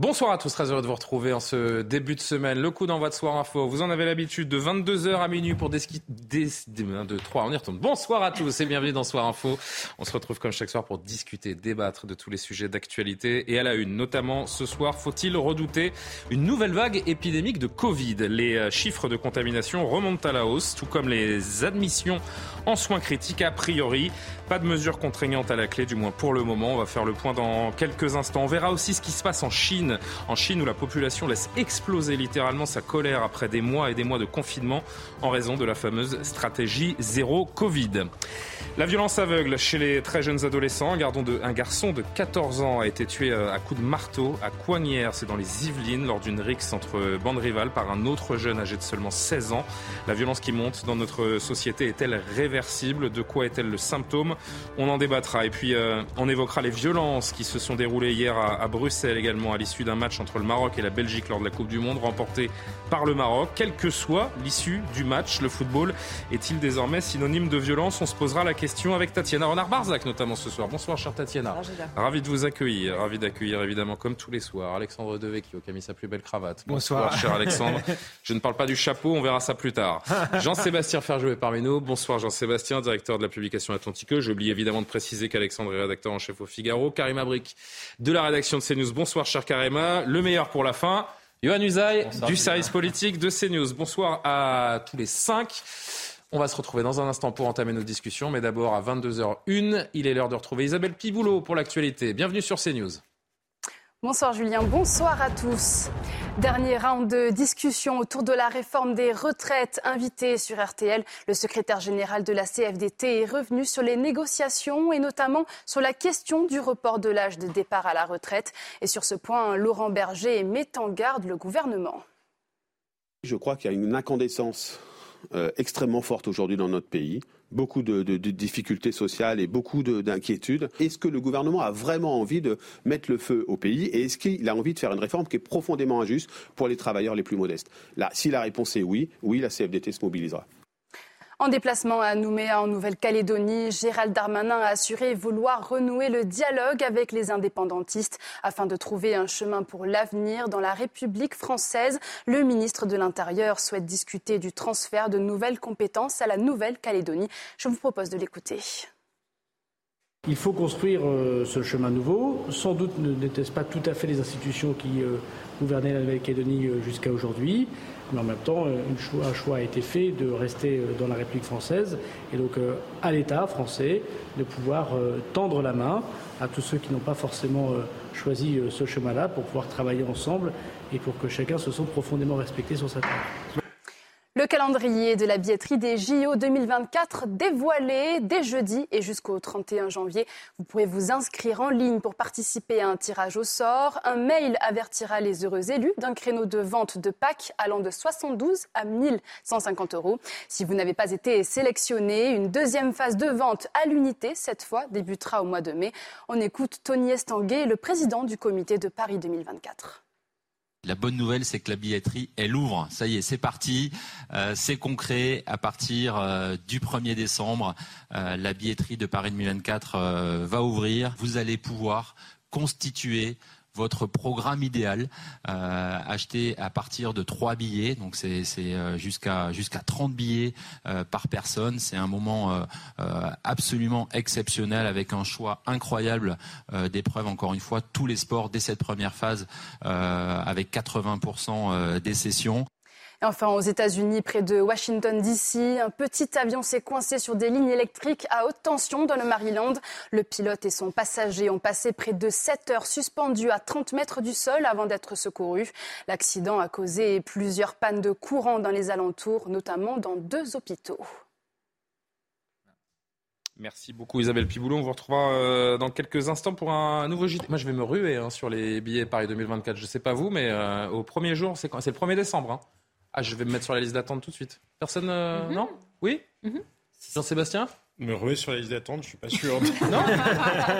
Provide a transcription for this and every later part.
Bonsoir à tous, très heureux de vous retrouver en ce début de semaine. Le coup d'envoi de Soir Info, vous en avez l'habitude de 22h à minuit pour des... des, des 1, 2, 3, on y retourne. Bonsoir à tous et bienvenue dans Soir Info. On se retrouve comme chaque soir pour discuter, débattre de tous les sujets d'actualité et à la une. Notamment ce soir, faut-il redouter une nouvelle vague épidémique de Covid? Les euh, chiffres de contamination remontent à la hausse, tout comme les admissions en soins critiques. A priori, pas de mesures contraignantes à la clé, du moins pour le moment. On va faire le point dans quelques instants. On verra aussi ce qui se passe en Chine en Chine où la population laisse exploser littéralement sa colère après des mois et des mois de confinement en raison de la fameuse stratégie zéro Covid. La violence aveugle chez les très jeunes adolescents. Un, garçon de 14 ans a été tué euh, à coups de marteau à Coignières, c'est dans les Yvelines, lors d'une rixe entre bandes rivales par un autre jeune âgé de seulement 16 ans. La violence qui monte dans notre société est-elle réversible? De quoi est-elle le symptôme? On en débattra. Et puis, euh, on évoquera les violences qui se sont déroulées hier à, à Bruxelles également à l'issue d'un match entre le Maroc et la Belgique lors de la Coupe du Monde remporté par le Maroc. Quelle que soit l'issue du match, le football est-il désormais synonyme de violence? On se posera la question avec Tatiana Renard-Barzac notamment ce soir. Bonsoir chère Tatiana. Ravi de vous accueillir. Ravi d'accueillir évidemment comme tous les soirs Alexandre Devecchio qui a mis sa plus belle cravate. Bonsoir, cher Alexandre. Je ne parle pas du chapeau, on verra ça plus tard. Jean-Sébastien Ferjouet parmi nous. Bonsoir Jean-Sébastien, directeur de la publication Atlantique. J'oublie évidemment de préciser qu'Alexandre est rédacteur en chef au Figaro. Karima Brick de la rédaction de CNews. Bonsoir cher Karima. Le meilleur pour la fin. Johan Usaï du service politique de CNews. Bonsoir à tous les cinq. On va se retrouver dans un instant pour entamer nos discussions, mais d'abord à 22h01, il est l'heure de retrouver Isabelle Piboulot pour l'actualité. Bienvenue sur CNews. Bonsoir Julien, bonsoir à tous. Dernier round de discussion autour de la réforme des retraites. Invité sur RTL, le secrétaire général de la CFDT est revenu sur les négociations et notamment sur la question du report de l'âge de départ à la retraite. Et sur ce point, Laurent Berger met en garde le gouvernement. Je crois qu'il y a une incandescence euh, extrêmement forte aujourd'hui dans notre pays beaucoup de, difficultés sociales et beaucoup d'inquiétudes. Est-ce que le gouvernement a vraiment envie de mettre le feu au pays et est-ce qu'il a envie de faire une réforme qui est profondément injuste pour les travailleurs les plus modestes? Là, si la réponse est oui, oui, la CFDT se mobilisera. En déplacement à Nouméa, en Nouvelle-Calédonie, Gérald Darmanin a assuré vouloir renouer le dialogue avec les indépendantistes afin de trouver un chemin pour l'avenir dans la République française. Le ministre de l'Intérieur souhaite discuter du transfert de nouvelles compétences à la Nouvelle-Calédonie. Je vous propose de l'écouter. Il faut construire euh, ce chemin nouveau. Sans doute n'était-ce pas tout à fait les institutions qui euh, gouvernaient la Nouvelle-Calédonie euh, jusqu'à aujourd'hui mais en même temps, un choix a été fait de rester euh, dans la République française et donc euh, à l'État français de pouvoir euh, tendre la main à tous ceux qui n'ont pas forcément choisi ce chemin-là pour pouvoir travailler ensemble et pour que chacun se sente profondément respecté sur sa terre. Le calendrier de la billetterie des JO 2024 dévoilé dès jeudi et jusqu'au 31 janvier. Vous pourrez vous inscrire en ligne pour participer à un tirage au sort. Un mail avertira les heureux élus d'un créneau de vente de Pâques allant de 72 à 1150 euros. Si vous n'avez pas été sélectionné, une deuxième phase de vente à l'unité, cette fois, débutera au mois de mai. On écoute Tony Estanguet, le président du comité de Paris 2024. La bonne nouvelle, c'est que la billetterie, elle ouvre. Ça y est, c'est parti. Euh, c'est concret. À partir euh, du 1er décembre, euh, la billetterie de Paris 2024 va ouvrir. Vous allez pouvoir constituer votre programme idéal, euh, acheté à partir de 3 billets, donc c'est euh, jusqu'à jusqu'à 30 billets euh, par personne. C'est un moment euh, absolument exceptionnel avec un choix incroyable d'épreuves, encore une fois, tous les sports dès cette première phase avec 80% des sessions enfin, aux États-Unis, près de Washington, D.C., un petit avion s'est coincé sur des lignes électriques à haute tension dans le Maryland. Le pilote et son passager ont passé près de 7 heures suspendus à 30 mètres du sol avant d'être secourus. L'accident a causé plusieurs pannes de courant dans les alentours, notamment dans deux hôpitaux. Merci beaucoup Isabelle Piboulot. On vous retrouvera euh, dans quelques instants pour un nouveau JT. Moi je vais me ruer hein, sur les billets Paris 2024. Je ne sais pas vous, mais euh, au premier jour, c'est le 1er décembre. Hein. Ah, je vais me mettre sur la liste d'attente tout de suite. Personne euh, Mhm. Non? Oui? Mhm. Jean-Sébastien? Me ruer sur la liste d'attente, je suis pas sûr. Non?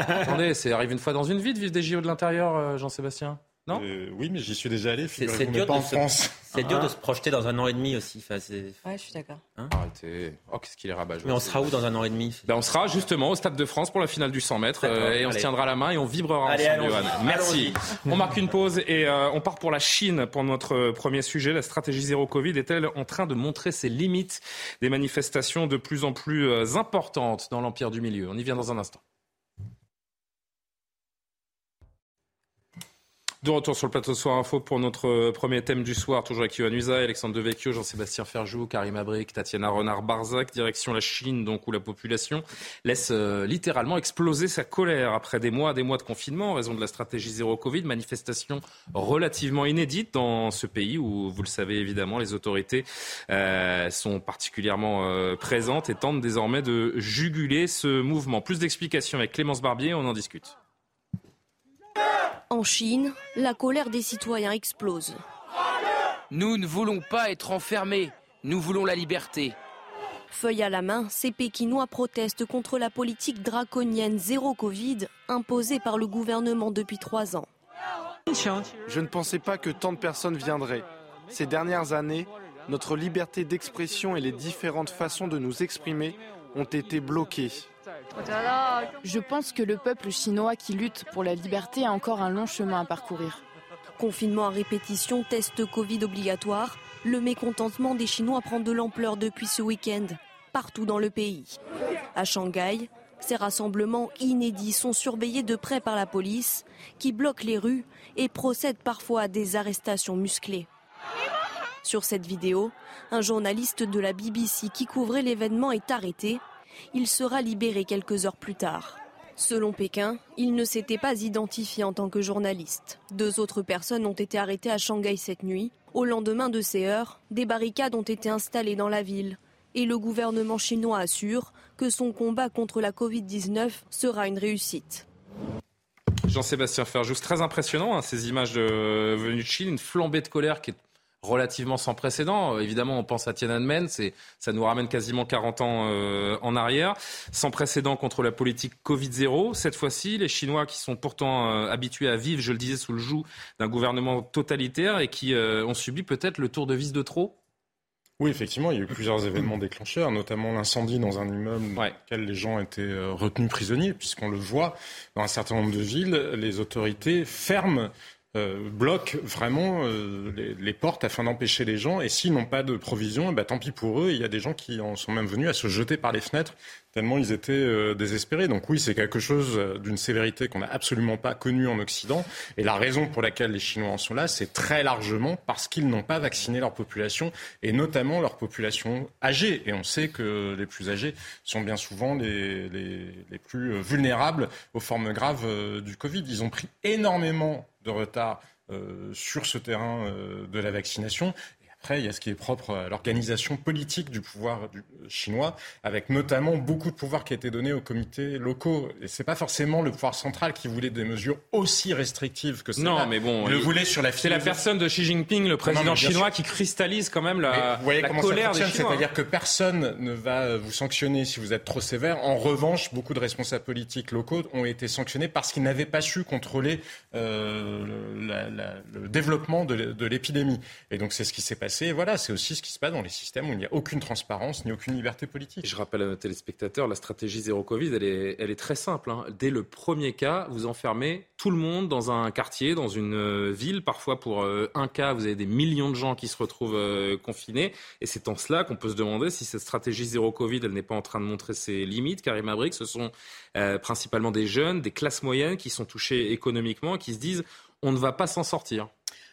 Attendez, c'est arrive une fois dans une vie de vivre des JO de l'intérieur, euh, Jean-Sébastien Non Euh, oui, mais j'y suis déjà allé. C'est- figurez-vous, c'est mais dur pas de en se- France. C'est dur Ah. de se projeter dans un an et demi aussi. Enfin, c'est- Ouais, je suis d'accord. Arrêtez. Oh, qu'est-ce qu'il est rabat Mais on sera où dans un an et demi? Ben, on sera justement au Stade de France pour la finale du 100 mètres euh, et on se tiendra la main et on vibrera Allez, ensemble. Merci. Allons-y. On marque une pause et euh, on part pour la Chine pour notre premier sujet. La stratégie zéro Covid est-elle en train de montrer ses limites? Des manifestations de plus en plus importantes dans l'empire du milieu. On y vient dans un instant. De retour sur le plateau de Soir Info pour notre euh, premier thème du soir, toujours avec Yohann Usaï, Alexandre Devecchio, Jean-Sébastien Ferjou, Karim Abric, Tatiana Renard-Barzac, direction la Chine, donc où la population laisse euh, littéralement exploser sa colère après des mois, des mois de confinement en raison de la stratégie zéro Covid, manifestation relativement inédite dans ce pays où, vous le savez évidemment, les autorités euh, sont particulièrement euh, présentes et tentent désormais de juguler ce mouvement. Plus d'explications avec Clémence Barbier, on en discute. En Chine, la colère des citoyens explose. Nous ne voulons pas être enfermés. Nous voulons la liberté. Feuille à la main, ces Pékinois protestent contre la politique draconienne zéro Covid imposée par le gouvernement depuis trois ans. Je ne pensais pas que tant de personnes viendraient. Ces dernières années, notre liberté d'expression et les différentes façons de nous exprimer ont été bloquées. Je pense que le peuple chinois qui lutte pour la liberté a encore un long chemin à parcourir. Confinement à répétition, test Covid obligatoire, le mécontentement des Chinois prend de l'ampleur depuis ce week-end, partout dans le pays. À Shanghai, ces rassemblements inédits sont surveillés de près par la police, qui bloque les rues et procède parfois à des arrestations musclées. Sur cette vidéo, un journaliste de la BBC qui couvrait l'événement est arrêté. Il sera libéré quelques heures plus tard. Selon Pékin, il ne s'était pas identifié en tant que journaliste. Deux autres personnes ont été arrêtées à Shanghai cette nuit. Au lendemain de ces heures, des barricades ont été installées dans la ville. Et le gouvernement chinois assure que son combat contre la Covid-19 sera une réussite. Jean-Sébastien Ferjou, c'est très impressionnant hein, ces images de, venues de Chine, une flambée de colère qui est relativement sans précédent. Euh, évidemment, on pense à Tiananmen, c'est, ça nous ramène quasiment 40 ans euh, en arrière. Sans précédent contre la politique Covid-0. Cette fois-ci, les Chinois qui sont pourtant euh, habitués à vivre, je le disais, sous le joug d'un gouvernement totalitaire et qui euh, ont subi peut-être le tour de vis de trop Oui, effectivement, il y a eu plusieurs événements déclencheurs, notamment l'incendie dans un immeuble dans lequel les gens étaient retenus prisonniers, puisqu'on le voit dans un certain nombre de villes, les autorités ferment euh, bloquent vraiment euh, les, les portes afin d'empêcher les gens. Et s'ils n'ont pas de provisions, eh ben, tant pis pour eux. Il y a des gens qui en sont même venus à se jeter par les fenêtres tellement ils étaient euh, désespérés. Donc oui, c'est quelque chose euh, d'une sévérité qu'on n'a absolument pas connue en Occident. Et la raison pour laquelle les Chinois en sont là, c'est très largement parce qu'ils n'ont pas vacciné leur population, et notamment leur population âgée. Et on sait que les plus âgés sont bien souvent les, les, les plus vulnérables aux formes graves euh, du Covid. Ils ont pris énormément de retard euh, sur ce terrain euh, de la vaccination. Après, il y a ce qui est propre à l'organisation politique du pouvoir du, chinois, avec notamment beaucoup de pouvoir qui a été donné aux comités locaux. Et c'est pas forcément le pouvoir central qui voulait des mesures aussi restrictives que ça. Non, mais bon, il le voulait sur la C'est la personne de Xi Jinping, le président Non, chinois, sûr. qui cristallise quand même la, vous voyez la comment colère ça des Chinois. c'est-à-dire que personne ne va vous sanctionner si vous êtes trop sévère. En revanche, beaucoup de responsables politiques locaux ont été sanctionnés parce qu'ils n'avaient pas su contrôler euh, le, la- la- le développement de de l'épidémie. Et donc c'est ce qui s'est passé. Voilà, c'est aussi ce qui se passe dans les systèmes où il n'y a aucune transparence ni aucune liberté politique. Je rappelle à nos téléspectateurs, la stratégie zéro Covid, elle est, très simple. hein. Dès le premier cas, vous enfermez tout le monde dans un quartier, dans une euh, ville. Parfois, pour euh, un cas, vous avez des millions de gens qui se retrouvent euh, confinés. Et c'est en cela qu'on peut se demander si cette stratégie zéro Covid, elle n'est pas en train de montrer ses limites. Karim Abric, ce sont principalement des jeunes, des classes moyennes qui sont touchés économiquement, qui se disent on ne va pas s'en sortir.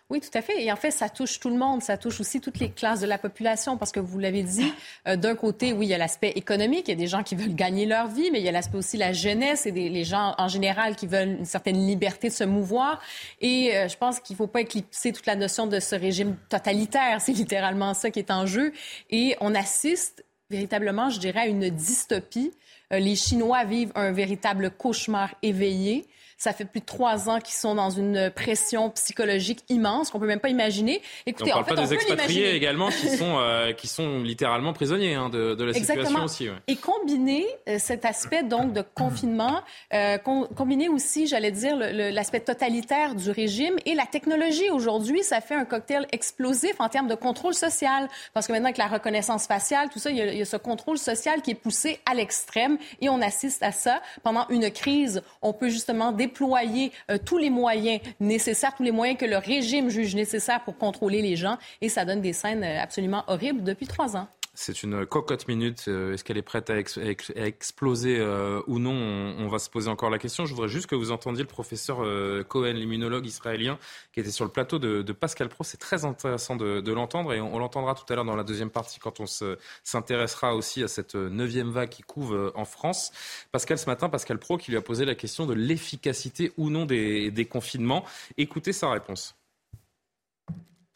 Oui, tout à fait. Et en fait, ça touche tout le monde. Ça touche aussi toutes les classes de la population parce que vous l'avez dit, euh, d'un côté, oui, il y a l'aspect économique. Il y a des gens qui veulent gagner leur vie, mais il y a l'aspect aussi la jeunesse et des, les gens en général qui veulent une certaine liberté de se mouvoir. Et euh, je pense qu'il ne faut pas éclipser toute la notion de ce régime totalitaire. C'est littéralement ça qui est en jeu. Et on assiste véritablement, je dirais, à une dystopie les Chinois vivent un véritable cauchemar éveillé. Ça fait plus de trois ans qu'ils sont dans une pression psychologique immense qu'on peut même pas imaginer. Écoutez, on parle en fait, pas des expatriés également qui sont euh, qui sont littéralement prisonniers hein, de, de, la situation aussi. Ouais. Et combiner euh, cet aspect donc de confinement, euh, combiner aussi, j'allais dire, l'aspect totalitaire du régime et la technologie aujourd'hui, ça fait un cocktail explosif en termes de contrôle social. Parce que maintenant avec la reconnaissance faciale, tout ça, il y a, il y a ce contrôle social qui est poussé à l'extrême et on assiste à ça pendant une crise. On peut justement déployer euh, tous les moyens nécessaires, tous les moyens que le régime juge nécessaires pour contrôler les gens. Et ça donne des scènes euh, absolument horribles depuis trois ans. C'est une cocotte minute. Euh, est-ce qu'elle est prête à, exploser ou non? On, va se poser encore la question. Je voudrais juste que vous entendiez le professeur Cohen, l'immunologue israélien, qui était sur le plateau de, Pascal Pro. C'est très intéressant de, l'entendre et on, l'entendra tout à l'heure dans la deuxième partie quand on s'intéressera aussi à cette neuvième vague qui couvre en France. Pascal, ce matin, Pascal Pro qui lui a posé la question de l'efficacité ou non des, des confinements. Écoutez sa réponse.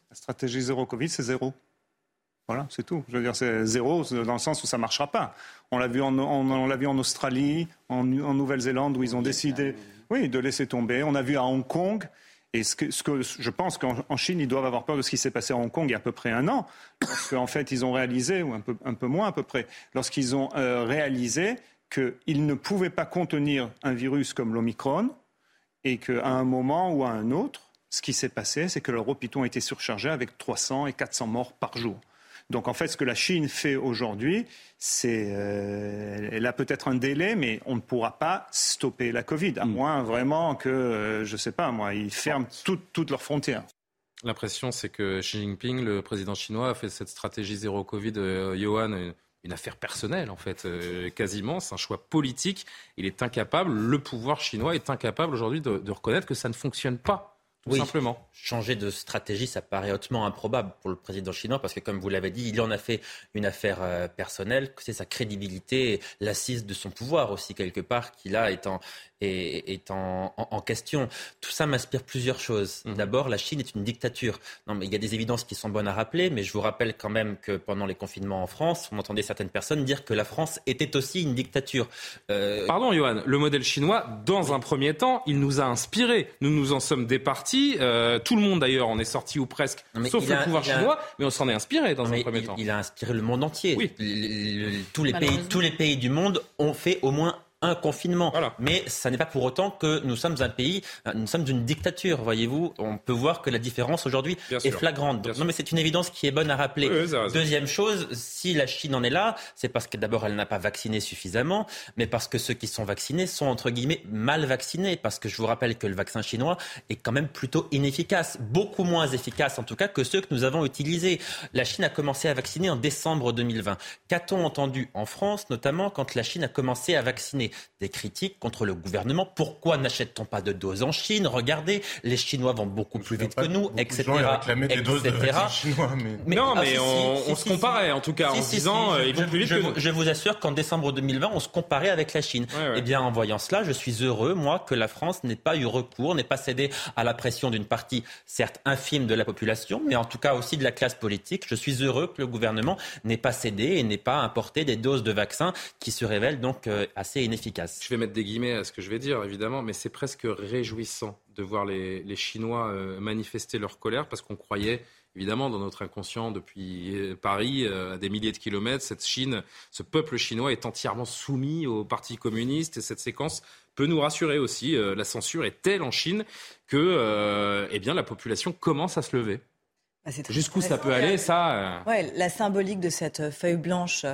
La stratégie zéro Covid, c'est zéro. Voilà, c'est tout. Je veux dire, c'est zéro dans le sens où ça ne marchera pas. On l'a vu en, on, l'a vu en Australie, en, Nouvelle-Zélande, où ils ont décidé oui, de laisser tomber. On a vu à Hong Kong. Et ce que, je pense qu'en Chine, ils doivent avoir peur de ce qui s'est passé à Hong Kong il y a à peu près un an, parce qu'en fait, ils ont réalisé, ou un peu, un peu moins à peu près, lorsqu'ils ont euh, réalisé qu'ils ne pouvaient pas contenir un virus comme l'Omicron, et qu'à un moment ou à un autre, ce qui s'est passé, c'est que leur hôpitaux ont été surchargés avec 300 et 400 morts par jour. Donc en fait, ce que la Chine fait aujourd'hui, c'est, euh, elle a peut-être un délai, mais on ne pourra pas stopper la Covid, à mm. moins vraiment que, euh, je ne sais pas moi, ils ferment toutes leurs frontières. L'impression, c'est que Xi Jinping, le président chinois, a fait cette stratégie zéro Covid, euh, Johan, une affaire personnelle, en fait, quasiment. C'est un choix politique. Il est incapable, le pouvoir chinois est incapable aujourd'hui de reconnaître que ça ne fonctionne pas oui, simplement. Changer de stratégie, ça paraît hautement improbable pour le président chinois parce que, comme vous l'avez dit, il en a fait une affaire euh, personnelle, c'est sa crédibilité, l'assise de son pouvoir aussi, quelque part, qui là est en, est, en, question. Tout ça m'inspire plusieurs choses. Mhm. D'abord, la Chine est une dictature. Non, mais il y a des évidences qui sont bonnes à rappeler, mais je vous rappelle quand même que pendant les confinements en France, on entendait certaines personnes dire que la France était aussi une dictature. Euh, Pardon, Johan, le modèle chinois, dans un premier temps, il nous a inspirés. Nous nous en sommes départis. Euh, tout le monde, d'ailleurs, en est sorti ou presque, sauf le pouvoir chinois, mais on s'en est inspiré dans un premier temps. Il a inspiré le monde entier. Oui. tous, les pays, tous les pays du monde ont fait au moins un confinement. Mais ça n'est pas pour autant que nous sommes un pays, nous sommes une dictature, voyez-vous. On peut voir que la différence aujourd'hui est flagrante. non, mais c'est une évidence qui est bonne à rappeler. Deuxième chose, si la Chine en est là, c'est parce que d'abord elle n'a pas vacciné suffisamment, mais parce que ceux qui sont vaccinés sont entre guillemets mal vaccinés. Parce que je vous rappelle que le vaccin chinois est quand même plutôt inefficace, beaucoup moins efficace en tout cas que ceux que nous avons utilisés. La Chine a commencé à vacciner en décembre 2020. Qu'a-t-on entendu en France, notamment quand la Chine a commencé à vacciner? Des critiques contre le gouvernement. Pourquoi n'achète-t-on pas de doses en Chine? Regardez, les Chinois vont beaucoup plus vite que nous, etc. Des doses de chinois, mais... non, mais ah, on, se comparait en tout cas en disant euh, ils vont je, plus vite je, que nous. Je vous assure qu'en décembre 2020, on se comparait avec la Chine. Eh bien, en voyant cela, je suis heureux, moi, que la France n'ait pas eu recours, n'ait pas cédé à la pression d'une partie, certes infime de la population, mais en tout cas aussi de la classe politique. Je suis heureux que le gouvernement n'ait pas cédé et n'ait pas importé des doses de vaccins qui se révèlent donc euh, assez inefficaces. Je vais mettre des guillemets à ce que je vais dire, évidemment, mais c'est presque réjouissant de voir les, Chinois euh, manifester leur colère parce qu'on croyait, évidemment, dans notre inconscient depuis euh, Paris, euh, à des milliers de kilomètres, cette Chine, ce peuple chinois est entièrement soumis au Parti communiste et cette séquence peut nous rassurer aussi. la censure est telle en Chine que eh la population commence à se lever. Bah, Jusqu'où ça peut aller, ça euh ouais, La symbolique de cette euh, feuille blanche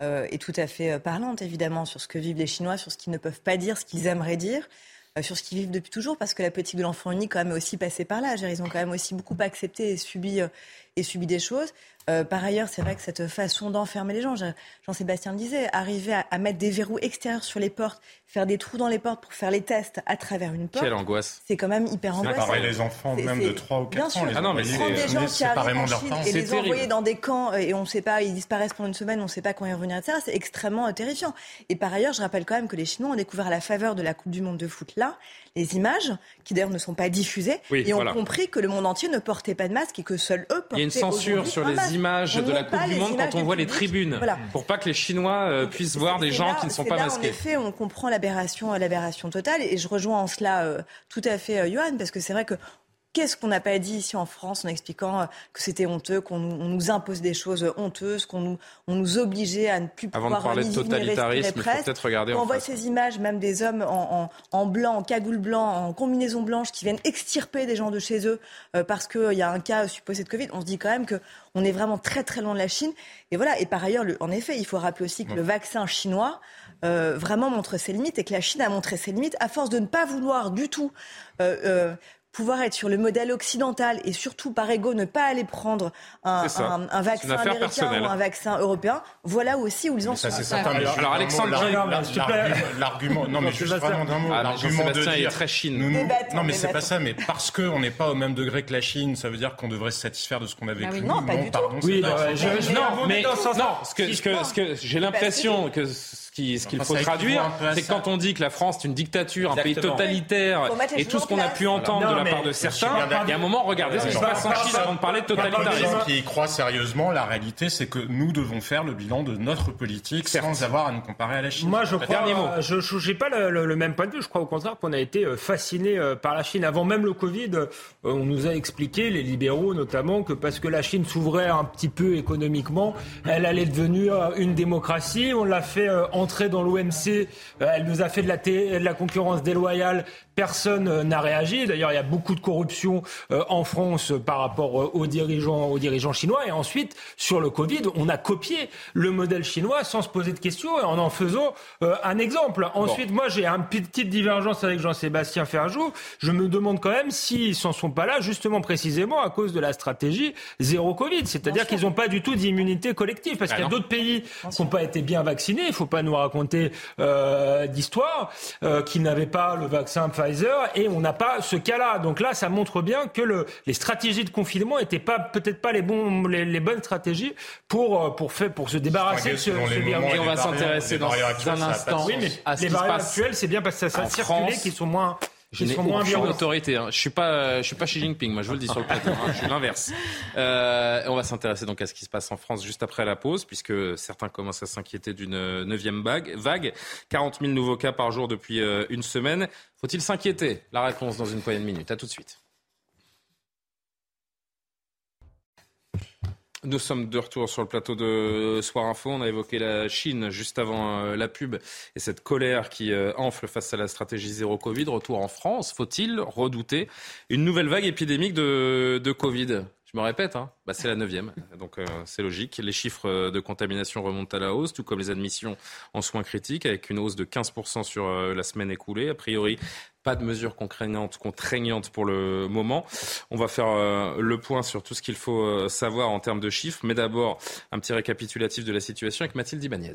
euh, est tout à fait parlante, évidemment, sur ce que vivent les Chinois, sur ce qu'ils ne peuvent pas dire, ce qu'ils aimeraient dire, sur ce qu'ils vivent depuis toujours, parce que la politique de l'enfant unique, quand même, est aussi passée par là. Ils ont quand même aussi beaucoup accepté et subi, et subi des choses. Euh, par ailleurs, c'est vrai que cette façon d'enfermer les gens, Jean-Sébastien le disait, arriver à, mettre des verrous extérieurs sur les portes, faire des trous dans les portes pour faire les tests à travers une porte. Quelle angoisse. C'est quand même hyper angoissant. pareil les enfants, même de 3 ou 4 ans. Les ah non, mais prendre des gens qui arrivent en Chine et les envoyer dans des camps et on ne sait pas, ils disparaissent pendant une semaine, on ne sait pas quand ils revenir, etc. C'est extrêmement euh, terrifiant. Et par ailleurs, je rappelle quand même que les Chinois ont découvert à la faveur de la Coupe du Monde de foot là les images, qui d'ailleurs ne sont pas diffusées, et ont compris que le monde entier ne portait pas de masque et que seuls eux portaient Il y a une censure sur les images de la Coupe du Monde quand on voit les tribunes, pour pas que les Chinois euh, puissent voir des gens qui ne sont pas là, masqués. En effet, on comprend l'aberration, l'aberration totale, et je rejoins en cela euh, tout à fait Johan, parce que c'est vrai que Qu'est-ce qu'on n'a pas dit ici en France en expliquant euh, que c'était honteux, qu'on nous, nous, impose des choses honteuses, qu'on nous, on nous obligeait à ne plus Avant pouvoir de parler de totalitarisme, il faut peut-être regarder. on voit ces images, même des hommes en, en, en, blanc, en cagoule blanc, en combinaison blanche, qui viennent extirper des gens de chez eux euh, parce qu'il y a un cas supposé de Covid. On se dit quand même que on est vraiment très très loin de la Chine. Et voilà. Et par ailleurs, le, en effet, il faut rappeler aussi que le vaccin chinois euh, vraiment montre ses limites et que la Chine a montré ses limites à force de ne pas vouloir du tout. Euh, euh pouvoir être sur le modèle occidental et surtout par ego ne pas aller prendre un, un, un vaccin américain ou un vaccin européen, voilà aussi où ils en sont. alors, alors, Alexandre, l'argument, non mais juste vraiment d'un mot, ah, l'argument de dire, est très Chine. Nous, nous, non mais c'est pas ça, mais parce qu'on n'est pas au même degré que la Chine, ça veut dire qu'on devrait se satisfaire de ce qu'on avait ah oui, Non, pas du tout. Oui, non, mais non, j'ai l'impression que ce qu'il faut traduire, c'est quand on dit que la France est une dictature, un pays totalitaire, et tout ce qu'on a pu entendre de la part de certains, il y a un moment, regardez ce qui se passe en Chine avant de parler de totalitarisme. qui y croient sérieusement, la réalité, c'est que nous devons faire le bilan de notre politique sans avoir à nous comparer à la Chine. Moi, je crois, je n'ai pas le, même point de vue. Je crois au contraire qu'on a été euh, fasciné euh, par la Chine. Avant même le Covid, euh, on nous a expliqué, les libéraux notamment, que parce que la Chine s'ouvrait un petit peu économiquement, elle allait devenir une démocratie. On l'a fait en entrée dans l'OMC, euh, elle nous a fait de la, de la concurrence déloyale Personne euh, n'a réagi. D'ailleurs, il y a beaucoup de corruption euh, en France par rapport aux dirigeants, aux dirigeants chinois. Et ensuite, sur le Covid, on a copié le modèle chinois sans se poser de questions et en en faisant un exemple. Ensuite, moi, j'ai une petite divergence avec Jean-Sébastien Ferjou. Je me demande quand même s'ils s'en sont pas là, justement, précisément à cause de la stratégie zéro Covid. C'est-à-dire qu'ils n'ont pas du tout d'immunité collective. Parce bah qu'il y a d'autres pays qui n'ont pas été bien vaccinés. Il ne faut pas nous raconter euh, d'histoire, euh, qui n'avaient pas le vaccin Pfizer et on n'a pas ce cas-là. Donc là, ça montre bien que le, les stratégies de confinement n'étaient pas peut-être pas les, bons, les, les, bonnes stratégies pour, euh, pour, faire, pour se débarrasser de ce, ce virus. on va s'intéresser dans un instant. Oui, mais les variants actuels, c'est bien parce que ça a circulé qu'ils sont moins je n'ai aucune autorité. Hein. Je suis pas, je suis pas Xi Jinping. Moi, je vous le dis sur le plateau. Hein. Je suis l'inverse. Euh, on va s'intéresser donc à ce qui se passe en France juste après la pause, puisque certains commencent à s'inquiéter d'une neuvième vague. Vague. 40 000 nouveaux cas par jour depuis euh, une semaine. Faut-il s'inquiéter? La réponse dans une poignée de minutes. À tout de suite. Nous sommes de retour sur le plateau de Soir Info. On a évoqué la Chine juste avant euh, la pub et cette colère qui euh, enfle face à la stratégie zéro Covid. Retour en France. Faut-il redouter une nouvelle vague épidémique de, Covid? Je me répète, hein, bah c'est la neuvième, donc euh, c'est logique. Les chiffres de contamination remontent à la hausse, tout comme les admissions en soins critiques, avec une hausse de 15% sur la semaine écoulée. A priori, pas de mesures contraignantes, pour le moment. On va faire euh, le point sur tout ce qu'il faut euh, savoir en termes de chiffres. Mais d'abord, un petit récapitulatif de la situation avec Mathilde Ibanez.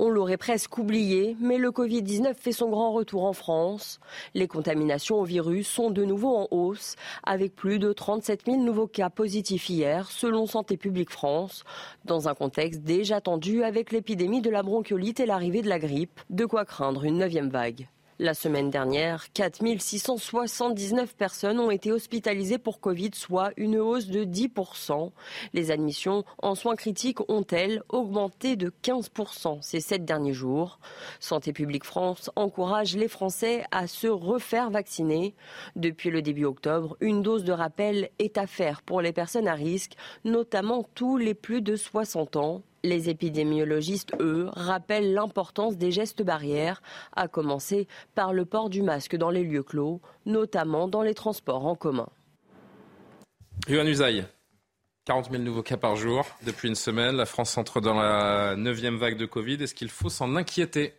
On l'aurait presque oublié, mais le Covid-19 fait son grand retour en France. Les contaminations au virus sont de nouveau en hausse, avec plus de 37 000 nouveaux cas positifs hier, selon Santé publique France, dans un contexte déjà tendu avec l'épidémie de la bronchiolite et l'arrivée de la grippe, de quoi craindre une neuvième vague. La semaine dernière, 4 679 personnes ont été hospitalisées pour Covid, soit une hausse de 10%. Les admissions en soins critiques ont-elles augmenté de 15% ces sept derniers jours Santé publique France encourage les Français à se refaire vacciner. Depuis le début octobre, une dose de rappel est à faire pour les personnes à risque, notamment tous les plus de 60 ans. Les épidémiologistes, eux, rappellent l'importance des gestes barrières, à commencer par le port du masque dans les lieux clos, notamment dans les transports en commun. Yohann Usaï, 40 000 nouveaux cas par jour depuis une semaine. La France entre dans la neuvième vague de Covid. Est-ce qu'il faut s'en inquiéter?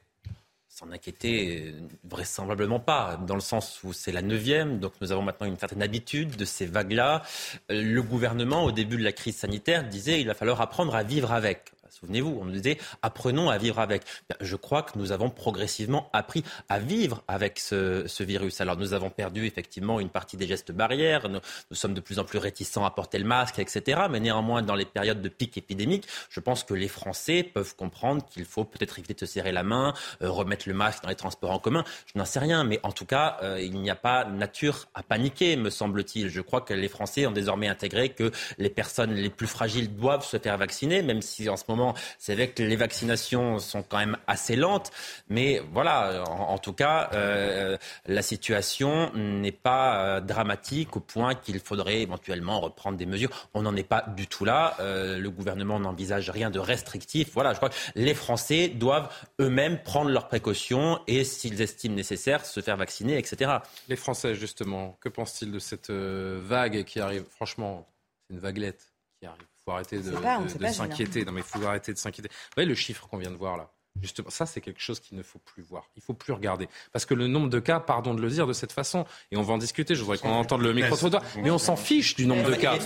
S'en inquiéter, vraisemblablement pas, dans le sens où c'est la neuvième, donc nous avons maintenant une certaine habitude de ces vagues-là. Euh, le gouvernement, au début de la crise sanitaire, disait qu'il va falloir apprendre à vivre avec. Souvenez-vous, on nous disait apprenons à vivre avec. Je crois que nous avons progressivement appris à vivre avec ce, virus. Alors nous avons perdu effectivement une partie des gestes barrières, nous, sommes de plus en plus réticents à porter le masque, etc. Mais néanmoins, dans les périodes de pic épidémique, je pense que les Français peuvent comprendre qu'il faut peut-être éviter de se serrer la main, euh, remettre le masque dans les transports en commun. Je n'en sais rien, mais en tout cas, euh, il n'y a pas nature à paniquer, me semble-t-il. Je crois que les Français ont désormais intégré que les personnes les plus fragiles doivent se faire vacciner, même si en ce moment, c'est vrai que les vaccinations sont quand même assez lentes. Mais voilà, en, tout cas, euh, la situation n'est pas euh, dramatique au point qu'il faudrait éventuellement reprendre des mesures. On n'en est pas du tout là. Euh, le gouvernement n'envisage rien de restrictif. Voilà, je crois que les Français doivent eux-mêmes prendre leurs précautions et, s'ils estiment nécessaire, se faire vacciner, etc. Les Français, justement, que pensent-ils de cette vague qui arrive? Franchement, c'est une vaguelette qui arrive faut arrêter de, s'inquiéter. Non, mais faut arrêter de s'inquiéter. Vous voyez le chiffre qu'on vient de voir là? Justement, ça, c'est quelque chose qu'il ne faut plus voir. Il faut plus regarder. Parce que le nombre de cas, pardon de le dire de cette façon, et on va en discuter, je voudrais qu'on entende le micro trottoir, mais on s'en fiche du nombre de cas.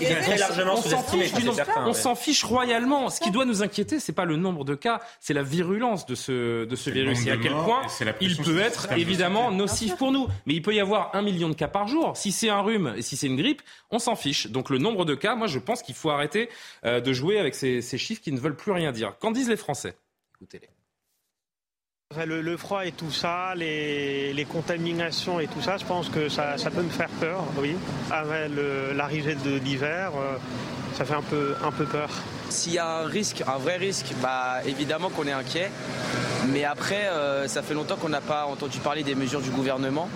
On s'en fiche, royalement. Ce qui doit nous inquiéter, c'est pas le nombre de cas, c'est la virulence de ce, de ce virus et à quel point il peut être évidemment nocif pour nous. Mais il peut y avoir un million de cas par jour. Si c'est un rhume et si c'est une grippe, on s'en fiche. Donc le nombre de cas, moi je pense qu'il faut arrêter euh, de jouer avec ces, ces chiffres qui ne veulent plus rien dire. Qu'en disent les Français? Écoutez-les. Le, froid et tout ça, les, contaminations et tout ça, je pense que ça, peut me faire peur, oui. Avec l'arrivée de l'hiver, euh, ça fait un peu, peur. S'il y a un risque, un vrai risque, bah évidemment qu'on est inquiet. Mais après, euh, ça fait longtemps qu'on n'a pas entendu parler des mesures du gouvernement.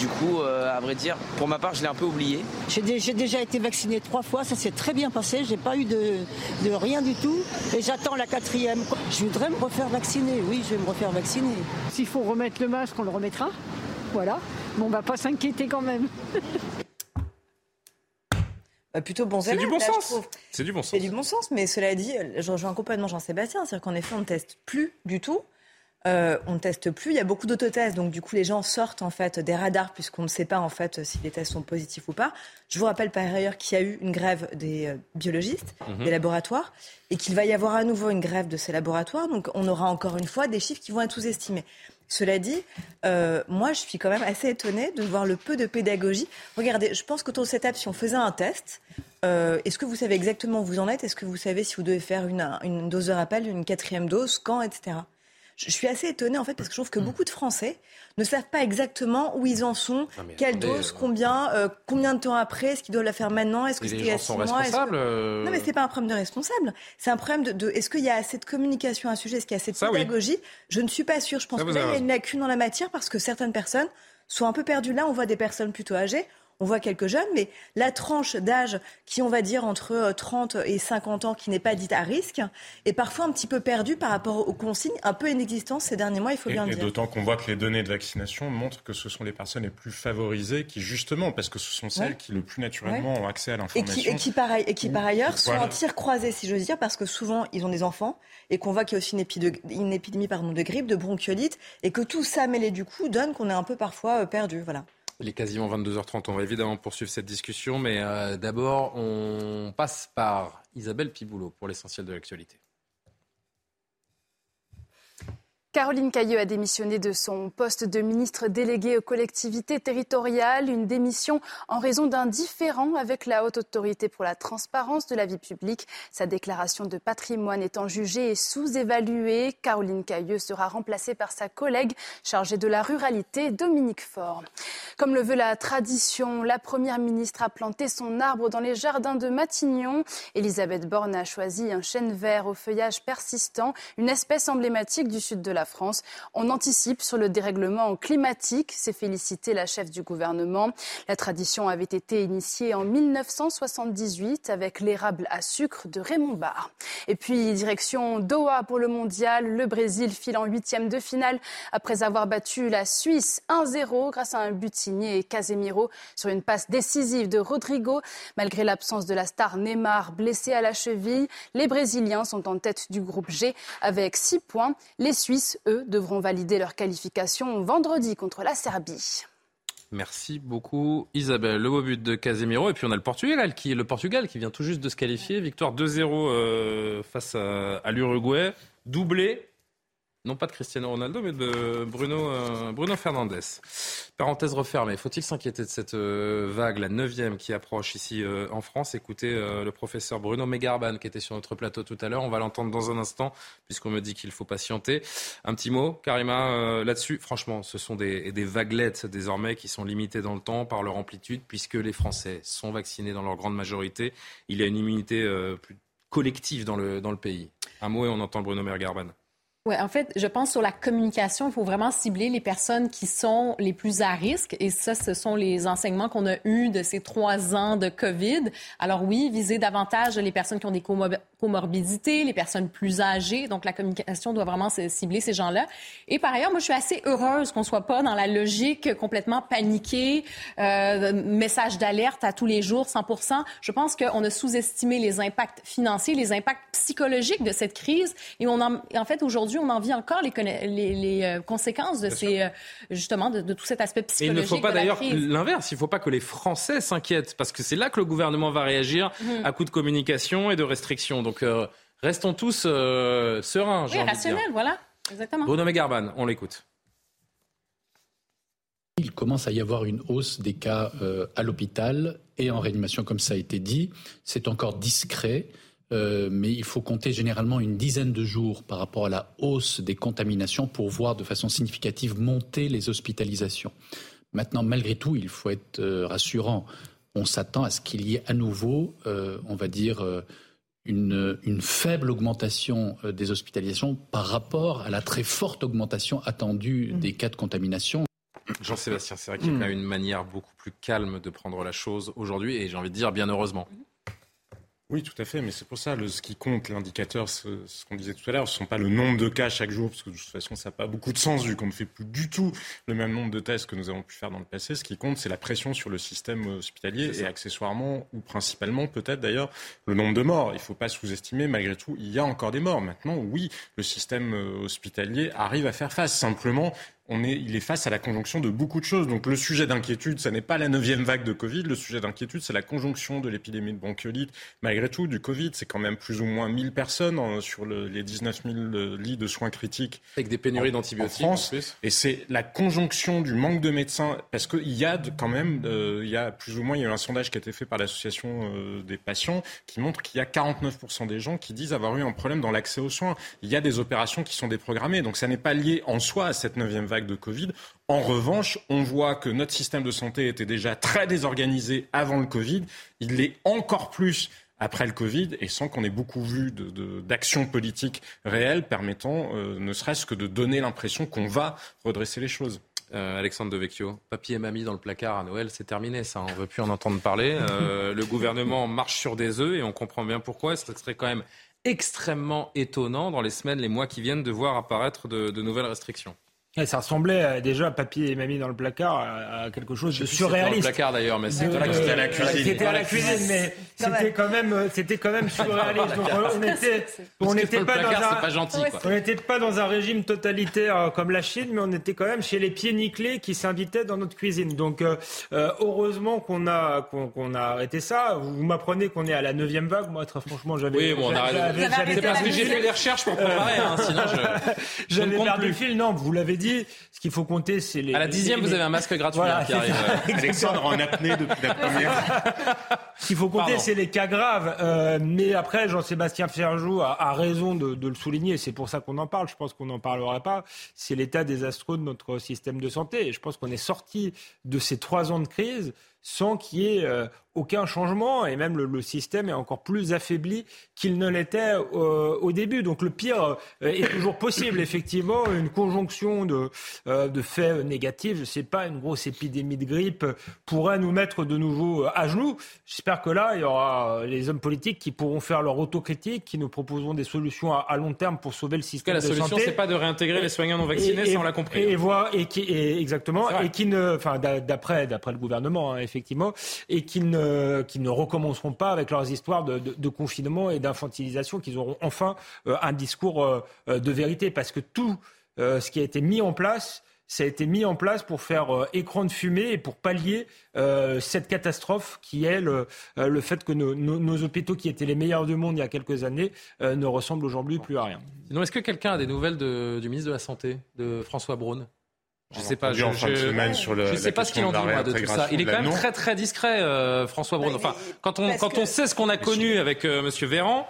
Du coup, euh, à vrai dire, pour ma part, je l'ai un peu oublié. J'ai déjà été vacciné trois fois, ça s'est très bien passé, j'ai pas eu de, rien du tout et j'attends la quatrième. Je voudrais me refaire vacciner, oui, je vais me refaire vacciner. S'il faut remettre le masque, on le remettra. Voilà. Mais on va pas s'inquiéter quand même. Bah, plutôt bon C'est du bon sens. C'est du bon sens. C'est du bon sens, mais cela dit, je rejoins complètement Jean-Sébastien, c'est-à-dire qu'en effet, on ne teste plus du tout. Euh, on ne teste plus. Il y a beaucoup d'autotests, donc du coup les gens sortent en fait des radars puisqu'on ne sait pas en fait si les tests sont positifs ou pas. Je vous rappelle par ailleurs qu'il y a eu une grève des euh, biologistes, mhm. des laboratoires, et qu'il va y avoir à nouveau une grève de ces laboratoires. Donc on aura encore une fois des chiffres qui vont être sous-estimés. Cela dit, euh, moi je suis quand même assez étonnée de voir le peu de pédagogie. Regardez, je pense qu'autour de cette app, si on faisait un test, est-ce que vous savez exactement où vous en êtes? Est-ce que vous savez si vous devez faire une, une dose de rappel, une quatrième dose, quand, etc je suis assez étonnée en fait parce que je trouve que hmm. beaucoup de Français ne savent pas exactement où ils en sont, quelle dose, euh, combien, euh, combien de temps après, est-ce qu'ils doivent la faire maintenant, est-ce que c'était à six mois responsables euh Non mais c'est pas un problème de responsable, c'est un problème de, de... est-ce qu'il y a assez de communication à ce sujet, est-ce qu'il y a assez de pédagogie Je ne suis pas sûre. Je pense qu'il y a une lacune dans la matière parce que certaines personnes sont un peu perdues là. On voit des personnes plutôt âgées on voit quelques jeunes, mais la tranche d'âge qui, on va dire, entre 30 euh, et 50 ans, qui n'est pas dite à risque, est parfois un petit peu perdue par rapport aux consignes, un peu inexistantes ces derniers mois, il faut bien le dire. Et d'autant qu'on voit que les données de vaccination montrent que ce sont les personnes les plus favorisées qui, justement, parce que ce sont celles qui le plus naturellement ont accès à l'information. Et qui, par, et qui, par ailleurs, sont en tir croisé, si j'ose dire, parce que souvent, ils ont des enfants, et qu'on voit qu'il y a aussi une, épidémie, une épidémie pardon, de grippe, de bronchiolite, et que tout ça mêlé du coup donne qu'on est un peu parfois euh, perdu. Voilà. Il est quasiment 22h30. On va évidemment poursuivre cette discussion, mais euh, d'abord, on passe par Isabelle Piboulot pour l'essentiel de l'actualité. Caroline Cailleux a démissionné de son poste de ministre délégué aux collectivités territoriales, une démission en raison d'un différend avec la haute autorité pour la transparence de la vie publique. Sa déclaration de patrimoine étant jugée et sous-évaluée, Caroline Cailleux sera remplacée par sa collègue chargée de la ruralité, Dominique Faure. Comme le veut la tradition, la première ministre a planté son arbre dans les jardins de Matignon. Elisabeth Borne a choisi un chêne vert au feuillage persistant, une espèce emblématique du sud de la France. On anticipe sur le dérèglement climatique, s'est félicité la chef du gouvernement. La tradition avait été initiée en 1978 avec l'érable à sucre de Raymond Barre. Et puis, direction Doha pour le mondial. Le Brésil file en huitième de finale après avoir battu la Suisse 1-0 grâce à un but signé Casemiro sur une passe décisive de Rodrigo. Malgré l'absence de la star Neymar blessé à la cheville, les Brésiliens sont en tête du groupe G avec six points. Les Suisses eux, devront valider leur qualification vendredi contre la Serbie. Merci beaucoup Isabelle. Le beau but de Casemiro et puis on a le Portugal qui le Portugal qui vient tout juste de se qualifier, victoire 2-0 face à, à l'Uruguay, doublé non pas de Cristiano Ronaldo, mais de Bruno, euh, Bruno Fernandes. Parenthèse refermée. Faut-il s'inquiéter de cette euh, vague, la neuvième qui approche ici euh, en France? Écoutez le professeur Bruno Megarban qui était sur notre plateau tout à l'heure. On va l'entendre dans un instant puisqu'on me dit qu'il faut patienter. Un petit mot, Karima, là-dessus? Franchement, ce sont des, vaguelettes désormais qui sont limitées dans le temps par leur amplitude puisque les Français sont vaccinés dans leur grande majorité. Il y a une immunité plus collective dans le, dans le pays. Un mot et on entend Bruno Megarban. En fait, je pense sur la communication, il faut vraiment cibler les personnes qui sont les plus à risque. Et ça, ce sont les enseignements qu'on a eus de ces trois ans de COVID. Alors oui, viser davantage les personnes qui ont des comorbidités, les personnes plus âgées. Donc la communication doit vraiment cibler ces gens-là. Et par ailleurs, moi, je suis assez heureuse qu'on soit pas dans la logique complètement paniquée, euh, message d'alerte à tous les jours, 100% Je pense qu'on a sous-estimé les impacts financiers, les impacts psychologiques de cette crise. Et on en, en fait, aujourd'hui, on en vit encore les, les, euh, conséquences de ces, euh, justement, de, tout cet aspect psychologique. Et il ne faut pas d'ailleurs l'inverse. Il ne faut pas que les Français s'inquiètent parce que c'est là que le gouvernement va réagir mhm. à coup de communication et de restrictions. Donc euh, restons tous sereins. Oui, rationnels, voilà. Exactement. Bruno Megarban, on l'écoute. Il commence à y avoir une hausse des cas à l'hôpital et en réanimation, comme ça a été dit. C'est encore discret. Euh, mais il faut compter généralement une dizaine de jours par rapport à la hausse des contaminations pour voir de façon significative monter les hospitalisations. Maintenant, malgré tout, il faut être euh, rassurant. On s'attend à ce qu'il y ait à nouveau, euh, on va dire, une, une, faible augmentation des hospitalisations par rapport à la très forte augmentation attendue mmh. des cas de contamination. Jean-Sébastien, c'est vrai qu'il y a une manière beaucoup plus calme de prendre la chose aujourd'hui, et j'ai envie de dire bien heureusement. Oui, tout à fait, mais c'est pour ça, le, ce qui compte, l'indicateur, ce, qu'on disait tout à l'heure, ce ne sont pas le nombre de cas chaque jour, parce que de toute façon, ça n'a pas beaucoup de sens, vu qu'on ne fait plus du tout le même nombre de tests que nous avons pu faire dans le passé. Ce qui compte, c'est la pression sur le système hospitalier, et accessoirement, ou principalement, peut-être d'ailleurs, le nombre de morts. Il ne faut pas sous-estimer, malgré tout, il y a encore des morts. Maintenant, oui, le système euh, hospitalier arrive à faire face. Simplement, il est face à la conjonction de beaucoup de choses. Donc le sujet d'inquiétude, ce n'est pas la neuvième vague de Covid. Le sujet d'inquiétude, c'est la conjonction de l'épidémie de bronchiolite. Malgré tout, du Covid, c'est quand même plus ou moins 1000 personnes sur les 19 000 euh, lits de soins critiques. Avec des pénuries d'antibiotiques en France. Et c'est la conjonction du manque de médecins, parce qu'il y a quand même, euh, il y a plus ou moins, il y a eu un sondage qui a été fait par l'association euh, des patients qui montre qu'il y a 49% des gens qui disent avoir eu un problème dans l'accès aux soins. Il y a des opérations qui sont déprogrammées. Donc ça n'est pas lié en soi à cette neuvième vague de Covid. En revanche, on voit que notre système de santé était déjà très désorganisé avant le Covid. Il l'est encore plus après le Covid et sans qu'on ait beaucoup vu d'actions de, politiques réelles permettant euh, ne serait-ce que de donner l'impression qu'on va redresser les choses. Euh, Alexandre Devecchio, papier et mamie dans le placard à Noël, c'est terminé ça, on ne veut plus en entendre parler. Euh, le gouvernement marche sur des œufs et on comprend bien pourquoi. Ce serait quand même extrêmement étonnant dans les semaines, les mois qui viennent de voir apparaître de nouvelles restrictions ça ressemblait déjà papier et mamie dans le placard à, quelque chose de surréaliste. dans le placard d'ailleurs, mais c'était à la cuisine. C'était à la cuisine, mais c'était quand même, c'était quand même surréaliste. Donc, on était, on n'était pas, dans un, pas gentil, on n'était pas dans un régime totalitaire euh, comme la Chine, mais on était quand même chez les pieds nickelés qui s'invitaient dans notre cuisine. Donc euh, euh, heureusement qu'on a qu'on a arrêté ça. Vous, m'apprenez qu'on est à la neuvième vague. Moi, très franchement, j'avais. Oui, bon, on a C'est parce que j'ai fait des recherches pour préparer. Hein, sinon, je. J'avais perdu le fil. Non, vous l'avez dit, ce qu'il faut compter, c'est les. À la dixième, vous avez un masque gratuit hein, qui arrive. Alexandre en apnée depuis la première. ce qu'il faut compter, c'est les cas graves. Euh, mais après, Jean-Sébastien Ferjou a, raison de, de, le souligner. C'est pour ça qu'on en parle. Je pense qu'on n'en parlera pas. C'est l'état désastreux de notre système de santé. Et je pense qu'on est sorti de ces trois ans de crise sans qu'il y ait euh, aucun changement et même le, système est encore plus affaibli qu'il ne l'était euh, au début. Donc le pire euh, est toujours possible, effectivement, une conjonction de, de faits négatifs, je ne sais pas, une grosse épidémie de grippe pourrait nous mettre de nouveau à genoux. J'espère que là, il y aura les hommes politiques qui pourront faire leur autocritique, qui nous proposeront des solutions à, long terme pour sauver le système de santé. La solution, c'est pas de réintégrer les soignants non vaccinés, ça on l'a compris. Et, et, et, qui, exactement, et qui ne, enfin d'après d'après le gouvernement, hein, effectivement, et qui ne, ne recommenceront pas avec leurs histoires de, confinement et d'infantilisation, qu'ils auront enfin euh, un discours euh, de vérité. Parce que tout euh, ce qui a été mis en place, ça a été mis en place pour faire euh, écran de fumée et pour pallier euh, cette catastrophe qui est le, fait que nos, hôpitaux, qui étaient les meilleurs du monde il y a quelques années, ne ressemblent aujourd'hui plus à rien. Est-ce que quelqu'un a des nouvelles du ministre de la Santé, de François Braun? Je sais pas. Je, je, sais pas ce qu'il en dit de tout ça. Il est quand même très très discret, François Braun. Enfin, quand on quand on sait ce qu'on a connu avec Monsieur Véran,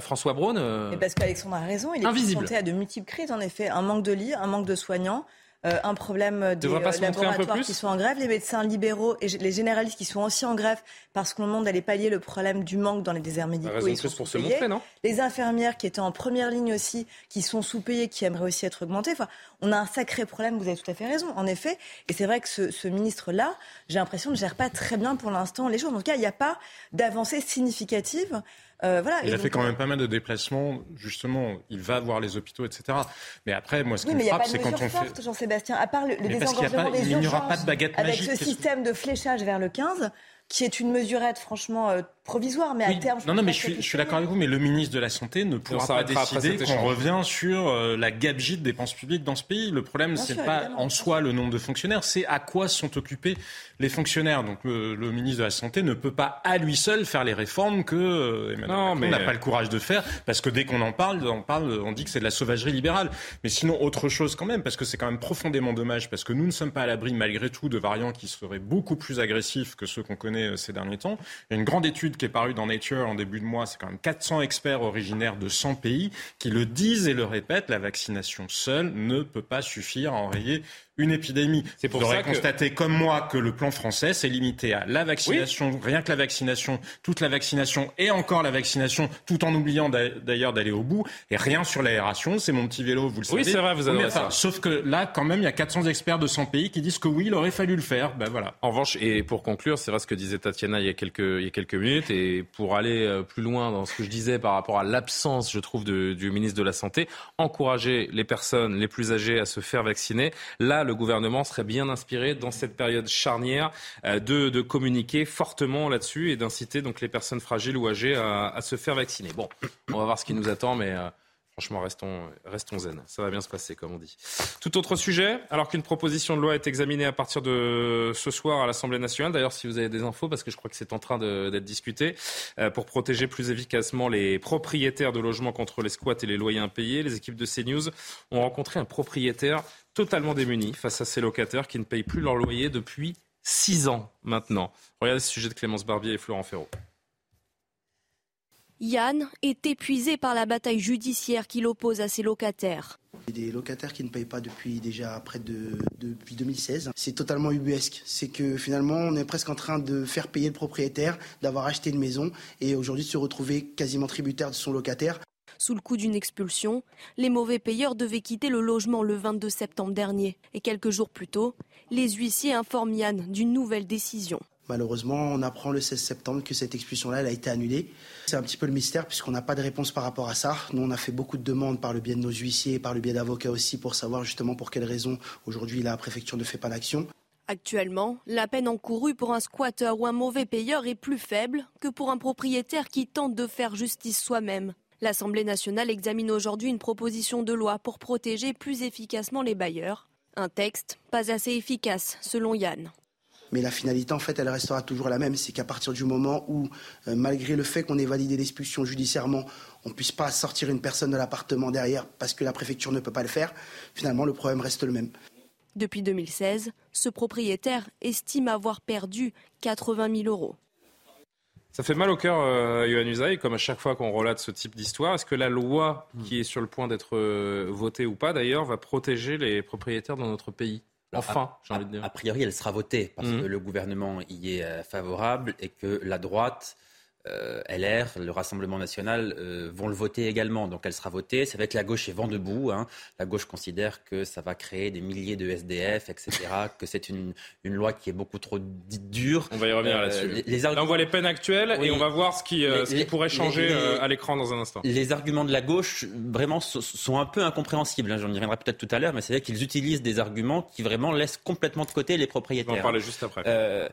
François Braun. Euh, parce qu'Alexandre a raison, il est confronté à de multiples crises, en effet. Un manque de lits, un manque de soignants. Euh, un problème des euh, laboratoires qui sont en grève, les médecins libéraux et les généralistes qui sont aussi en grève parce qu'on demande d'aller pallier le problème du manque dans les déserts médicaux. Ils sont pour se montrer, non? Les infirmières qui étaient en première ligne aussi, qui sont sous-payées, qui aimeraient aussi être augmentées. Enfin, on a un sacré problème, vous avez tout à fait raison, en effet. Et c'est vrai que ce, ce ministre-là, j'ai l'impression, ne gère pas très bien pour l'instant les choses. En tout cas, il n'y a pas d'avancée significative. Euh, il a fait quand même pas mal de déplacements. Justement, il va voir les hôpitaux, etc. Mais après, moi, ce qui me frappe, c'est quand on fait. Jean-Sébastien, à part le, le désengorgement des il n'y aura pas de baguette avec ce système de fléchage vers le 15, qui est une mesurette franchement euh, provisoire, mais à terme. non, non, mais je suis, d'accord avec vous, mais le ministre de la Santé ne pourra pas décider qu'on revient sur euh, la gabegie de dépenses publiques dans ce pays. Le problème, c'est pas en soi le nombre de fonctionnaires, c'est à quoi sont occupés les fonctionnaires. Donc le, ministre de la Santé ne peut pas à lui seul faire les réformes que euh, n'a pas le courage de faire, parce que dès qu'on en parle, on parle, on dit que c'est de la sauvagerie libérale. Mais sinon, autre chose quand même, parce que c'est quand même profondément dommage, parce que nous ne sommes pas à l'abri malgré tout de variants qui seraient beaucoup plus agressifs que ceux qu'on connaît euh, ces derniers temps. Une grande étude qui est parue dans Nature en début de mois, c'est quand même 400 experts originaires de 100 pays qui le disent et le répètent, la vaccination seule ne peut pas suffire à enrayer une épidémie. C'est pour Vous aurez constaté comme moi que le plan français s'est limité à la vaccination, rien que la vaccination, toute la vaccination et encore la vaccination, tout en oubliant d'ailleurs d'aller au bout, et rien sur l'aération. C'est mon petit vélo, vous le savez. Oui, c'est vrai, vous avez ça. Sauf que là, quand même, il y a 400 experts de 100 pays qui disent que oui, il aurait fallu le faire. Ben voilà. En revanche, et pour conclure, c'est vrai ce que disait Tatiana il y a quelques, il y a quelques minutes, et pour aller euh, plus loin dans ce que je disais par rapport à l'absence, je trouve, de, du ministre de la Santé, encourager les personnes les plus âgées à se faire vacciner. Là, le gouvernement serait bien inspiré dans cette période charnière euh, de, communiquer fortement là-dessus et d'inciter donc les personnes fragiles ou âgées à, à, se faire vacciner. Bon, on va voir ce qui nous attend, mais euh, Franchement, restons, restons zen. Ça va bien se passer, comme on dit. Tout autre sujet, alors qu'une proposition de loi est examinée à partir de ce soir à l'Assemblée nationale. D'ailleurs, si vous avez des infos, parce que je crois que c'est en train d'être discuté, euh, pour protéger plus efficacement les propriétaires de logements contre les squats et les loyers impayés, les équipes de CNews ont rencontré un propriétaire totalement démuni face à ses locataires qui ne payent plus leur loyer depuis six ans maintenant. Regardez ce sujet de Clémence Barbier et Florent Ferraud. Yann est épuisé par la bataille judiciaire qu'il oppose à ses locataires. Des locataires qui ne payent pas depuis déjà près de depuis 2016. C'est totalement ubuesque. C'est que finalement, on est presque en train de faire payer le propriétaire d'avoir acheté une maison et aujourd'hui de se retrouver quasiment tributaire de son locataire. Sous le coup d'une expulsion, les mauvais payeurs devaient quitter le logement le 22 septembre dernier. Et quelques jours plus tôt, les huissiers informent Yann d'une nouvelle décision. Malheureusement, on apprend le 16 septembre que cette expulsion-là a été annulée. C'est un petit peu le mystère puisqu'on n'a pas de réponse par rapport à ça. Nous, on a fait beaucoup de demandes par le biais de nos huissiers, par le biais d'avocats aussi, pour savoir justement pour quelles raisons aujourd'hui la préfecture ne fait pas d'action. Actuellement, la peine encourue pour un squatter ou un mauvais payeur est plus faible que pour un propriétaire qui tente de faire justice soi-même. L'Assemblée nationale examine aujourd'hui une proposition de loi pour protéger plus efficacement les bailleurs. Un texte pas assez efficace, selon Yann. Mais la finalité, en fait, elle restera toujours la même. C'est qu'à partir du moment où, euh, malgré le fait qu'on ait validé l'expulsion judiciairement, on ne puisse pas sortir une personne de l'appartement derrière parce que la préfecture ne peut pas le faire, finalement, le problème reste le même. Depuis 2016, ce propriétaire estime avoir perdu 80 000 euros. Ça fait mal au cœur, euh, Yohann Usaï, comme à chaque fois qu'on relate ce type d'histoire. Est-ce que la loi, qui est sur le point d'être euh, votée ou pas d'ailleurs, va protéger les propriétaires dans notre pays? Enfin, j'ai envie de dire. A priori, elle sera votée parce mmh. que le gouvernement y est euh, favorable et que la droite euh, LR, le Rassemblement national euh, vont le voter également. Donc elle sera votée. C'est vrai que la gauche est vent debout. Hein. La gauche considère que ça va créer des milliers de SDF, etc. que c'est une, une, loi qui est beaucoup trop dure. On va y revenir euh, là-dessus. Les, Là, on voit les peines actuelles et on va voir ce qui, ce qui pourrait changer à l'écran dans un instant. Les arguments de la gauche, vraiment, sont un peu incompréhensibles. Hein. J'en y reviendrai peut-être tout à l'heure, mais c'est vrai qu'ils utilisent des arguments qui vraiment laissent complètement de côté les propriétaires. On va en parler juste après.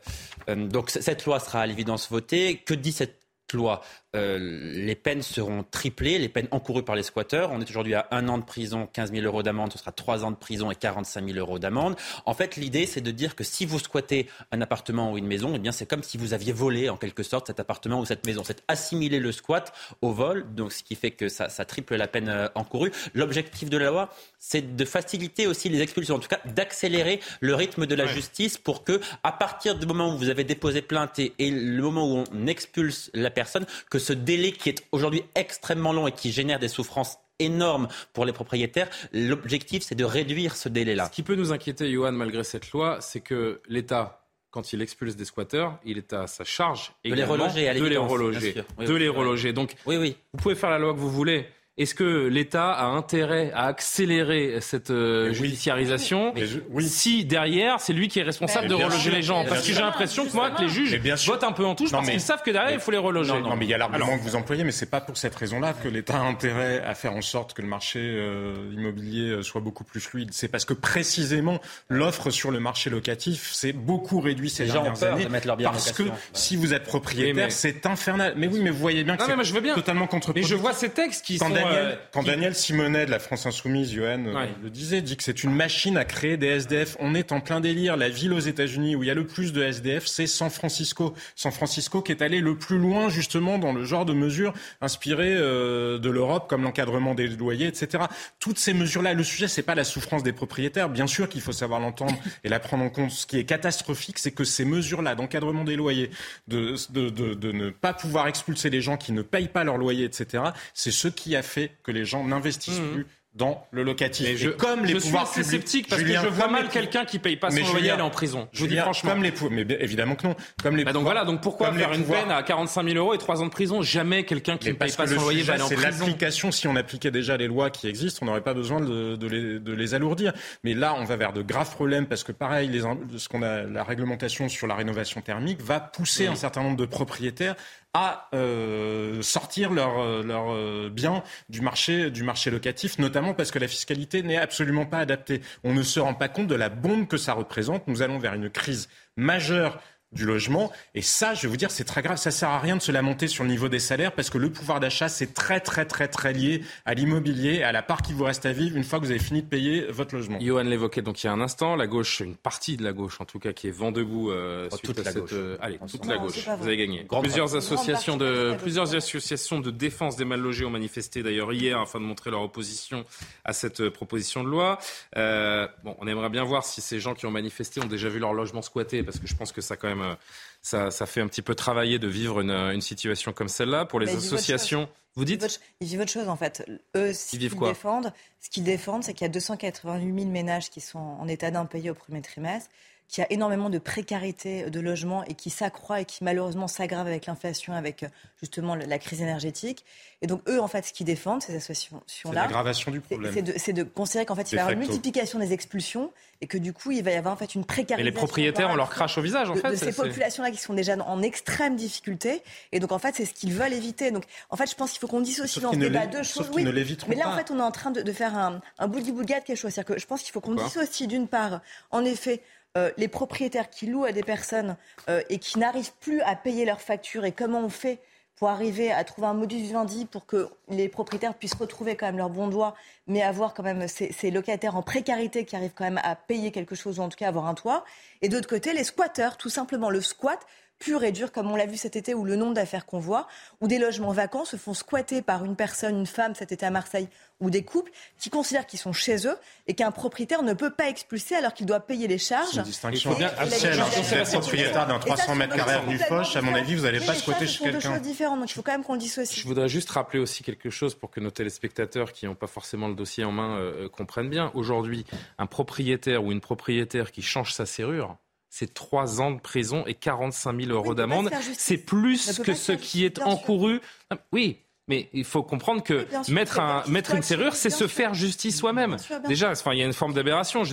donc cette loi sera à l'évidence votée. Que dit cette loi, euh, les peines seront triplées, les peines encourues par les squatteurs. On est aujourd'hui à un an de prison, 15 000 euros d'amende, ce sera trois ans de prison et 45 000 euros d'amende. En fait, l'idée, c'est de dire que si vous squattez un appartement ou une maison, eh bien, c'est comme si vous aviez volé, en quelque sorte, cet appartement ou cette maison. C'est assimiler le squat au vol, donc ce qui fait que ça, ça triple la peine euh, encourue. L'objectif de la loi, c'est de faciliter aussi les expulsions, en tout cas d'accélérer le rythme de la justice pour que, à partir du moment où vous avez déposé plainte et, et le moment où on expulse la personne, que ce délai qui est aujourd'hui extrêmement long et qui génère des souffrances énormes pour les propriétaires. L'objectif, c'est de réduire ce délai-là. Ce qui peut nous inquiéter, Johan, malgré cette loi, c'est que l'État quand il expulse des squatteurs, il est à sa charge de les reloger, à de les reloger, de les reloger. Donc, oui, oui. vous pouvez faire la loi que vous voulez. Est-ce que l'État a intérêt à accélérer cette euh, judiciarisation oui. si derrière c'est lui qui est responsable de reloger les gens? Parce que j'ai l'impression que moi que les juges votent un peu en touche parce qu'ils savent que derrière il faut les reloger. Non, mais il y a l'argument que vous employez, mais c'est pas pour cette raison-là que l'État a intérêt à faire en sorte que le marché euh, immobilier euh, soit beaucoup plus fluide. C'est parce que précisément l'offre sur le marché locatif s'est beaucoup réduit ces les dernières années. De mettre leur bien parce que si vous êtes propriétaire, c'est infernal. Mais oui, mais vous voyez bien que c'est totalement contre. Mais je vois ces textes qui sont Daniel, quand Daniel Simonet de la France Insoumise, Johan, euh, le disait, dit que c'est une machine à créer des SDF. On est en plein délire. La ville aux États-Unis où il y a le plus de SDF, c'est San Francisco. San Francisco qui est allé le plus loin justement dans le genre de mesures inspirées euh, de l'Europe, comme l'encadrement des loyers, etc. Toutes ces mesures-là, le sujet, c'est pas la souffrance des propriétaires. Bien sûr qu'il faut savoir l'entendre et la prendre en compte. Ce qui est catastrophique, c'est que ces mesures-là d'encadrement des loyers, de, de, de, de ne pas pouvoir expulser les gens qui ne payent pas leur loyer, etc., c'est ce qui a fait que les gens n'investissent mmh. plus dans le locatif. je, et comme les je pouvoirs suis assez sceptique parce que je vois mal quelqu'un qui paye pas son loyer aller en prison. Je vous dis franchement. Comme les mais évidemment que non. Comme les bah donc voilà, donc pourquoi faire une peine à 45 000 euros et 3 ans de prison? Jamais quelqu'un qui ne paye pas son loyer va aller en prison. C'est l'application. Si on appliquait déjà les lois qui existent, on n'aurait pas besoin de, de, les, de, les, alourdir. Mais là, on va vers de graves problèmes parce que pareil, les, ce qu'on a, la réglementation sur la rénovation thermique va pousser un certain nombre de propriétaires à euh, sortir leurs leur, euh, biens du marché, du marché locatif, notamment parce que la fiscalité n'est absolument pas adaptée. On ne se rend pas compte de la bombe que ça représente. Nous allons vers une crise majeure du logement. Et ça, je vais vous dire, c'est très grave. Ça sert à rien de se lamenter sur le niveau des salaires parce que le pouvoir d'achat, c'est très, très, très, très lié à l'immobilier, à la part qui vous reste à vivre une fois que vous avez fini de payer votre logement. Johan l'évoquait donc il y a un instant. La gauche, une partie de la gauche en tout cas, qui est vent debout euh, oh, toute la gauche. Euh, allez, toute la gauche. Vous avez gagné. plusieurs associations de plusieurs associations de défense des mal logés ont manifesté d'ailleurs hier afin de montrer leur opposition à cette euh, proposition de loi. Euh, bon, on aimerait bien voir si ces gens qui ont manifesté ont déjà vu leur logement squatté parce que je pense que ça quand même euh, ça, ça, fait un petit peu travailler de vivre une, une situation comme celle-là. Pour les associations, vous dites Ils vivent autre chose en fait. Eux, ce qu'ils défendent, ce qu'ils défendent, c'est qu'il y a 288 000 ménages qui sont en état d'impayé au premier trimestre qu'il y a énormément de précarité de logement et qui s'accroît et qui malheureusement s'aggrave avec l'inflation, avec justement la crise énergétique. Et donc eux, en fait, ce qu'ils défendent, ces associations-là, c'est l'aggravation du problème. C'est de, considérer qu'en fait, il va y avoir une multiplication des expulsions et que du coup, il va y avoir en fait une précarité. Et les propriétaires, on leur crache au visage, en de, fait. De ces populations-là qui sont déjà en extrême difficulté. Et donc, en fait, c'est ce qu'ils veulent éviter. Donc, en fait, je pense qu'il faut qu'on dissocie dans ce débat deux choses. Oui, mais là, en fait, on est en train de, faire un, un bout-bout-de quelque chose. C'est-à-dire que je pense qu'il faut qu'on dissocie d'une part, en effet, euh, les propriétaires qui louent à des personnes euh, et qui n'arrivent plus à payer leurs factures et comment on fait pour arriver à trouver un modus vivendi pour que les propriétaires puissent retrouver quand même leur bon doigt, mais avoir quand même ces, ces, locataires en précarité qui arrivent quand même à payer quelque chose ou en tout cas avoir un toit. Et d'autre côté, les squatteurs, tout simplement le squat, pur et dur, comme on l'a vu cet été, où le nombre d'affaires qu'on voit, où des logements vacants se font squatter par une personne, une femme cet été à Marseille, ou des couples qui considèrent qu'ils sont chez eux et qu'un propriétaire ne peut pas expulser alors qu'il doit payer les charges. C'est une distinction bien absolue. Si vous êtes propriétaire d'un 300 mètres carrés du Foch, à mon avis, vous n'allez pas squatter chez quelqu'un. C'est deux choses différentes, donc il faut quand même qu'on le dise aussi. Je voudrais juste rappeler aussi quelque chose pour que nos téléspectateurs qui n'ont pas forcément le dossier en main euh, comprennent bien. Aujourd'hui, un propriétaire ou une propriétaire qui change sa serrure, c'est trois ans de prison et 45 000 euros d'amende. C'est plus que ce qui est encouru. Oui, mais il faut comprendre que mettre, un, mettre une serrure, c'est se faire justice soi-même. Déjà, enfin, il y a une forme d'aberration.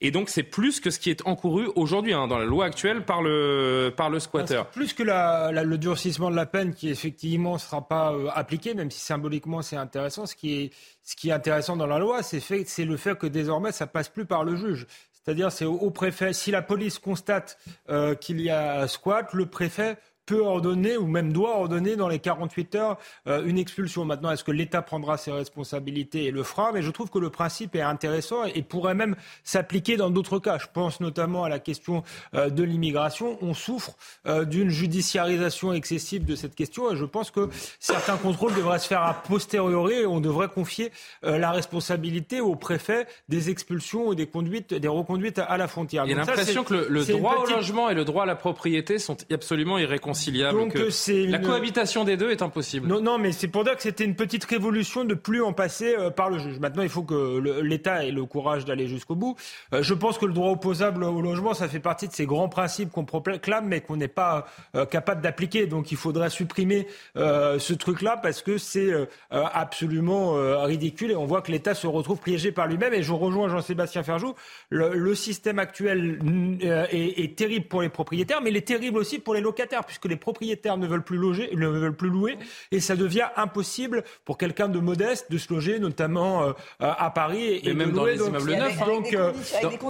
Et donc, c'est plus que ce qui est encouru aujourd'hui, hein, dans la loi actuelle, par le, par le squatter. Plus que la, la, le durcissement de la peine qui, effectivement, ne sera pas euh, appliqué, même si symboliquement c'est intéressant. Ce qui est, ce qui est intéressant dans la loi, c'est le fait que désormais, ça passe plus par le juge. C'est-à-dire, c'est au, préfet. Si la police constate euh, qu'il y a squat, le préfet peut ordonner ou même doit ordonner dans les 48 heures euh, une expulsion. Maintenant, est-ce que l'État prendra ses responsabilités et le fera? Mais je trouve que le principe est intéressant et pourrait même s'appliquer dans d'autres cas. Je pense notamment à la question euh, de l'immigration. On souffre euh, d'une judiciarisation excessive de cette question et je pense que certains contrôles devraient se faire a posteriori et on devrait confier la responsabilité au préfet des expulsions et des conduites, des reconduites à la frontière. Il y a l'impression que le, droit au logement et le droit à la propriété sont absolument irréconciliables donc euh, la cohabitation des deux est impossible. Non, non mais c'est pour dire que c'était une petite révolution de plus en passer euh, par le juge. Maintenant, il faut que l'État ait le courage d'aller jusqu'au bout. Euh, je pense que le droit opposable au logement, ça fait partie de ces grands principes qu'on proclame, mais qu'on n'est pas capable d'appliquer. Donc, il faudrait supprimer ce truc-là parce que c'est absolument ridicule et on voit que l'État se retrouve piégé par lui-même. Et je rejoins Jean-Sébastien Ferjou. Le, système actuel est, est terrible pour les propriétaires, mais il est terrible aussi pour les locataires, puisque que les propriétaires ne veulent plus loger, ne veulent plus louer, et ça devient impossible pour quelqu'un de modeste de se loger, notamment euh, à Paris et, même dans les immeubles neufs. Donc euh,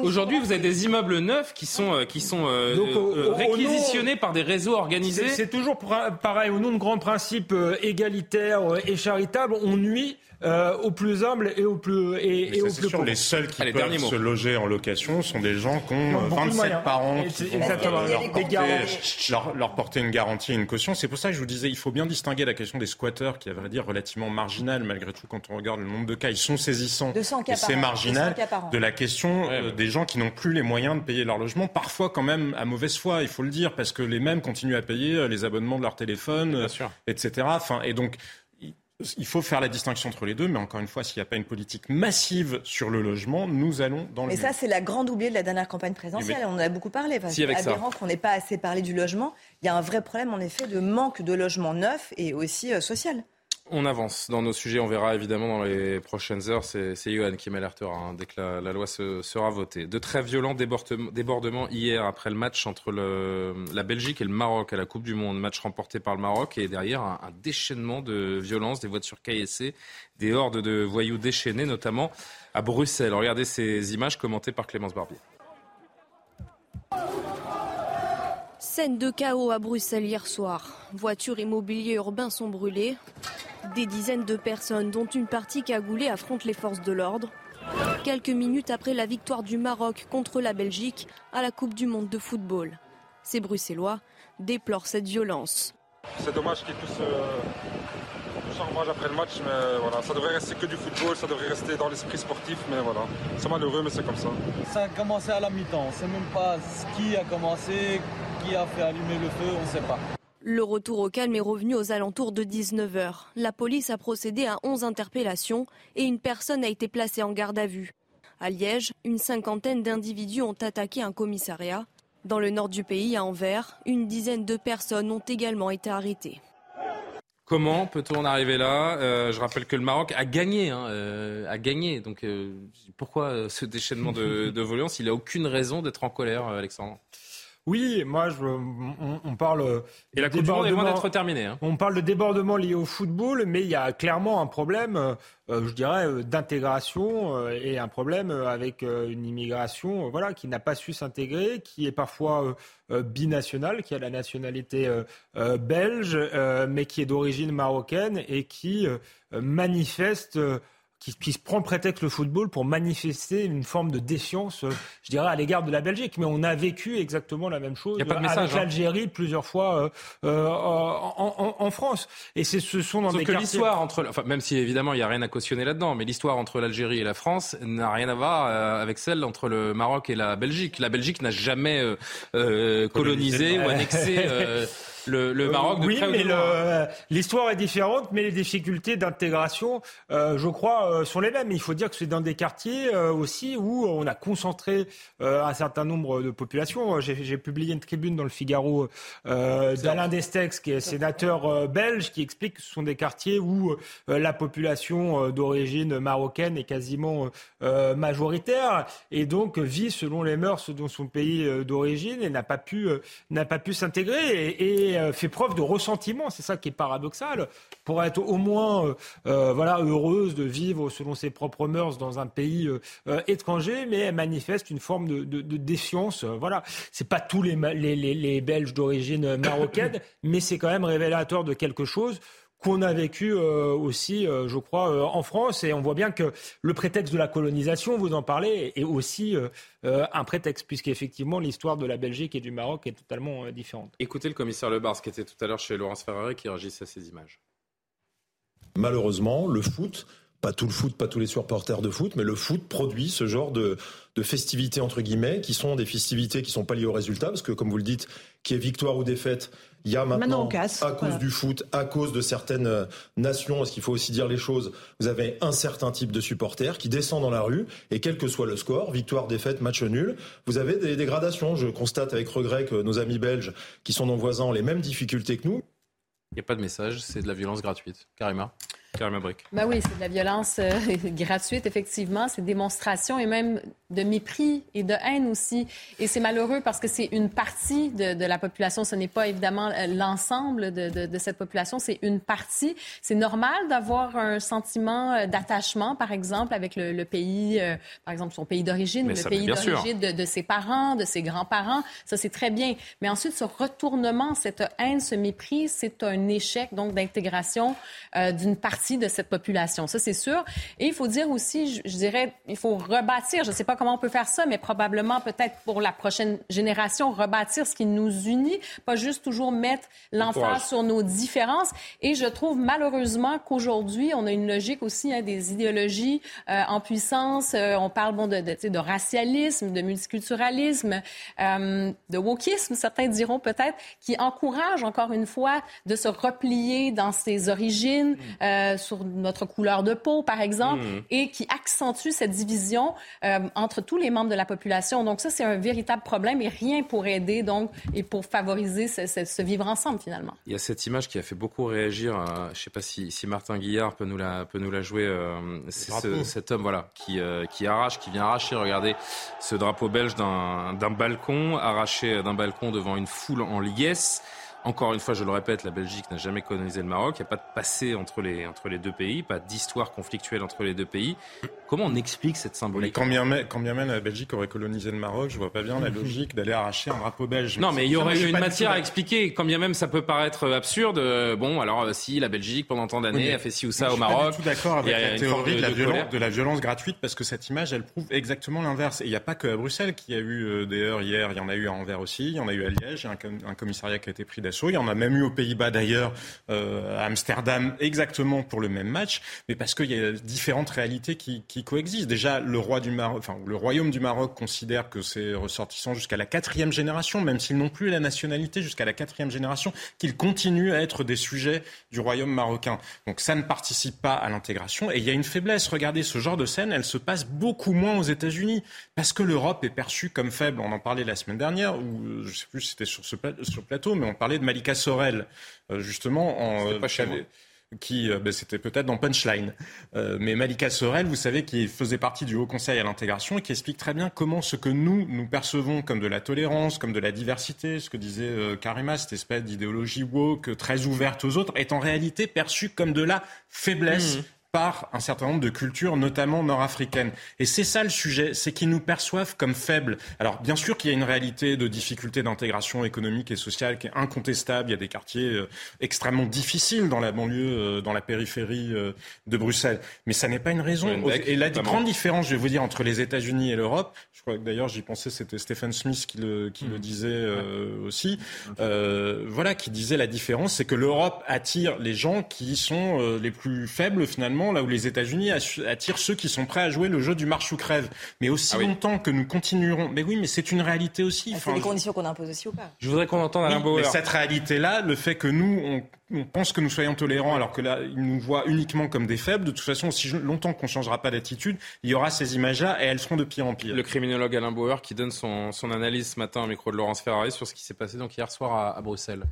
aujourd'hui, vous avez des immeubles neufs qui sont euh, qui sont réquisitionnés par des réseaux organisés. C'est toujours pareil au nom de grands principes égalitaires et charitables, on nuit euh, aux plus humbles et aux plus et, aux plus Les seuls qui peuvent se loger en location sont des gens qui ont 27 parents qui vont leur, leur, porter une garantie et une caution. C'est pour ça que je vous disais, il faut bien distinguer la question des squatteurs, qui est à vrai dire relativement marginale malgré tout quand on regarde le nombre de cas. Ils sont saisissants. et c'est marginal de la question euh, des gens qui n'ont plus les moyens de payer leur logement, parfois quand même à mauvaise foi, il faut le dire, parce que les mêmes continuent à payer euh, les abonnements de leur téléphone, etc. Enfin, et donc il faut faire la distinction entre les deux, mais encore une fois, s'il n'y a pas une politique massive sur le logement, nous allons dans le. Mais ça, c'est la grande oubliée de la dernière campagne présidentielle. On en a beaucoup parlé. Parce si, aberrant qu'on n'ait pas assez parlé du logement. Il y a un vrai problème, en effet, de manque de logement neuf et aussi euh, social. On avance dans nos sujets, on verra évidemment dans les prochaines heures. C'est Johan qui m'alertera hein, dès que la, loi sera votée. De très violents débordements hier après le match entre la Belgique et le Maroc à la Coupe du Monde. Match remporté par le Maroc et derrière un, déchaînement de violence, des voitures caillassées, des hordes de voyous déchaînés, notamment à Bruxelles. Regardez ces images commentées par Clémence Barbier. Scène de chaos à Bruxelles hier soir. Voitures et mobilier urbain sont brûlés. Des dizaines de personnes, dont une partie cagoulée, affrontent les forces de l'ordre. Quelques minutes après la victoire du Maroc contre la Belgique à la Coupe du Monde de football. Ces Bruxellois déplorent cette violence. C'est dommage qu'ils tous euh, après le match, mais voilà, ça devrait rester que du football, ça devrait rester dans l'esprit sportif, mais voilà, c'est malheureux, mais c'est comme ça. Ça a commencé à la mi-temps, on ne sait même pas qui a commencé, qui a fait allumer le feu, on ne sait pas. Le retour au calme est revenu aux alentours de 19h. La police a procédé à 11 interpellations et une personne a été placée en garde à vue. À Liège, une cinquantaine d'individus ont attaqué un commissariat. Dans le nord du pays, à Anvers, une dizaine de personnes ont également été arrêtées. Comment peut-on en arriver là? Euh, Je rappelle que le Maroc a gagné, hein, euh, a gagné. Donc euh, pourquoi ce déchaînement de, de violence Il n'a aucune raison d'être en colère, Alexandre? Oui, moi, je, on, parle. Et la Coupe du Monde est loin d'être terminée. Hein. On parle de débordement lié au football, mais il y a clairement un problème, euh, je dirais, euh, d'intégration euh, et un problème avec une immigration, voilà, qui n'a pas su s'intégrer, qui est parfois binationale, qui a la nationalité belge, mais qui est d'origine marocaine et qui manifeste qui, se prend le prétexte le football pour manifester une forme de défiance, euh, je dirais, à l'égard de la Belgique. Mais on a vécu exactement la même chose avec hein. l'Algérie plusieurs fois euh, euh, en, France. Et c'est ce sont dans Sauf que l'histoire entre, enfin, même si évidemment il n'y a rien à cautionner là-dedans, mais l'histoire entre l'Algérie et la France n'a rien à voir avec celle entre le Maroc et la Belgique. La Belgique n'a jamais colonisé ou annexé le, Maroc Oui, mais l'histoire est différente, mais les difficultés d'intégration, euh, je crois, euh, sont les mêmes. Il faut dire que c'est dans des quartiers euh, aussi où on a concentré un certain nombre de populations. J'ai publié une tribune dans le Figaro d'Alain Destex, qui est sénateur belge, qui explique que ce sont des quartiers où la population d'origine marocaine est quasiment majoritaire et donc vit selon les mœurs de son pays d'origine et n'a pas pu n'a pas pu s'intégrer et ait fait preuve de ressentiment. C'est ça qui est paradoxal. Pour être au moins voilà, heureuse de vivre selon ses propres mœurs dans un pays étranger, mais elle manifeste une forme de, de, défiance. voilà. C'est pas tous les, les, les Belges d'origine marocaine, mais c'est quand même révélateur de quelque chose qu'on a vécu euh, aussi, euh, je crois, euh, en France. Et on voit bien que le prétexte de la colonisation, vous en parlez, est aussi un prétexte, puisqu'effectivement, l'histoire de la Belgique et du Maroc est totalement différente. Écoutez le commissaire Lebars, qui était tout à l'heure chez Laurence Ferrari, qui réagissait à ces images. Malheureusement, le foot pas tout le foot, pas tous les supporters de foot, mais le foot produit ce genre de, festivités entre guillemets, qui sont des festivités qui sont pas liées au résultat, parce que comme vous le dites, qui est victoire ou défaite, il y a maintenant, à cause du foot, à cause de certaines euh, nations, parce qu'il faut aussi dire les choses, vous avez un certain type de supporters qui descend dans la rue, et quel que soit le score, victoire, défaite, match nul, vous avez des dégradations. Je constate avec regret que nos amis belges, qui sont nos voisins, ont les mêmes difficultés que nous. Il n'y a pas de message, c'est de la violence gratuite. Karima? Bah oui, c'est de la violence euh, gratuite, effectivement. C'est démonstration et même de mépris et de haine aussi. Et c'est malheureux parce que c'est une partie de, de, la population. Ce n'est pas évidemment euh, l'ensemble de, de, de, cette population, c'est une partie. C'est normal d'avoir un sentiment euh, d'attachement, par exemple, avec le, le pays, par exemple, son pays d'origine, le pays d'origine de, ses parents, de ses grands-parents. Ça, c'est très bien. Mais ensuite, ce retournement, cette haine, ce mépris, c'est un échec, donc, d'intégration d'une partie de cette population. Ça, c'est sûr. Et il faut dire aussi, je, dirais, il faut rebâtir, je ne sais pas comment on peut faire ça, mais probablement peut-être pour la prochaine génération, rebâtir ce qui nous unit, pas juste toujours mettre l'emphase sur nos différences. Et je trouve malheureusement qu'aujourd'hui, on a une logique aussi hein, des idéologies euh, en puissance. Euh, on parle bon, de, de, de, racialisme, de multiculturalisme, euh, de wokisme, certains diront peut-être, qui encourage encore une fois de se replier dans ses origines, mm. Sur notre couleur de peau, par exemple, mmh. et qui accentue cette division euh, entre tous les membres de la population. Donc ça, c'est un véritable problème et rien pour aider donc et pour favoriser ce, vivre ensemble finalement. Il y a cette image qui a fait beaucoup réagir. Euh, je ne sais pas si, Martin Guillard peut nous la, peut nous la jouer. c'est cet homme voilà qui, qui arrache, qui vient arracher. Regardez ce drapeau belge d'un balcon, arraché d'un balcon devant une foule en liesse. Encore une fois, je le répète, la Belgique n'a jamais colonisé le Maroc. Il n'y a pas de passé entre les, entre les deux pays, pas d'histoire conflictuelle entre les deux pays. Comment on explique cette symbolique quand bien, même, quand bien même la Belgique aurait colonisé le Maroc, je vois pas bien la logique d'aller arracher un drapeau belge. Non, mais il y aurait eu une matière à expliquer. Quand bien même ça peut paraître absurde. Euh, bon, alors euh, si la Belgique pendant tant d'années a fait ci ou ça au Maroc. Je suis d'accord avec la théorie de, la violence, de, la violence, gratuite parce que cette image, elle prouve exactement l'inverse. Et il n'y a pas que à Bruxelles qu'il y a eu euh, d'ailleurs hier, il y en a eu à Anvers aussi, il y en a eu à Liège, il y a un, un commissariat qui a été pris d'assaut, il y en a même eu aux Pays-Bas d'ailleurs, euh, à Amsterdam, exactement pour le même match, mais parce qu'il y a différentes réalités qui, coexistent. Déjà, le royaume du Maroc considère que ses ressortissants jusqu'à la quatrième génération, même s'ils n'ont plus la nationalité jusqu'à la quatrième génération, qu'ils continuent à être des sujets du royaume marocain. Donc ça ne participe pas à l'intégration et il y a une faiblesse. Regardez ce genre de scène, elle se passe beaucoup moins aux États-Unis parce que l'Europe est perçue comme faible. On en parlait la semaine dernière, ou je sais plus si c'était sur ce plateau, mais on parlait de Malika Sorel, euh, justement en pas qui euh, ben, c'était peut-être dans Punchline. Euh, mais Malika Sorel, vous savez, qui faisait partie du Haut Conseil à l'intégration et qui explique très bien comment ce que nous, nous percevons comme de la tolérance, comme de la diversité, ce que disait euh, Karima, cette espèce d'idéologie woke très ouverte aux autres, est en réalité perçu comme de la faiblesse. Mmh par un certain nombre de cultures, notamment nord-africaines. Et c'est ça le sujet, c'est qu'ils nous perçoivent comme faibles. Alors bien sûr qu'il y a une réalité de difficulté d'intégration économique et sociale qui est incontestable. Il y a des quartiers euh, extrêmement difficiles dans la banlieue, euh, dans la périphérie euh, de Bruxelles. Mais ça n'est pas une raison. et la grande différence, je vais vous dire, entre les États-Unis et l'Europe, je crois que d'ailleurs j'y pensais, c'était Stephen Smith qui le, qui le mmh. disait aussi, voilà, qui disait la différence, c'est que l'Europe attire les gens qui sont les plus faibles finalement là où les États-Unis attirent ceux qui sont prêts à jouer le jeu du marche ou crève. Mais aussi ah longtemps que nous continuerons. Mais oui, mais c'est une réalité aussi. Ah, c'est des conditions qu'on impose aussi ou pas? Je voudrais qu'on entende Alain Bauer. Mais cette réalité-là, le fait que nous, on, on, pense que nous soyons tolérants alors que là, ils nous voient uniquement comme des faibles, de toute façon, si longtemps qu'on ne changera pas d'attitude, il y aura ces images-là et elles seront de pire en pire. Le criminologue Alain Bauer qui donne son, son analyse ce matin au micro de Laurence Ferrari sur ce qui s'est passé donc hier soir à, à Bruxelles.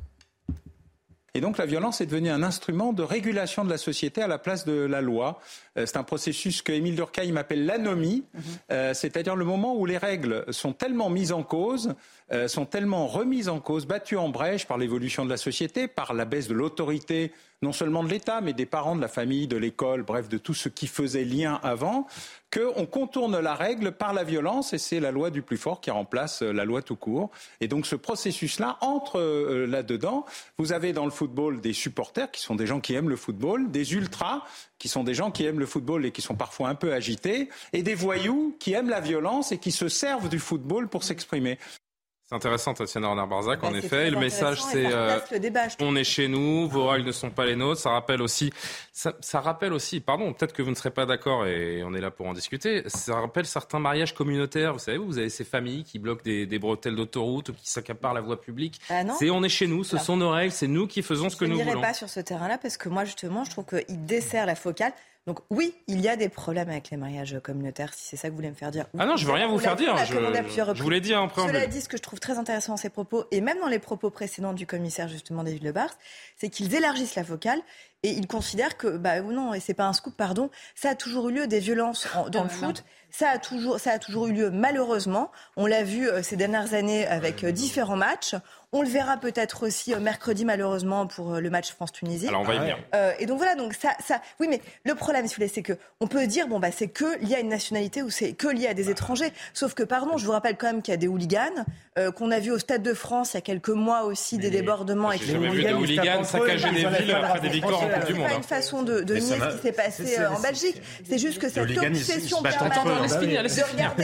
Et donc la violence est devenue un instrument de régulation de la société à la place de la loi. Euh, c'est un processus que Émile Durkheim appelle l'anomie, mhm. euh, c'est-à-dire le moment où les règles sont tellement mises en cause, euh, sont tellement remises en cause, battues en brèche par l'évolution de la société, par la baisse de l'autorité non seulement de l'État, mais des parents, de la famille, de l'école, bref, de tout ce qui faisait lien avant, qu'on contourne la règle par la violence, et c'est la loi du plus fort qui remplace euh, la loi tout court. Et donc ce processus-là entre euh, là-dedans. Vous avez dans le football des supporters qui sont des gens qui aiment le football, des ultras qui sont des gens qui aiment le football et qui sont parfois un peu agités, et des voyous qui aiment la violence et qui se servent du football pour s'exprimer. C'est intéressant, Tatiana Renard-Barzac, en effet. Le message, c'est euh, on est chez nous, vos règles ne sont pas les nôtres. Ça rappelle aussi, ça, rappelle aussi, pardon, peut-être que vous ne serez pas d'accord et on est là pour en discuter. Ça rappelle certains mariages communautaires. Vous savez, vous avez ces familles qui bloquent des, bretelles d'autoroute ou qui s'accaparent la voie publique. Ah c'est on est chez nous, ce sont nos règles, c'est nous qui faisons ce que nous voulons. Je n'irai pas sur ce terrain-là parce que moi, justement, je trouve qu'il dessert la focale. Donc oui, il y a des problèmes avec les mariages communautaires, si c'est ça que vous voulez me faire dire. ah non, je veux rien vous faire dire. Je, je, vous l'ai dit en préambule. Cela dit, ce que je trouve très intéressant dans ces propos, et même dans les propos précédents du commissaire justement David Lebars, c'est qu'ils élargissent la focale et ils considèrent que, bah non, et c'est pas un scoop, pardon, ça a toujours eu lieu des violences dans le foot. Ça a toujours, ça a toujours eu lieu malheureusement. On l'a vu euh, ces dernières années avec euh, différents matchs. On le verra peut-être aussi euh, mercredi, malheureusement, pour le match France-Tunisie. Alors, on va y venir. et donc voilà, donc ça, ça, oui, mais le problème, si vous voulez, c'est que on peut dire, bon, bah, c'est que lié à une nationalité ou c'est que lié à des étrangers. Sauf que, pardon, je vous rappelle quand même qu'il y a des hooligans, qu'on a vu au Stade de France il y a quelques mois aussi, des débordements avec les hooligans. Vu des hooligans saccager des villes après des victoires en Coupe du Monde. C'est pas une hein. façon de, de nier ce qui s'est passé en Belgique. C'est juste que cette obsession permanente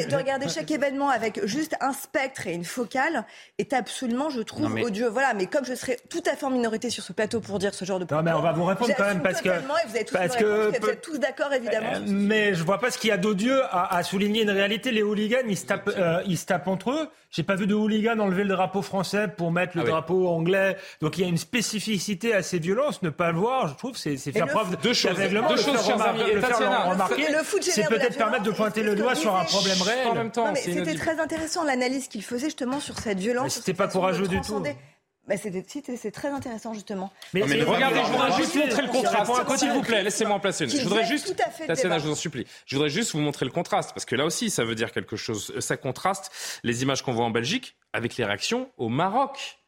de regarder, chaque événement avec juste un spectre et une focale est absolument, je trouve, odieux. Voilà, mais comme je serais tout à fait en minorité sur ce plateau pour dire ce genre de Non, mais on va vous répondre quand même parce que. vous êtes tous, parce que, vous êtes tous d'accord, évidemment. Euh, mais je vois pas ce qu'il y a d'odieux à, souligner une réalité. Les hooligans, ils se tapent, euh, ils se tapent entre eux. J'ai pas vu de hooligans enlever le drapeau français pour mettre le ah drapeau anglais. Donc il y a une spécificité à ces violences. Ne pas le voir, je trouve, c'est faire preuve de choses. Deux choses, chers amis. C'est peut-être permettre de pointer le doigt sur un problème en même temps. C'était très intéressant l'analyse qu'il faisait justement sur cette violence. C'était pas courageux du tout. Bah, c'est très intéressant justement. Mais, regardez, je voudrais juste montrer le contraste. S'il vous plaît, laissez-moi en placer une. Je voudrais juste, Tatiana, je vous en supplie. Je voudrais juste vous montrer le contraste parce que là aussi, ça veut dire quelque chose. Ça contraste les images qu'on voit en Belgique avec les réactions au Maroc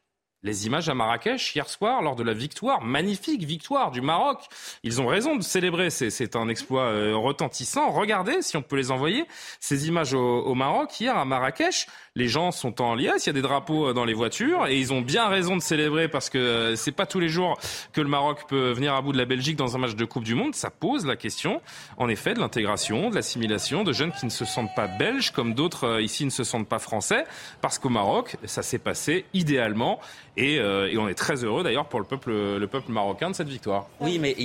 les images à Marrakech hier soir lors de la victoire, magnifique victoire du Maroc. Ils ont raison de célébrer, c'est un exploit euh, retentissant. Regardez si on peut les envoyer, ces images au, Maroc hier à Marrakech. Les gens sont en liesse, il y a des drapeaux euh, dans les voitures et ils ont bien raison de célébrer parce que euh, c'est pas tous les jours que le Maroc peut venir à bout de la Belgique dans un match de Coupe du Monde. Ça pose la question, en effet, de l'intégration, de l'assimilation, de jeunes qui ne se sentent pas belges comme d'autres ici ne se sentent pas français parce qu'au Maroc, ça s'est passé idéalement euh, et, on est très heureux d'ailleurs pour le peuple, le peuple marocain de cette victoire. Oui, mais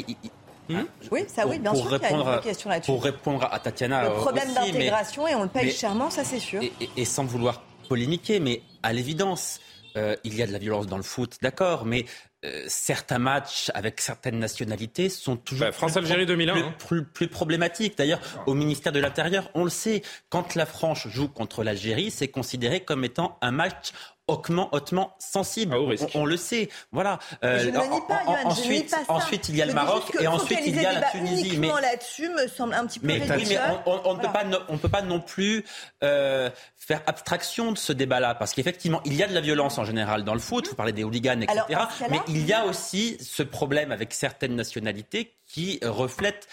hmm oui, ça oui, bien sûr qu'il y a une question là-dessus. Pour répondre à Tatiana. Le problème d'intégration, et on le paye chèrement, ça c'est sûr. Et, sans vouloir polémiquer, mais à l'évidence, euh, il y a de la violence dans le foot, d'accord, mais euh, certains matchs avec certaines nationalités sont toujours bah, France-Algérie 2001 hein. plus, plus, problématiques. D'ailleurs, au ministère de l'Intérieur, on le sait, quand la France joue contre l'Algérie, c'est considéré comme étant un match hautement, hautement sensible. Ah, on, le sait. Voilà. Euh, je ne nie pas, ensuite, pas ça. ensuite, il y a le Maroc et ensuite il y a la Tunisie. Mais là-dessus me semble un petit peu mais, oui, mais on, ne peut pas, on peut pas non plus euh, faire abstraction de ce débat-là, parce qu'effectivement, il y a de la violence en général dans le foot. Vous parlez des hooligans, etc. mais il y a aussi ce problème avec certaines nationalités qui reflètent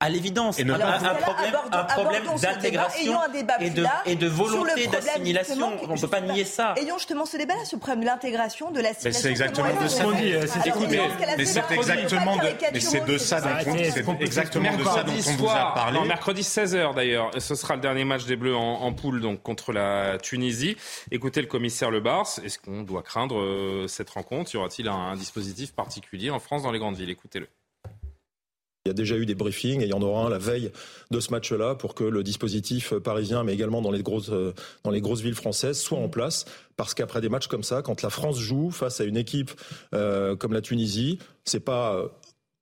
à l'évidence, un, problème, un problème d'intégration et de, et de volonté d'assimilation. On ne peut pas nier ça. Ayons justement ce débat-là sur le problème de l'intégration, de l'assimilation. C'est exactement de. Mais c'est exactement de, mais c'est de ça dont on, exactement de ça dont on vous a parlé. mercredi 16h d'ailleurs, ce sera le dernier match des Bleus en, poule donc contre la Tunisie. Écoutez le commissaire Le Bars. Est-ce qu'on doit craindre euh, cette rencontre? Y aura-t-il un dispositif particulier en France dans les grandes villes? Écoutez-le. Il y a déjà eu des briefings et il y en aura un la veille de ce match-là pour que le dispositif parisien, mais également dans les grosses, euh, dans les grosses villes françaises, soit en place. Parce qu'après des matchs comme ça, quand la France joue face à une équipe euh, comme la Tunisie, c'est pas euh,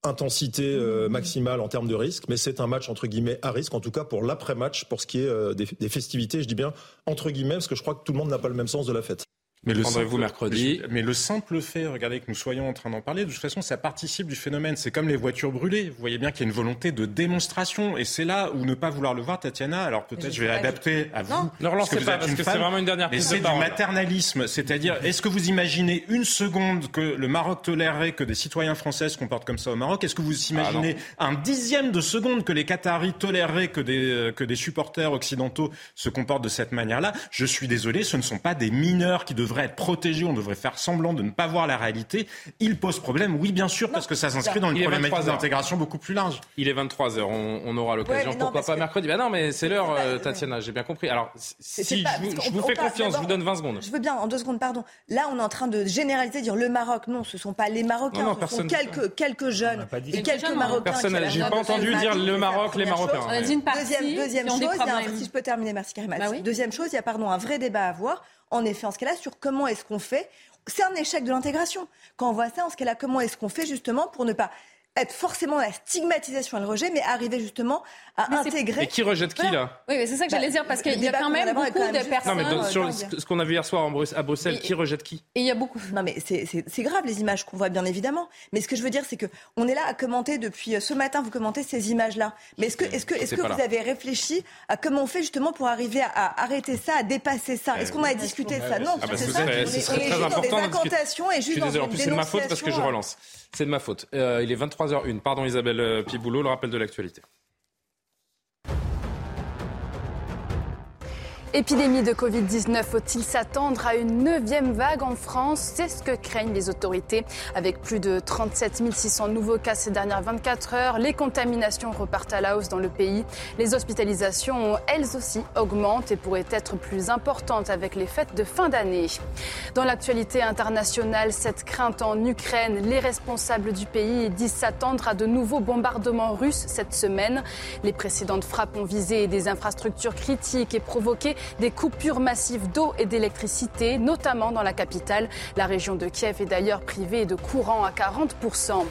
intensité maximale en termes de risque, mais c'est un match entre guillemets à risque, en tout cas pour l'après-match, pour ce qui est des, des, festivités, je dis bien entre guillemets, parce que je crois que tout le monde n'a pas le même sens de la fête. Mais le simple, mercredi. Mais le simple fait, regardez que nous soyons en train d'en parler, de toute façon, ça participe du phénomène. C'est comme les voitures brûlées. Vous voyez bien qu'il y a une volonté de démonstration. Et c'est là où ne pas vouloir le voir, Tatiana. Alors peut-être je vais adapter à vous. Non, ne relancez pas, parce que c'est vraiment une dernière Mais c'est du maternalisme. C'est-à-dire, est-ce que vous imaginez une seconde que le Maroc tolérerait que des citoyens français se comportent comme ça au Maroc? Est-ce que vous imaginez ah un dixième de seconde que les Qataris toléreraient que des, euh, que des supporters occidentaux se comportent de cette manière-là? Je suis désolé, ce ne sont pas des mineurs qui devraient être protégés, on devrait faire semblant de ne pas voir la réalité. Il pose problème, oui, bien sûr, parce que ça s'inscrit dans une problématique d'intégration beaucoup plus large. Il est 23h, on, aura l'occasion, pourquoi pas mercredi? Bah Non, mais c'est l'heure, euh, Tatiana, j'ai bien compris. Alors, si je, vous, fais confiance, je vous donne 20 secondes. Je veux bien, en deux secondes, pardon. Là, on est en train de généraliser, dire le Maroc. Non, ce ne sont pas les Marocains, ce sont quelques, quelques jeunes et quelques Marocains. Personne, j'ai pas entendu dire le Maroc, les Marocains. Deuxième chose, si je peux terminer, merci Karim. Bah deuxième chose, il y a pardon, un vrai débat à avoir en effet, en ce cas-là, sur comment est-ce qu'on fait. C'est un échec de l'intégration. Quand on voit ça, en ce cas-là, comment est-ce qu'on fait justement pour ne pas être forcément la stigmatisation et le rejet, mais arriver justement à intégrer. Et qui rejette qui là Oui, mais c'est ça que j'allais dire parce qu'il y a quand même beaucoup de personnes. Non, mais sur ce qu'on a vu hier soir à Bruxelles, qui rejette qui Et il y a beaucoup. Non, mais c'est grave les images qu'on voit bien évidemment. Mais ce que je veux dire, c'est que on est là à commenter depuis euh, ce matin. Vous commentez ces images-là. Mais est-ce que est-ce que est-ce que vous avez réfléchi à comment on fait justement pour arriver à arrêter ça, à dépasser ça? Est-ce qu'on a discuté de ça? Non, bah, c'est ça. C'est très important. incantations et juste dans une C'est de ma faute parce que je relance. C'est de ma faute. Euh, il est 23h01. Pardon Isabelle euh, Piboulot, le rappel de l'actualité. Épidémie de Covid-19, faut-il s'attendre à une neuvième vague en France? C'est ce que craignent les autorités. Avec plus de 37 600 nouveaux cas ces dernières 24 heures, les contaminations repartent à la hausse dans le pays. Les hospitalisations, elles aussi, augmentent et pourraient être plus importantes avec les fêtes de fin d'année. Dans l'actualité internationale, cette crainte en Ukraine, les responsables du pays disent s'attendre à de nouveaux bombardements russes cette semaine. Les précédentes frappes ont visé des infrastructures critiques et provoqué des coupures massives d'eau et d'électricité, notamment dans la capitale. La région de Kiev est d'ailleurs privée de courant à 40%.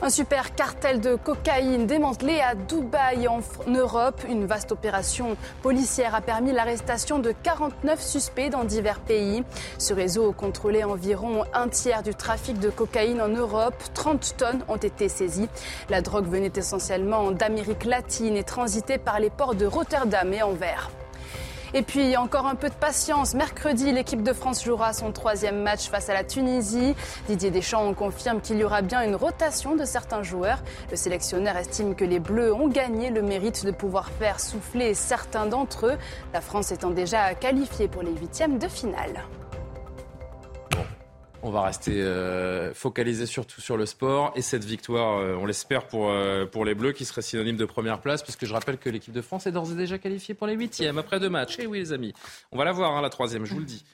Un super cartel de cocaïne démantelé à Dubaï en Europe. Une vaste opération policière a permis l'arrestation de 49 suspects dans divers pays. Ce réseau contrôlait environ un tiers du trafic de cocaïne en Europe. 30 tonnes ont été saisies. La drogue venait essentiellement d'Amérique latine et transitait par les ports de Rotterdam et Anvers. Et puis encore un peu de patience. Mercredi, l'équipe de France jouera son troisième match face à la Tunisie. Didier Deschamps confirme qu'il y aura bien une rotation de certains joueurs. Le sélectionneur estime que les Bleus ont gagné le mérite de pouvoir faire souffler certains d'entre eux, la France étant déjà qualifiée pour les huitièmes de finale. On va rester euh, focalisé surtout sur le sport et cette victoire, euh, on l'espère pour, euh, pour les Bleus, qui serait synonyme de première place, puisque je rappelle que l'équipe de France est d'ores et déjà qualifiée pour les huitièmes après deux matchs. Et eh oui, les amis, on va la voir, hein, la troisième, je vous le dis.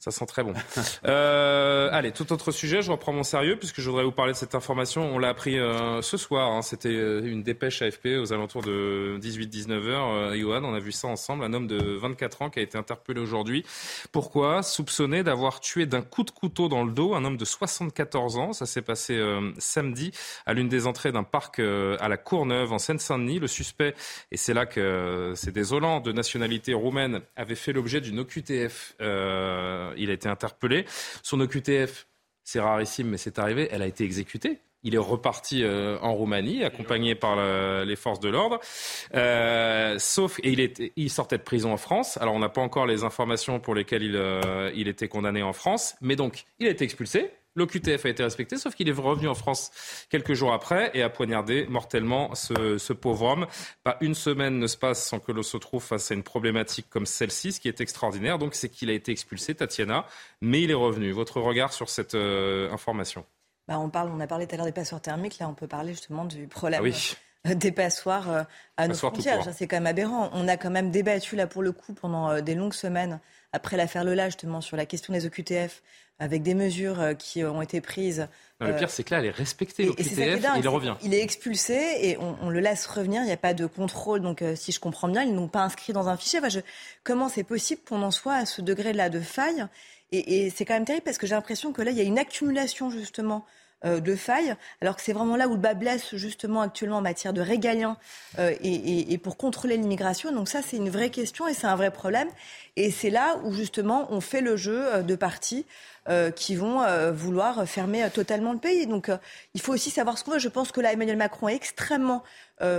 Ça sent très bon. Euh, allez, tout autre sujet, je reprends mon sérieux puisque je voudrais vous parler de cette information. On l'a appris euh, ce soir, hein, c'était euh, une dépêche AFP aux alentours de 18-19 heures. Euh, Johan, on a vu ça ensemble, un homme de 24 ans qui a été interpellé aujourd'hui. Pourquoi? Soupçonné d'avoir tué d'un coup de couteau dans le dos un homme de 74 ans. Ça s'est passé euh, samedi à l'une des entrées d'un parc à la Courneuve en Seine-Saint-Denis. Le suspect, et c'est là que c'est désolant, de nationalité roumaine, avait fait l'objet d'une OQTF il a été interpellé. Son OQTF, c'est rarissime, mais c'est arrivé, elle a été exécutée. Il est reparti euh, en Roumanie, accompagné par les forces de l'ordre. Euh, sauf, et il, sortait de prison en France. Alors, on n'a pas encore les informations pour lesquelles il, euh, il était condamné en France. Mais donc, il a été expulsé. L'OQTF a été respecté, sauf qu'il est revenu en France quelques jours après et a poignardé mortellement ce, pauvre homme. Pas une semaine ne se passe sans que l'on se trouve face à une problématique comme celle-ci. Ce qui est extraordinaire, donc, c'est qu'il a été expulsé, Tatiana, mais il est revenu. Votre regard sur cette euh, information? Bah, on, parle, on a parlé tout à l'heure des passoires thermiques. Là, on peut parler justement du problème. Ah des passoires euh, à nos frontières. C'est quand même aberrant. On a quand même débattu là pour le coup pendant euh, des longues semaines après l'affaire Lola justement sur la question des OQTF, avec des mesures euh, qui ont été prises. le pire, c'est que là, elle est respectée, l'OQTF, il revient. Il est expulsé et on, le laisse revenir, il n'y a pas de contrôle. Donc, euh, si je comprends bien, ils n'ont pas inscrit dans un fichier. je... Comment c'est possible qu'on en soit à ce degré-là de faille? Et, et c'est quand même terrible parce que j'ai l'impression que là, il y a une accumulation, justement, de failles, alors que c'est vraiment là où le bas blesse justement actuellement en matière de régalien et, et, pour contrôler l'immigration. Donc ça, c'est une vraie question et c'est un vrai problème. Et c'est là où justement on fait le jeu de partis qui vont vouloir fermer totalement le pays. Donc il faut aussi savoir ce qu'on veut. Je pense que là, Emmanuel Macron est extrêmement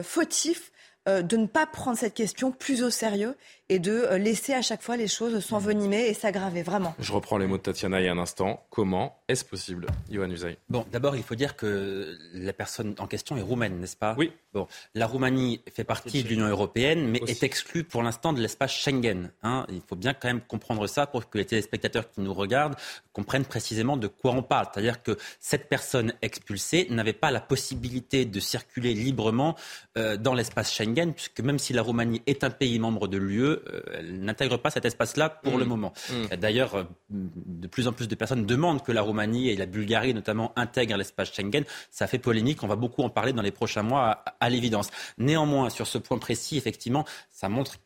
fautif de ne pas prendre cette question plus au sérieux et de euh, laisser à chaque fois les choses s'envenimer et s'aggraver, vraiment. Je reprends les mots de Tatiana il y a un instant. Comment est-ce possible, Yohann Usaï? Bon, d'abord, il faut dire que la personne en question est roumaine, n'est-ce pas? Oui. Bon, la Roumanie fait partie de l'Union européenne, mais est exclue pour l'instant de l'espace Schengen. Hein. il faut bien quand même comprendre ça pour que les téléspectateurs qui nous regardent comprennent précisément de quoi on parle. C'est-à-dire que cette personne expulsée n'avait pas la possibilité de circuler librement euh, dans l'espace Schengen, puisque même si la Roumanie est un pays membre de l'UE, euh, elle n'intègre pas cet espace-là pour le mm. moment. Mm. D'ailleurs, euh, de plus en plus de personnes demandent que la Roumanie et la Bulgarie notamment intègrent l'espace Schengen. Ça fait polémique, on va beaucoup en parler dans les prochains mois, à, l'évidence. Néanmoins, sur ce point précis, effectivement, ça montre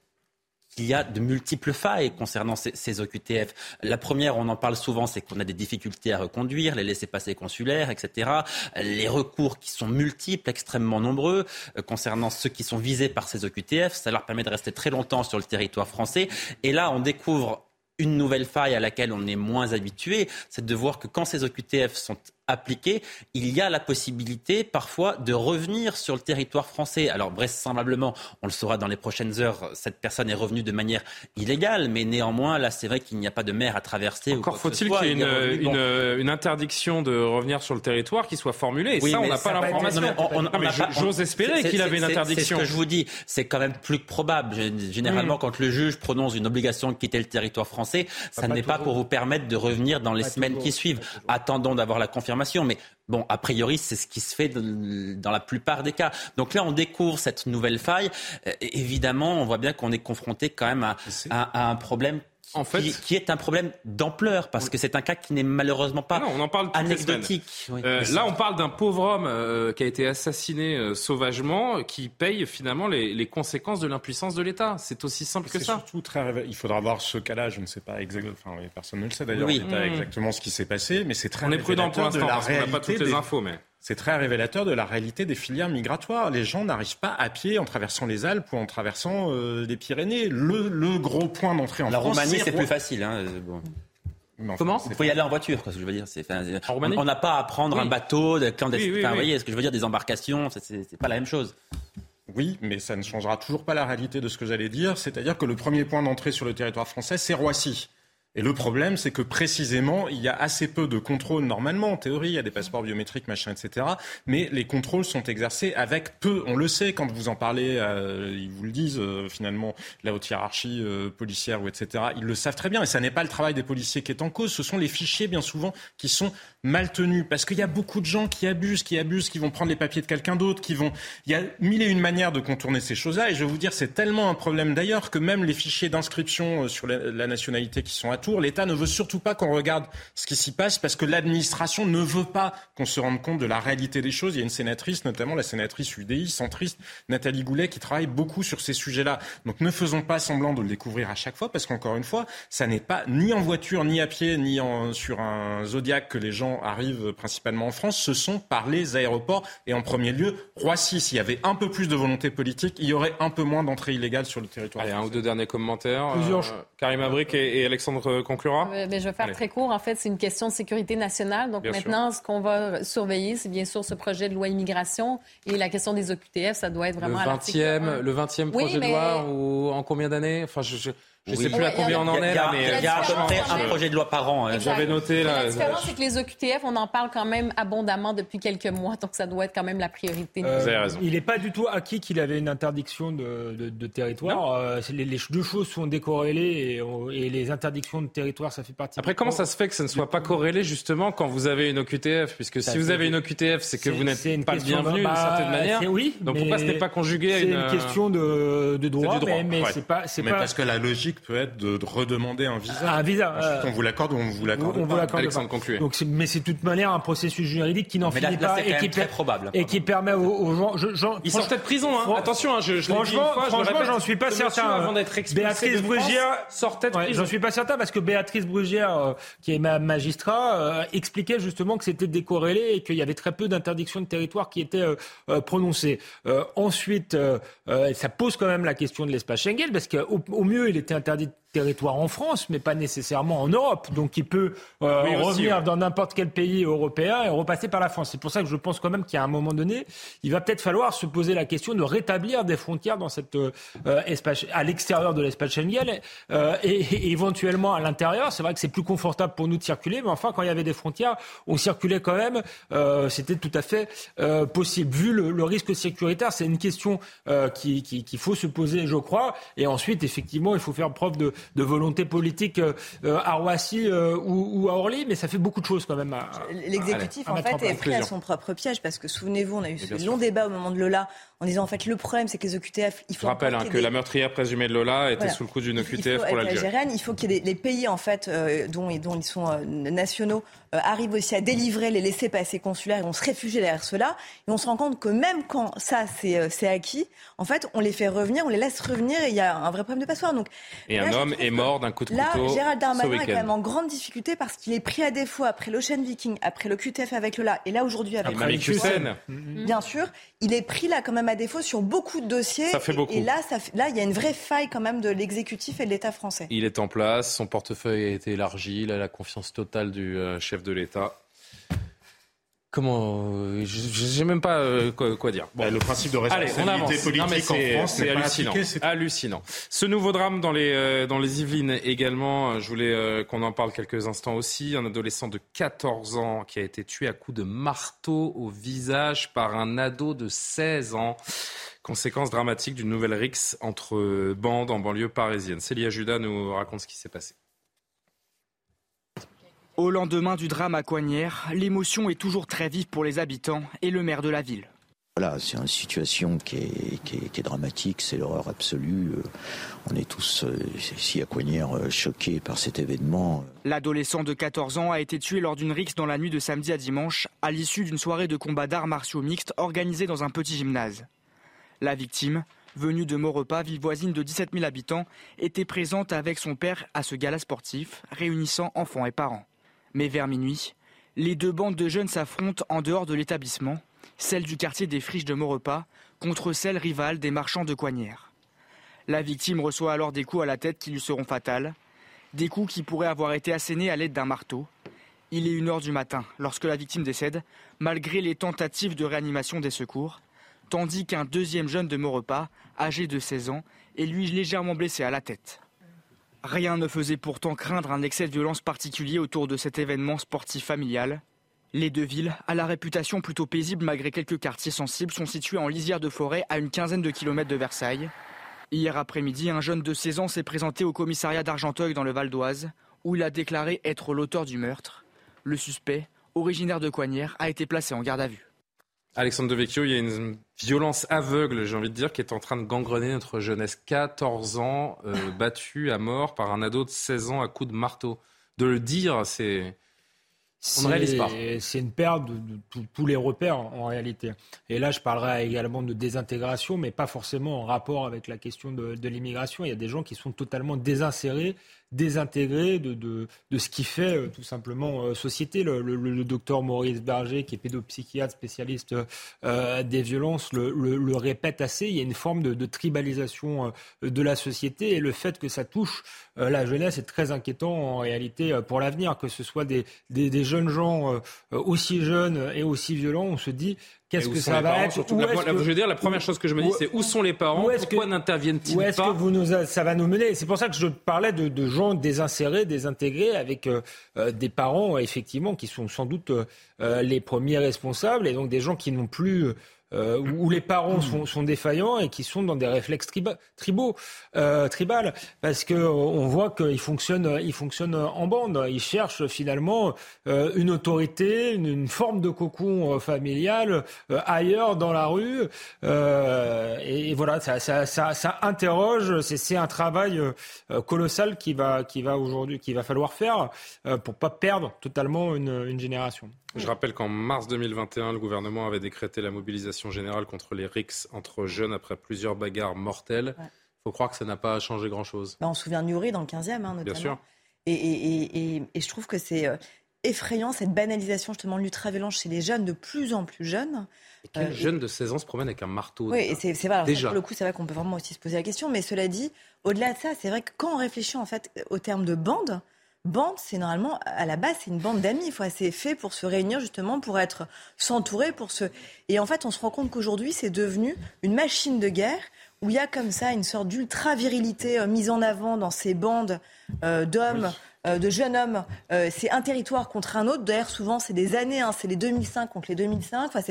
qu'il y a de multiples failles concernant ces, OQTF. La première, on en parle souvent, c'est qu'on a des difficultés à reconduire, les laissés-passer consulaires, etc. Les recours qui sont multiples, extrêmement nombreux, euh, concernant ceux qui sont visés par ces OQTF, ça leur permet de rester très longtemps sur le territoire français. Et là, on découvre une nouvelle faille à laquelle on est moins habitué, c'est de voir que quand ces OQTF sont appliquée, il y a la possibilité parfois de revenir sur le territoire français. Alors vraisemblablement, on le saura dans les prochaines heures, cette personne est revenue de manière illégale, mais néanmoins, là, c'est vrai qu'il n'y a pas de mer à traverser. Encore faut-il qu'il y ait une, une, interdiction de revenir sur le territoire qui soit formulée. Et ça, on n'a pas l'information. J'ose espérer qu'il avait une interdiction. C'est ce que je vous dis, c'est quand même plus que probable. Généralement, quand le juge prononce une obligation de quitter le territoire français, ça n'est pas pour vous permettre de revenir dans les semaines qui suivent. Attendons d'avoir la confirmation mais bon, a priori, c'est ce qui se fait dans la plupart des cas. Donc là, on découvre cette nouvelle faille. Euh, évidemment, on voit bien qu'on est confronté quand même à un problème en fait, qui, est un problème d'ampleur, parce que c'est un cas qui n'est malheureusement pas on en parle anecdotique. Euh, là, on parle d'un pauvre homme euh, qui a été assassiné euh, sauvagement, qui paye finalement les, conséquences de l'impuissance de l'État. C'est aussi simple que ça. Surtout très, il faudra voir ce cas-là. Je ne sais pas exactement. Enfin, personne ne le sait d'ailleurs. Mmh. exactement ce qui s'est passé, mais c'est très. On est prudent pour l'instant parce qu'on n'a pas toutes les infos, mais c'est très révélateur de la réalité des filières migratoires. Les gens n'arrivent pas à pied en traversant les Alpes ou en traversant euh, les Pyrénées. Le, gros point d'entrée en la France. La Roumanie, c'est plus facile. Hein, Comment Il faut y aller en voiture, quoi, ce que je veux dire. on n'a pas à prendre un bateau de clandestin. vous voyez, ce que je veux dire, des embarcations, c'est pas la même chose. Oui, mais ça ne changera toujours pas la réalité de ce que j'allais dire. C'est-à-dire que le premier point d'entrée sur le territoire français, c'est Roissy. Et le problème, c'est que précisément, il y a assez peu de contrôles normalement. En théorie, il y a des passeports biométriques, machin, etc. Mais les contrôles sont exercés avec peu. On le sait quand vous en parlez, euh, ils vous le disent euh, finalement, la haute hiérarchie euh, policière ou etc. Ils le savent très bien. Et ça n'est pas le travail des policiers qui est en cause. Ce sont les fichiers bien souvent qui sont mal tenus. Parce qu'il y a beaucoup de gens qui abusent, qui abusent, qui vont prendre les papiers de quelqu'un d'autre, qui vont. Il y a mille et une manières de contourner ces choses-là. Et je vais vous dire, c'est tellement un problème d'ailleurs que même les fichiers d'inscription sur la, nationalité qui sont à L'État ne veut surtout pas qu'on regarde ce qui s'y passe parce que l'administration ne veut pas qu'on se rende compte de la réalité des choses. Il y a une sénatrice, notamment la sénatrice UDI, centriste, Nathalie Goulet, qui travaille beaucoup sur ces sujets-là. Donc ne faisons pas semblant de le découvrir à chaque fois parce qu'encore une fois, ça n'est pas ni en voiture, ni à pied, ni sur un Zodiac que les gens arrivent principalement en France. Ce sont par les aéroports et en premier lieu Roissy. S'il y avait un peu plus de volonté politique, il y aurait un peu moins d'entrées illégales sur le territoire. Allez, un ou deux derniers commentaires. Euh, Karim Abric et, Alexandre conclura euh, je vais faire très court. En fait, c'est une question de sécurité nationale. Donc maintenant, ce qu'on va surveiller, c'est bien sûr ce projet de loi immigration et la question des OQTF. Ça doit être vraiment le 20e, le 20e projet de loi ou en combien d'années? Enfin, je... Je ne sais plus à combien on en est là, mais il y a à peu près un projet de loi par an. Hein. J'avais noté là. La différence, c'est que les OQTF, on en parle quand même abondamment depuis quelques mois, donc ça doit être quand même la priorité. Euh, Vous avez raison. Il n'est pas du tout acquis qu'il avait une interdiction de, de, territoire. Euh, les, deux choses sont décorrélées et, les interdictions de territoire, ça fait partie. Après, comment ça se fait que ça ne soit pas corrélé justement quand vous avez une OQTF Puisque si vous avez une OQTF, c'est que vous n'êtes pas bienvenu d'une certaine manière. Oui. Donc pourquoi ce n'est pas conjugué à une. C'est une question de, droit, mais c'est pas. Mais parce que la logique logique peut être de, redemander un visa. Un visa. Ensuite, on vous l'accorde ou on vous l'accorde on pas. Vous l'accorde Alexandre, pas. concluez. Donc, mais c'est de toute manière un processus juridique qui n'en Mais finit là, là, pas et qui, très probable. et qui permet aux, aux gens. Je, j'en- Ils sortent de prison, hein. fran- Attention, hein, je, je Franchement, fois, je franchement, j'en suis pas certain. avant d'être Béatrice de Brugière sortait de Ouais, prison. J'en suis pas certain parce que Béatrice Brugière, euh, qui est ma magistrat, euh, expliquait justement que c'était décorrélé et qu'il y avait très peu d'interdictions de territoire qui étaient euh, euh, prononcées. Euh, ensuite, euh, euh, ça pose quand même la question de l'espace Schengen parce qu'au au mieux, il était interdit de territoire en France, mais pas nécessairement en Europe. Donc il peut euh, Oui, aussi, revenir ouais. dans n'importe quel pays européen et repasser par la France. C'est pour ça que je pense quand même qu'à un moment donné, il va peut-être falloir se poser la question de rétablir des frontières dans cette euh, espace, à l'extérieur de l'espace Schengen euh, et, et éventuellement à l'intérieur. C'est vrai que c'est plus confortable pour nous de circuler, mais enfin quand il y avait des frontières, on circulait quand même. Euh, C'était tout à fait euh, possible. Vu le, le risque sécuritaire, c'est une question euh, qui- qui- qu'il faut se poser, je crois. Et ensuite, effectivement, il faut faire preuve de, de volonté politique euh, à Roissy euh, ou, ou à Orly, mais ça fait beaucoup de choses quand même. à- L'exécutif, à en fait, est pris à son propre piège parce que souvenez-vous, on a eu ce sûr. long débat au moment de Lola en disant en fait le problème c'est que les OQTF, il Je faut rappelle encore hein, qu'il y que ait la meurtrière présumée de Lola était Voilà. sous le coup d'une Il faut- OQTF pour l'Algérie. il faut que les, les pays en fait euh, dont, dont ils sont euh, nationaux arrivent aussi à délivrer les laissés-passer consulaires et on se réfugie derrière cela. Et on se rend compte que même quand ça c'est euh, c'est acquis, en fait on les fait revenir, on les laisse revenir et il y a un vrai problème de passeport. Donc Et là, un homme est mort d'un coup de Là, couteau Gérald ce Darmanin est quand même en grande difficulté parce qu'il est pris à défaut après l'Ocean Viking, après le QTF avec Lola et là aujourd'hui avec Et Malik Hussein. Bien sûr, il est pris là quand même à défaut sur beaucoup de dossiers. Ça fait Et- beaucoup. Et, là, ça fait- là, il y a une vraie faille quand même de l'exécutif et de l'État français. Il est en place, son portefeuille a été élargi, il a la confiance totale du euh, chef de l'État. Comment euh, Je sais même pas euh, quoi, quoi dire. Bah, le principe de Allez, on avance. responsabilité Non, politique en c'est- France c'est hallucinant. appliqué, c'est hallucinant. Ce nouveau drame dans les euh, dans les Yvelines également. Je voulais qu'on en parle quelques instants aussi. Un adolescent de 14 ans qui a été tué à coups de marteau au visage par un ado de 16 ans. Conséquence dramatique d'une nouvelle rixe entre bandes en banlieue parisienne. Célia Judas nous raconte ce qui s'est passé. Au lendemain du drame à Coignères, l'émotion est toujours très vive pour les habitants et le maire de la ville. Voilà, c'est une situation qui est, qui est- qui est dramatique, c'est l'horreur absolue. Euh, On est tous, euh, ici à Coignères, euh, choqués par cet événement. L'adolescent de 14 ans a été tué lors d'une rixe dans la nuit de samedi à dimanche, à l'issue d'une soirée de combat d'arts martiaux mixtes organisée dans un petit gymnase. La victime, venue de Maurepas, ville voisine de 17 000 habitants, était présente avec son père à ce gala sportif, réunissant enfants et parents. Mais vers minuit, les deux bandes de jeunes s'affrontent en dehors de l'établissement, celle du quartier des Friches de Maurepas contre celle rivale des marchands de Coignères. La victime reçoit alors des coups à la tête qui lui seront fatals, des coups qui pourraient avoir été assénés à l'aide d'un marteau. Il est une heure du matin lorsque la victime décède, malgré les tentatives de réanimation des secours, tandis qu'un deuxième jeune de Maurepas, âgé de 16 ans, est lui légèrement blessé à la tête. Rien ne faisait pourtant craindre un excès de violence particulier autour de cet événement sportif familial. Les deux villes, à la réputation plutôt paisible malgré quelques quartiers sensibles, sont situées en lisière de forêt à une quinzaine de kilomètres de Versailles. Hier après-midi, un jeune de 16 ans s'est présenté au commissariat d'Argenteuil dans le Val d'Oise, où il a déclaré être l'auteur du meurtre. Le suspect, originaire de Coignères, a été placé en garde à vue. Alexandre Devecchio, il y a une violence aveugle, j'ai envie de dire, qui est en train de gangrener notre jeunesse. 14 ans, euh, battu à mort par un ado de 16 ans à coups de marteau. De le dire, c'est... On ne réalise pas. C'est- une perte de, de tous- tous les repères en, en réalité. Et là, je parlerai également de désintégration, mais pas forcément en rapport avec la question de l'immigration. Il y a des gens qui sont totalement désinsérés, désintégrés de, de, de ce qui fait euh, tout simplement euh, société. Le, docteur Maurice Berger, qui est pédopsychiatre spécialiste euh, des violences, le, le- répète assez. Il y a une forme de, de tribalisation de la société et le fait que ça touche la jeunesse est très inquiétant en réalité pour l'avenir, que ce soit des, des, jeunes gens aussi jeunes et aussi violents. On se dit qu'est-ce que ça va être Où La- est-ce la- que- Je veux dire, la première chose que je me dis, c'est où sont les parents? où est-ce Pourquoi que- n'interviennent-ils où est-ce pas? que vous nous a- ça va nous mener? C'est pour ça que je parlais de, de gens désinsérés, désintégrés, avec euh, euh, des parents, effectivement, qui sont sans doute euh, les premiers responsables, et donc des gens qui n'ont plus euh, où les parents sont, défaillants et qui sont dans des réflexes tribaux, euh, tribales, parce que on voit qu'ils fonctionnent, ils fonctionnent en bande. Ils cherchent finalement euh, une autorité, une, forme de cocon familial ailleurs dans la rue. Et, voilà, ça, interroge. C'est un travail colossal qui va, qui va aujourd'hui, qui va falloir faire pour pas perdre totalement une génération. Je rappelle qu'en mars 2021, le gouvernement avait décrété la mobilisation générale contre les RICS entre jeunes après plusieurs bagarres mortelles. Il faut croire que ça n'a pas changé grand-chose. Bah, on se souvient de Nuri dans le 15e, hein, notamment. Bien sûr. Et, je trouve que c'est euh, effrayant, cette banalisation justement de l'ultra-violence chez les jeunes, de plus en plus jeunes. Et quel euh, jeune de 16 ans se promène avec un marteau Oui, c'est vrai. Déjà. Pour le coup, c'est vrai qu'on peut vraiment aussi se poser la question. Mais cela dit, au-delà de ça, c'est vrai que quand on réfléchit en fait au terme de bande, bande, c'est normalement, à la base, c'est une bande d'amis. C'est fait pour se réunir justement, pour être s'entourer, pour se. Et en fait, on se rend compte qu'aujourd'hui, c'est devenu une machine de guerre où il y a comme ça une sorte d'ultra-virilité euh, mise en avant dans ces bandes euh, d'hommes. Euh, de jeunes hommes, euh, c'est un territoire contre un autre. D'ailleurs, souvent, c'est des années, hein, c'est les 2005 contre les 2005. Enfin,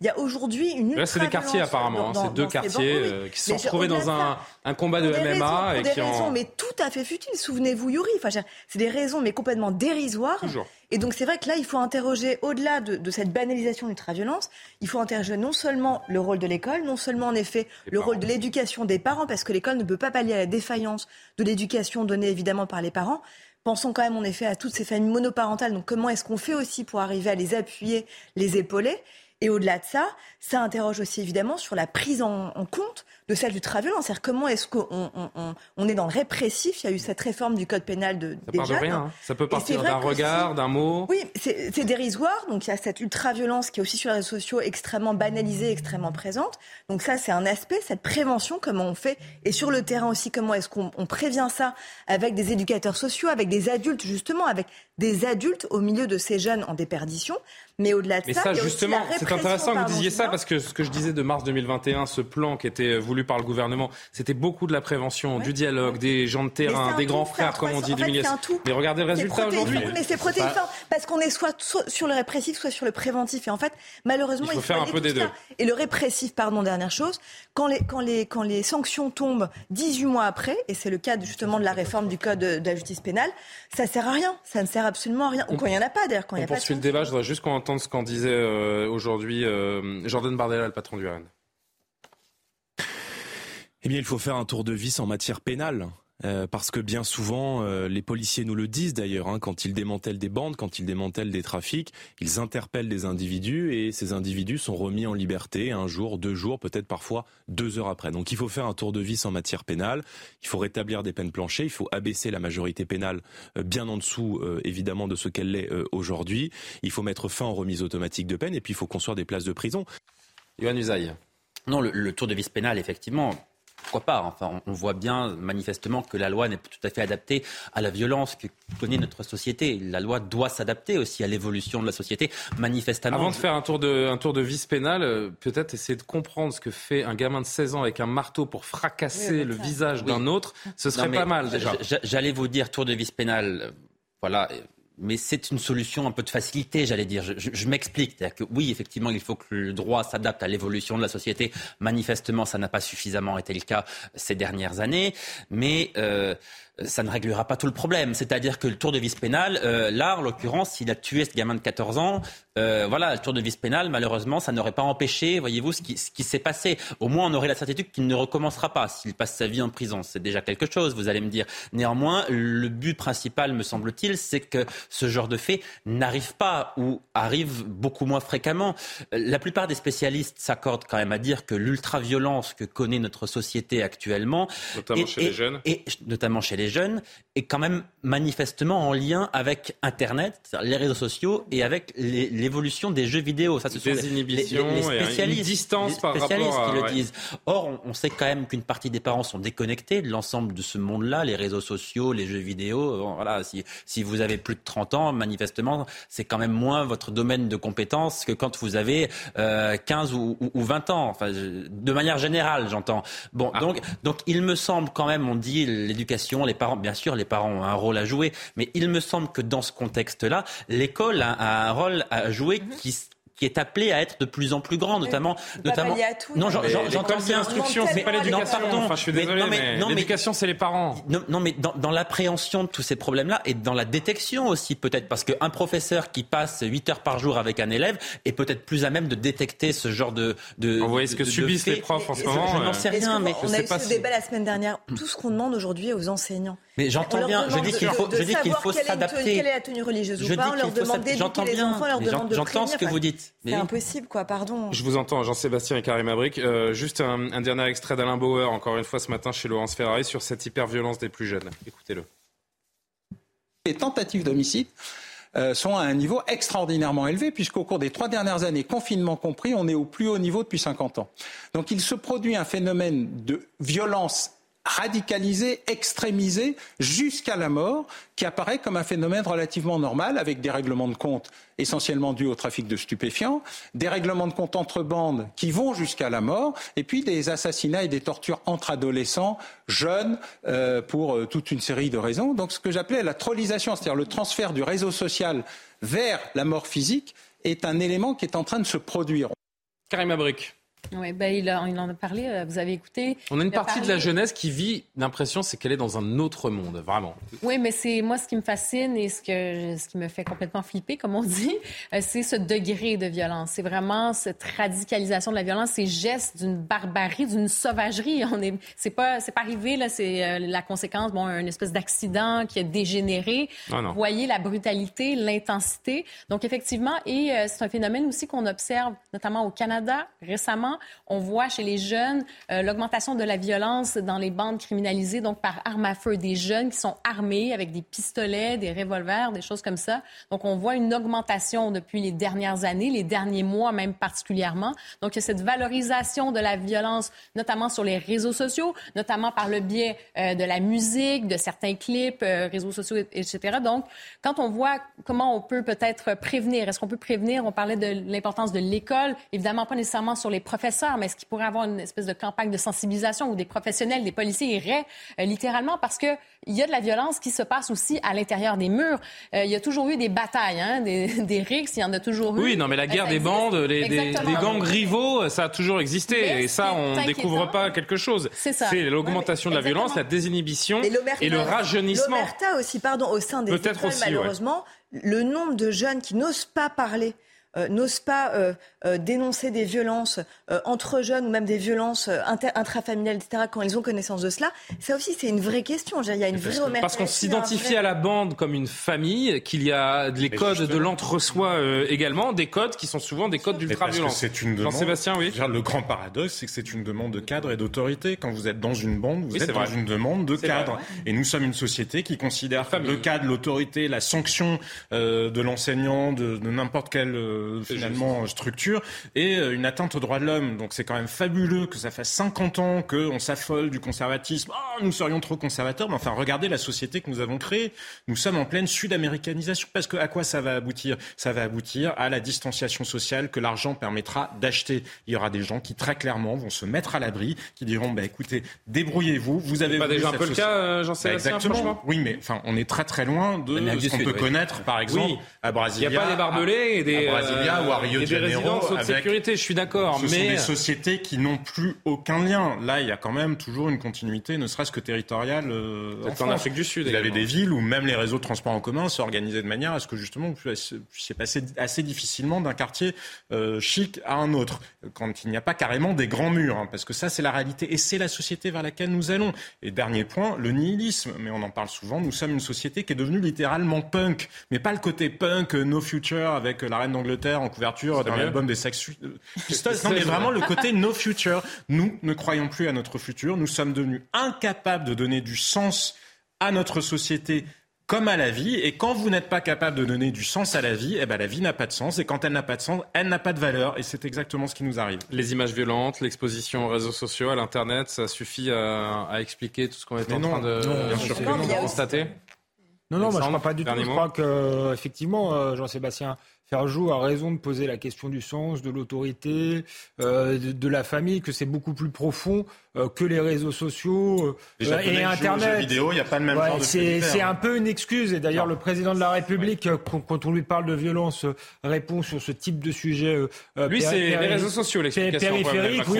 il y a aujourd'hui une Là, c'est des quartiers apparemment, hein. c'est deux quartiers euh, qui se sont retrouvés dans un, un, combat de MMA. et des qui raisons, mais tout à fait futiles. Souvenez-vous, Yuri. Enfin, c'est des raisons, mais complètement dérisoires. Toujours. Et donc c'est vrai que là, il faut interroger, au-delà de, de, cette banalisation de l'ultra-violence, il faut interroger non seulement le rôle de l'école, non seulement en effet le rôle de l'éducation des parents, parce que l'école ne peut pas pallier à la défaillance de l'éducation donnée évidemment par les parents, Pensons quand même en effet à toutes ces familles monoparentales. Donc comment est-ce qu'on fait aussi pour arriver à les appuyer, les épauler? Et au-delà de ça, ça interroge aussi évidemment sur la prise en, compte de celle du violence. C'est-à-dire comment est-ce qu'on on, est dans le répressif Il y a eu cette réforme du code pénal de, ça part de rien. Hein. Ça peut partir d'un regard, d'un mot. Oui, c'est dérisoire. Donc il y a cette ultra-violence qui est aussi sur les réseaux sociaux extrêmement banalisée, extrêmement présente. Donc ça, c'est un aspect, cette prévention, comment on fait. Et sur le terrain aussi, comment est-ce qu'on prévient ça avec des éducateurs sociaux, avec des adultes justement, avec des adultes au milieu de ces jeunes en déperdition. Mais au-delà de ça, justement, c'est intéressant que vous disiez ça parce que ce que je disais de mars 2021, ce plan qui était voulu par le gouvernement, c'était beaucoup de la prévention, du dialogue, des gens de terrain, des grands frères, comme on dit, des milliers. Mais regardez le résultat aujourd'hui. Mais c'est protéiforme parce qu'on est soit, sur le répressif, soit sur le préventif. Et en fait, malheureusement, il faut, faire un peu des deux. Et le répressif, pardon, dernière chose, quand les, quand les, quand les sanctions tombent 18 mois après, et c'est le cas justement de la réforme du code de la justice pénale, ça sert à rien. Ça ne sert absolument rien. Ou quand il n'y en a pas, d'ailleurs. Quand il y a poursuit le débat. Je voudrais juste qu'on entende ce qu'en disait euh, aujourd'hui euh, Jordan Bardella, le patron du RN. Eh bien, il faut faire un tour de vis en matière pénale. Euh, parce que bien souvent, euh, les policiers nous le disent d'ailleurs, hein, quand ils démantèlent des bandes, quand ils démantèlent des trafics, ils interpellent des individus et ces individus sont remis en liberté un jour, deux jours, peut-être parfois deux heures après. Donc il faut faire un tour de vis en matière pénale, il faut rétablir des peines planchées, il faut abaisser la majorité pénale euh, bien en dessous évidemment de ce qu'elle est aujourd'hui, il faut mettre fin aux remises automatiques de peine et puis il faut construire des places de prison. Yohann Usaï. Non, le, le tour de vis pénal, effectivement, pourquoi pas Enfin, on voit bien manifestement que la loi n'est pas tout à fait adaptée à la violence que connaît notre société. La loi doit s'adapter aussi à l'évolution de la société, manifestement. Avant de faire un tour de, un tour de vis pénal, euh, peut-être essayer de comprendre ce que fait un gamin de 16 ans avec un marteau pour fracasser le visage d'un autre, ce serait pas mal déjà. J'allais vous dire tour de vis pénal. Euh, voilà, mais c'est une solution un peu de facilité, j'allais dire. Je, je, je m'explique. Que oui, effectivement, il faut que le droit s'adapte à l'évolution de la société. Manifestement, ça n'a pas suffisamment été le cas ces dernières années. Mais euh, ça ne réglera pas tout le problème. C'est-à-dire que le tour de vis pénal, euh, là, en l'occurrence, s'il a tué ce gamin de 14 ans, euh, voilà, le tour de vis pénal, malheureusement, ça n'aurait pas empêché, voyez-vous, ce qui, ce qui s'est passé. Au moins, on aurait la certitude qu'il ne recommencera pas s'il passe sa vie en prison. C'est déjà quelque chose, vous allez me dire. Néanmoins, le but principal, me semble-t-il, c'est que ce genre de fait n'arrive pas ou arrive beaucoup moins fréquemment. La plupart des spécialistes s'accordent quand même à dire que l'ultra-violence que connaît notre société actuellement, notamment chez les jeunes, et notamment chez les jeunes est quand même manifestement en lien avec Internet, les réseaux sociaux et avec l'évolution des jeux vidéo. Ça, ce sont les, inhibitions les, spécialistes, distance par spécialistes rapport à, qui le disent. Or, on, sait quand même qu'une partie des parents sont déconnectés de l'ensemble de ce monde-là, les réseaux sociaux, les jeux vidéo. Voilà, si, si vous avez plus de 30 ans, manifestement, c'est quand même moins votre domaine de compétence que quand vous avez euh, 15 ou, ou, 20 ans. Enfin, de manière générale, j'entends. Bon, ah. donc, donc il me semble quand même, on dit l'éducation, les parents, bien sûr, les parents ont un rôle à jouer, mais il me semble que dans ce contexte-là, l'école a, un rôle à jouer qui qui est appelé à être de plus en plus grand, notamment, notamment. Pas à tout, non, j'entends bien. L'instruction, c'est pas l'éducation. Enfin, je suis désolé, mais, l'éducation, c'est les parents. Non, non mais dans, dans l'appréhension de tous ces problèmes-là et dans la détection aussi, peut-être, parce qu'un professeur qui passe 8 heures par jour avec un élève est peut-être plus à même de détecter ce genre de. de Vous voyez ce que subissent les profs en ce moment. Je n'en sais rien, mais on a eu ce débat la semaine dernière. Tout ce qu'on demande aujourd'hui aux enseignants. Mais j'entends bien. Je dis qu'il faut, je dis qu'il faut s'adapter. Quelle est la tenue religieuse ou pas On leur demande d'éduquer les enfants, on leur demande de J'entends ce que vous dites. C'est impossible, quoi. Pardon. Je vous entends, Jean-Sébastien et Karim Abric. Euh, juste un, un dernier extrait d'Alain Bauer, encore une fois ce matin chez Laurence Ferrari, sur cette hyperviolence des plus jeunes. Écoutez-le. Les tentatives d'homicide euh, sont à un niveau extraordinairement élevé, puisqu'au cours des trois dernières années, confinement compris, on est au plus haut niveau depuis 50 ans. Donc il se produit un phénomène de violence radicalisé, extrémisé jusqu'à la mort, qui apparaît comme un phénomène relativement normal, avec des règlements de compte essentiellement dus au trafic de stupéfiants, des règlements de compte entre bandes qui vont jusqu'à la mort, et puis des assassinats et des tortures entre adolescents, jeunes, euh, pour euh, toute une série de raisons. Donc ce que j'appelais la trollisation, c'est-à-dire le transfert du réseau social vers la mort physique, est un élément qui est en train de se produire. Karim Abric. Oui, ben, il, en a parlé, euh, vous avez écouté. On a une partie de la jeunesse qui vit l'impression, c'est qu'elle est dans un autre monde, vraiment. Oui, mais c'est moi ce qui me fascine et ce, que, ce qui me fait complètement flipper, comme on dit, euh, c'est ce degré de violence. C'est vraiment cette radicalisation de la violence, ces gestes d'une barbarie, d'une sauvagerie. On est, c'est pas, c'est pas arrivé là, c'est euh, la conséquence, bon, une espèce d'accident qui a dégénéré. Ah Vous voyez la brutalité, l'intensité. Donc effectivement, et c'est un phénomène aussi qu'on observe, notamment au Canada récemment on voit chez les jeunes euh, l'augmentation de la violence dans les bandes criminalisées, donc par arme à feu, des jeunes qui sont armés avec des pistolets, des revolvers, des choses comme ça. Donc on voit une augmentation depuis les dernières années, les derniers mois même particulièrement. Donc il y a cette valorisation de la violence, notamment sur les réseaux sociaux, notamment par le biais euh, de la musique, de certains clips, euh, réseaux sociaux, etc. Donc quand on voit comment on peut peut-être prévenir, est-ce qu'on peut prévenir, on parlait de l'importance de l'école, évidemment pas nécessairement sur les professeurs, mais est-ce qu'il pourrait avoir une espèce de campagne de sensibilisation où des professionnels, des policiers iraient euh, littéralement? Parce que il y a de la violence qui se passe aussi à l'intérieur des murs. Euh, il y a toujours eu des batailles, hein, des, des rixes, il y en a toujours eu. Oui, non, mais la guerre des bandes, les, des, gangs rivaux, ça a toujours existé. et ça, on ne découvre pas quelque chose. C'est ça. C'est l'augmentation de la violence, la désinhibition et, le rajeunissement. L'omerta aussi, pardon, au sein des écoles, aussi, malheureusement, le nombre de jeunes qui n'osent pas parler euh, n'osent pas euh, euh, dénoncer des violences entre jeunes ou même des violences intrafamiliales, etc., quand ils ont connaissance de cela, ça aussi, c'est une vraie question. Il y a une vraie Parce qu'on s'identifie à la bande comme une famille, qu'il y a les codes de l'entre-soi également, des codes qui sont souvent des codes d'ultra-violence. C'est une demande. Jean-Sébastien, oui. Le grand paradoxe, c'est que c'est une demande de cadre et d'autorité. Quand vous êtes dans une bande, vous êtes dans une demande de cadre. Et nous sommes une société qui considère le cadre, l'autorité, la sanction de l'enseignant, de, de n'importe quel euh, finalement structure et euh, une atteinte aux droits de l'homme. Donc c'est quand même fabuleux que ça fasse 50 ans qu'on s'affole du conservatisme. Oh, nous serions trop conservateurs. Mais enfin, regardez la société que nous avons créée. Nous sommes en pleine sud-américanisation. Parce que à quoi ça va aboutir? Ça va aboutir à la distanciation sociale que l'argent permettra d'acheter. Il y aura des gens qui très clairement vont se mettre à l'abri, qui diront bah écoutez, débrouillez-vous. Vous avez pas déjà un peu le cas, euh, j'en sais bah, exactement. Oui, mais enfin, on est très très loin de ce qu'on peut connaître, par exemple, à Brasilia. Il n'y a pas des barbelés et des ou à Rio de Janeiro. de sécurité, je suis d'accord. Ce sont des sociétés qui n'ont plus aucun lien. Là, il y a quand même toujours une continuité, ne serait-ce que territoriale. Euh, en, Afrique du Sud. Il y avait des villes où même les réseaux de transport en commun s'organisaient de manière à ce que justement vous puissiez passer assez difficilement d'un quartier euh, chic à un autre, quand il n'y a pas carrément des grands murs, hein, parce que ça c'est la réalité et c'est la société vers laquelle nous allons. Et dernier point, le nihilisme. Mais on en parle souvent. Nous sommes une société qui est devenue littéralement punk, mais pas le côté punk, euh, no future avec la reine d'Angleterre en couverture d'un album des Sex Pistols. Non, mais vraiment le côté no future. Nous ne croyons plus à notre futur. Nous sommes devenus incapables de donner du sens à notre société comme à la vie. Et quand vous n'êtes pas capable de donner du sens à la vie, eh ben la vie n'a pas de sens. Et quand elle n'a pas de sens, elle n'a pas de valeur. Et c'est exactement ce qui nous arrive. Les images violentes, l'exposition aux réseaux sociaux, à l'Internet, ça suffit à, expliquer tout ce qu'on est en train de, constater Non, non, moi je crois pas du tout. Je crois que effectivement, Jean-Sébastien Ferjou a raison de poser la question du sens, de l'autorité, de, de, la famille, que c'est beaucoup plus profond euh, que les réseaux sociaux euh, et Internet. vidéo, il n'y a pas le même genre de C'est un peu une excuse. Et d'ailleurs, le président de la République, euh, quand on lui parle de violence, répond sur ce type de sujet. lui, c'est les réseaux sociaux, l'explication. Périphérique, oui,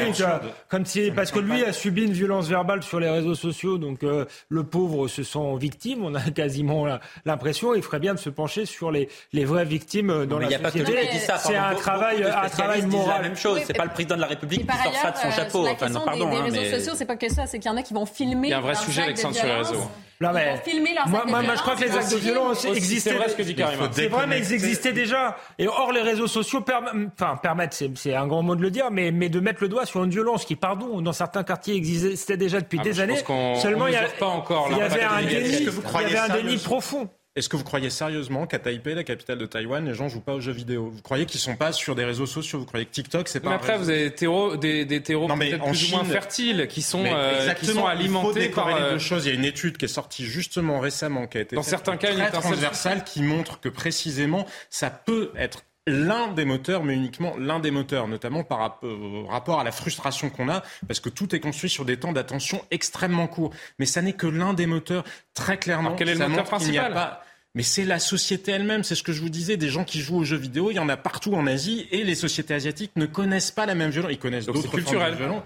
comme si, parce que lui a subi une violence verbale sur les réseaux sociaux, donc le pauvre se sent victime. On a quasiment l'impression. Il ferait bien de se pencher sur les, les vraies victimes dans la société. C'est un travail, un travail moral. la même chose. C'est pas le président de la République qui sort ça de son chapeau. Enfin, pardon. Hein, réseaux sociaux, c'est pas que ça, c'est qu'il y en a qui vont filmer. Il y a un vrai sujet, Alexandre, sur les réseaux. Non, mais moi, moi, moi, je crois que les actes de violence existaient. C'est vrai ce que dit Karim. C'est vrai, mais ils existaient déjà. Et or, les réseaux sociaux enfin, permettent, c'est un grand mot de le dire, mais, mais de mettre le doigt sur une violence qui, pardon, dans certains quartiers existait déjà depuis ah, des années. Seulement, il y, a, pas encore, il y avait un déni, il y avait un déni profond. Est-ce que vous croyez sérieusement qu'à Taipei, la capitale de Taïwan, les gens jouent pas aux jeux vidéo? Vous croyez qu'ils sont pas sur des réseaux sociaux? Vous croyez que TikTok, c'est pas. Mais après, vous avez des, des terreaux peut-être plus ou moins fertiles qui sont, euh, qui sont alimentés il faut par. Euh, deux choses. Il y a une étude qui est sortie justement récemment, qui a été dans certains cas très transversale, qui montre que précisément ça peut être l'un des moteurs, mais uniquement l'un des moteurs, notamment par rapport à la frustration qu'on a, parce que tout est construit sur des temps d'attention extrêmement courts. Mais ça n'est que l'un des moteurs, très clairement. quel est le moteur principal mais c'est la société elle-même, c'est ce que je vous disais, des gens qui jouent aux jeux vidéo, il y en a partout en Asie, et les sociétés asiatiques ne connaissent pas la même violence, ils connaissent d'autres formes de violence.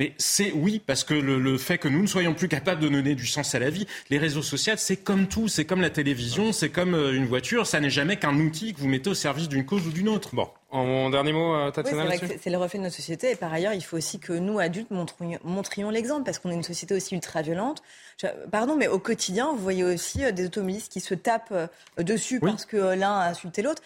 Mais c'est oui, parce que le, fait que nous ne soyons plus capables de donner du sens à la vie, les réseaux sociaux, c'est comme tout, c'est comme la télévision, c'est comme euh, une voiture, ça n'est jamais qu'un outil que vous mettez au service d'une cause ou d'une autre. Bon, en dernier mot, euh, Tatiana oui, C'est le reflet de notre société, et par ailleurs, il faut aussi que nous, adultes, montrions, montrions l'exemple, parce qu'on est une société aussi ultra-violente. Pardon, mais au quotidien, vous voyez aussi euh, des automobilistes qui se tapent dessus parce que l'un a insulté l'autre.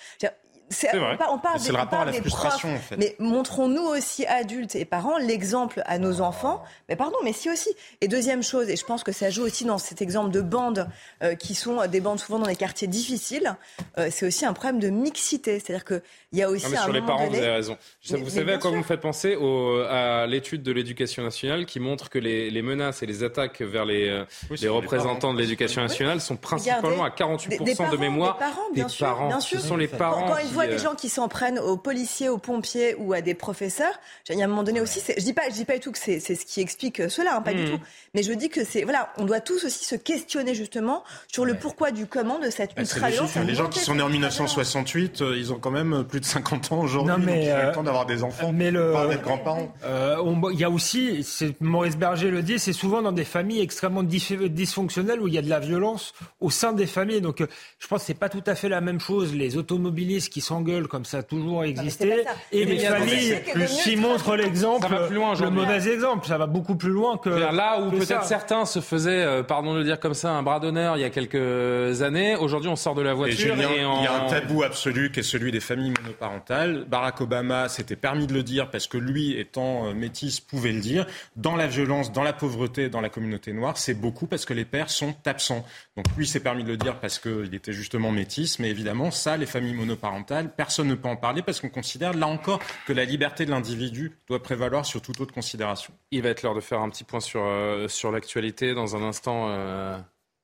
C'est vrai. On parle, des, le rapport à la frustration, en fait. Mais montrons-nous aussi, adultes et parents, l'exemple à nos enfants. Mais pardon, mais si aussi. Et deuxième chose, et je pense que ça joue aussi dans cet exemple de bandes euh, qui sont des bandes souvent dans des quartiers difficiles, euh, c'est aussi un problème de mixité. C'est-à-dire qu'il y a aussi non, mais Sur les parents, vous avez raison. vous savez à quoi vous me faites penser? Au, à l'étude de l'éducation nationale qui montre que les, les, menaces et les attaques vers les, euh, les représentants de l'éducation nationale sont principalement à 48% de mémoire des parents. Bien sûr, bien sûr. Ce sont les parents vois des gens qui s'en prennent aux policiers, aux pompiers ou à des professeurs, il y a un moment donné aussi, je dis pas, je dis pas du tout que c'est ce qui explique cela, hein, pas du mmh. tout. Mais je dis que c'est voilà, on doit tous aussi se questionner justement sur le pourquoi du comment de cette ultra-violence. Les gens qui sont nés en 1968, euh, ils ont quand même plus de 50 ans aujourd'hui, donc ils ont le temps d'avoir des enfants, mais le, d'être grands-parents. Euh, il y a aussi, Maurice Berger le dit, c'est souvent dans des familles extrêmement dysfonctionnelles où il y a de la violence au sein des familles. Donc, euh, je pense que c'est pas tout à fait la même chose. Les automobilistes qui s'engueulent comme ça a toujours existé, et les familles qui montrent l'exemple, le mauvais exemple. Ça va beaucoup plus loin que là où peut-être certains se faisaient, euh, pardon de le dire comme ça, un bras d'honneur il y a quelques années. Aujourd'hui, on sort de la voiture. Et, Il y a un tabou absolu qui est celui des familles monoparentales. Barack Obama s'était permis de le dire parce que lui, étant euh, métis, pouvait le dire. Dans la violence, dans la pauvreté, dans la communauté noire, c'est beaucoup parce que les pères sont absents. Donc lui s'est permis de le dire parce qu'il était justement métis, mais évidemment, ça, les familles monoparentales, personne ne peut en parler parce qu'on considère, là encore, que la liberté de l'individu doit prévaloir sur toute autre considération. Il va être l'heure de faire un petit point sur, euh, sur l'actualité. Dans un instant, euh,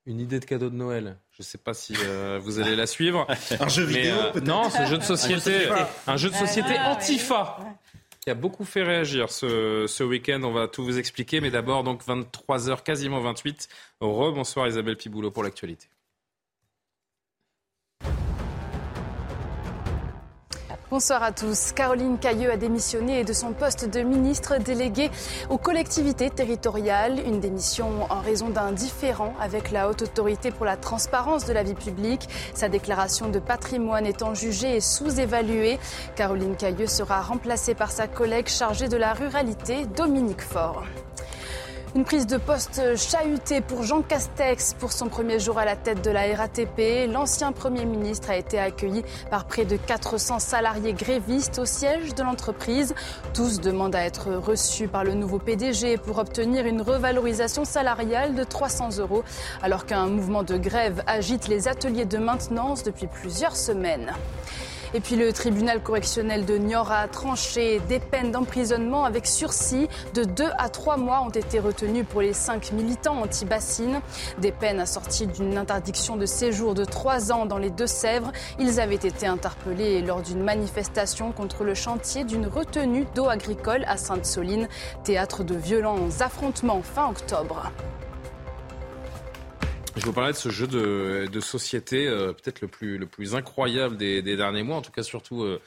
une idée de cadeau de Noël. Je ne sais pas si euh, vous allez la suivre. un jeu vidéo Non, ce jeu de société. un jeu de société Antifa qui a beaucoup fait réagir ce, ce week-end. On va tout vous expliquer. Mais d'abord, donc 23h, quasiment 28. Re-bonsoir Isabelle Piboulot pour l'actualité. Bonsoir à tous. Caroline Cailleux a démissionné de son poste de ministre délégué aux collectivités territoriales. Une démission en raison d'un différend avec la haute autorité pour la transparence de la vie publique. Sa déclaration de patrimoine étant jugée et sous-évaluée. Caroline Cailleux sera remplacée par sa collègue chargée de la ruralité, Dominique Faure. Une prise de poste chahutée pour Jean Castex pour son premier jour à la tête de la RATP. L'ancien Premier ministre a été accueilli par près de 400 salariés grévistes au siège de l'entreprise. Tous demandent à être reçus par le nouveau PDG pour obtenir une revalorisation salariale de 300 euros, alors qu'un mouvement de grève agite les ateliers de maintenance depuis plusieurs semaines. Et puis le tribunal correctionnel de Niort a tranché des peines d'emprisonnement avec sursis de 2 à 3 mois ont été retenues retenue pour les cinq militants anti-bassines. Des peines assorties d'une interdiction de séjour de trois ans dans les Deux-Sèvres. Ils avaient été interpellés lors d'une manifestation contre le chantier d'une retenue d'eau agricole à Sainte-Soline, théâtre de violents affrontements fin octobre. Je vous parlais de ce jeu de, société, euh, peut-être le plus, le plus incroyable des, derniers mois, en tout cas surtout euh,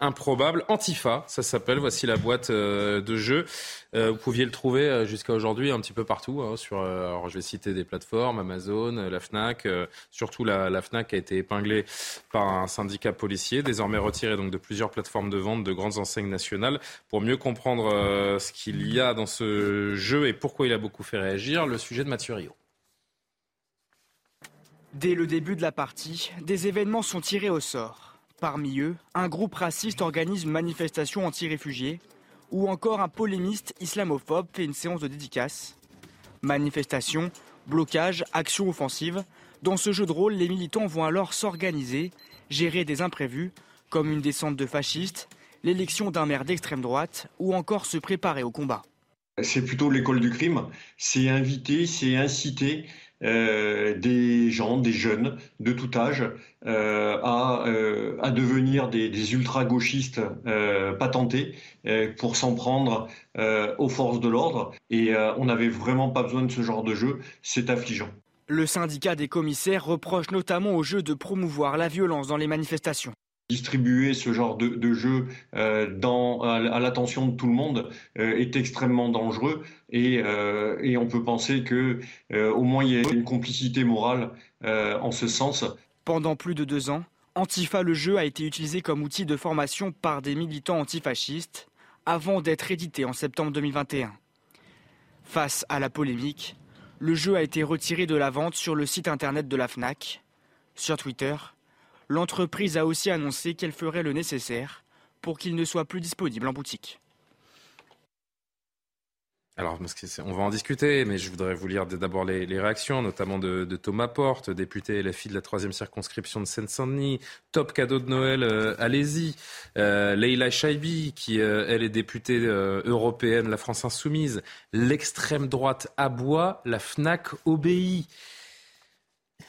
improbable. Antifa, ça s'appelle. Voici la boîte euh, de jeu. vous pouviez le trouver jusqu'à aujourd'hui un petit peu partout. Hein, sur, alors je vais citer des plateformes, Amazon, la Fnac. surtout la, la, Fnac a été épinglée par un syndicat policier, désormais retiré donc de plusieurs plateformes de vente de grandes enseignes nationales. Pour mieux comprendre ce qu'il y a dans ce jeu et pourquoi il a beaucoup fait réagir, le sujet de Mathieu Rio. Dès le début de la partie, des événements sont tirés au sort. Parmi eux, un groupe raciste organise une manifestation anti-réfugiés ou encore un polémiste islamophobe fait une séance de dédicace. Manifestation, blocage, action offensive. Dans ce jeu de rôle, les militants vont alors s'organiser, gérer des imprévus, comme une descente de fascistes, l'élection d'un maire d'extrême droite ou encore se préparer au combat. C'est plutôt l'école du crime, c'est inviter, c'est inciter euh, des gens, des jeunes de tout âge, euh, à, euh, à, devenir des, des ultra-gauchistes patentés pour s'en prendre aux forces de l'ordre. Et on n'avait vraiment pas besoin de ce genre de jeu. C'est affligeant. Le syndicat des commissaires reproche notamment au jeu de promouvoir la violence dans les manifestations distribuer ce genre de, jeu euh, à, l'attention de tout le monde euh, est extrêmement dangereux et, euh, et, on peut penser que au moins il y a une complicité morale en ce sens. Pendant plus de deux ans, Antifa le jeu a été utilisé comme outil de formation par des militants antifascistes avant d'être édité en septembre 2021. Face à la polémique, le jeu a été retiré de la vente sur le site internet de la FNAC. Sur Twitter, L'entreprise a aussi annoncé qu'elle ferait le nécessaire pour qu'il ne soit plus disponible en boutique. Alors, on va en discuter, mais je voudrais vous lire d'abord les, réactions, notamment de, Thomas Porte, député LFI de la troisième circonscription de Seine-Saint-Denis. Top cadeau de Noël, euh, allez-y. Euh, Leila Chaibi, qui, euh, elle, est députée européenne, la France Insoumise. L'extrême droite aboie, la FNAC obéit.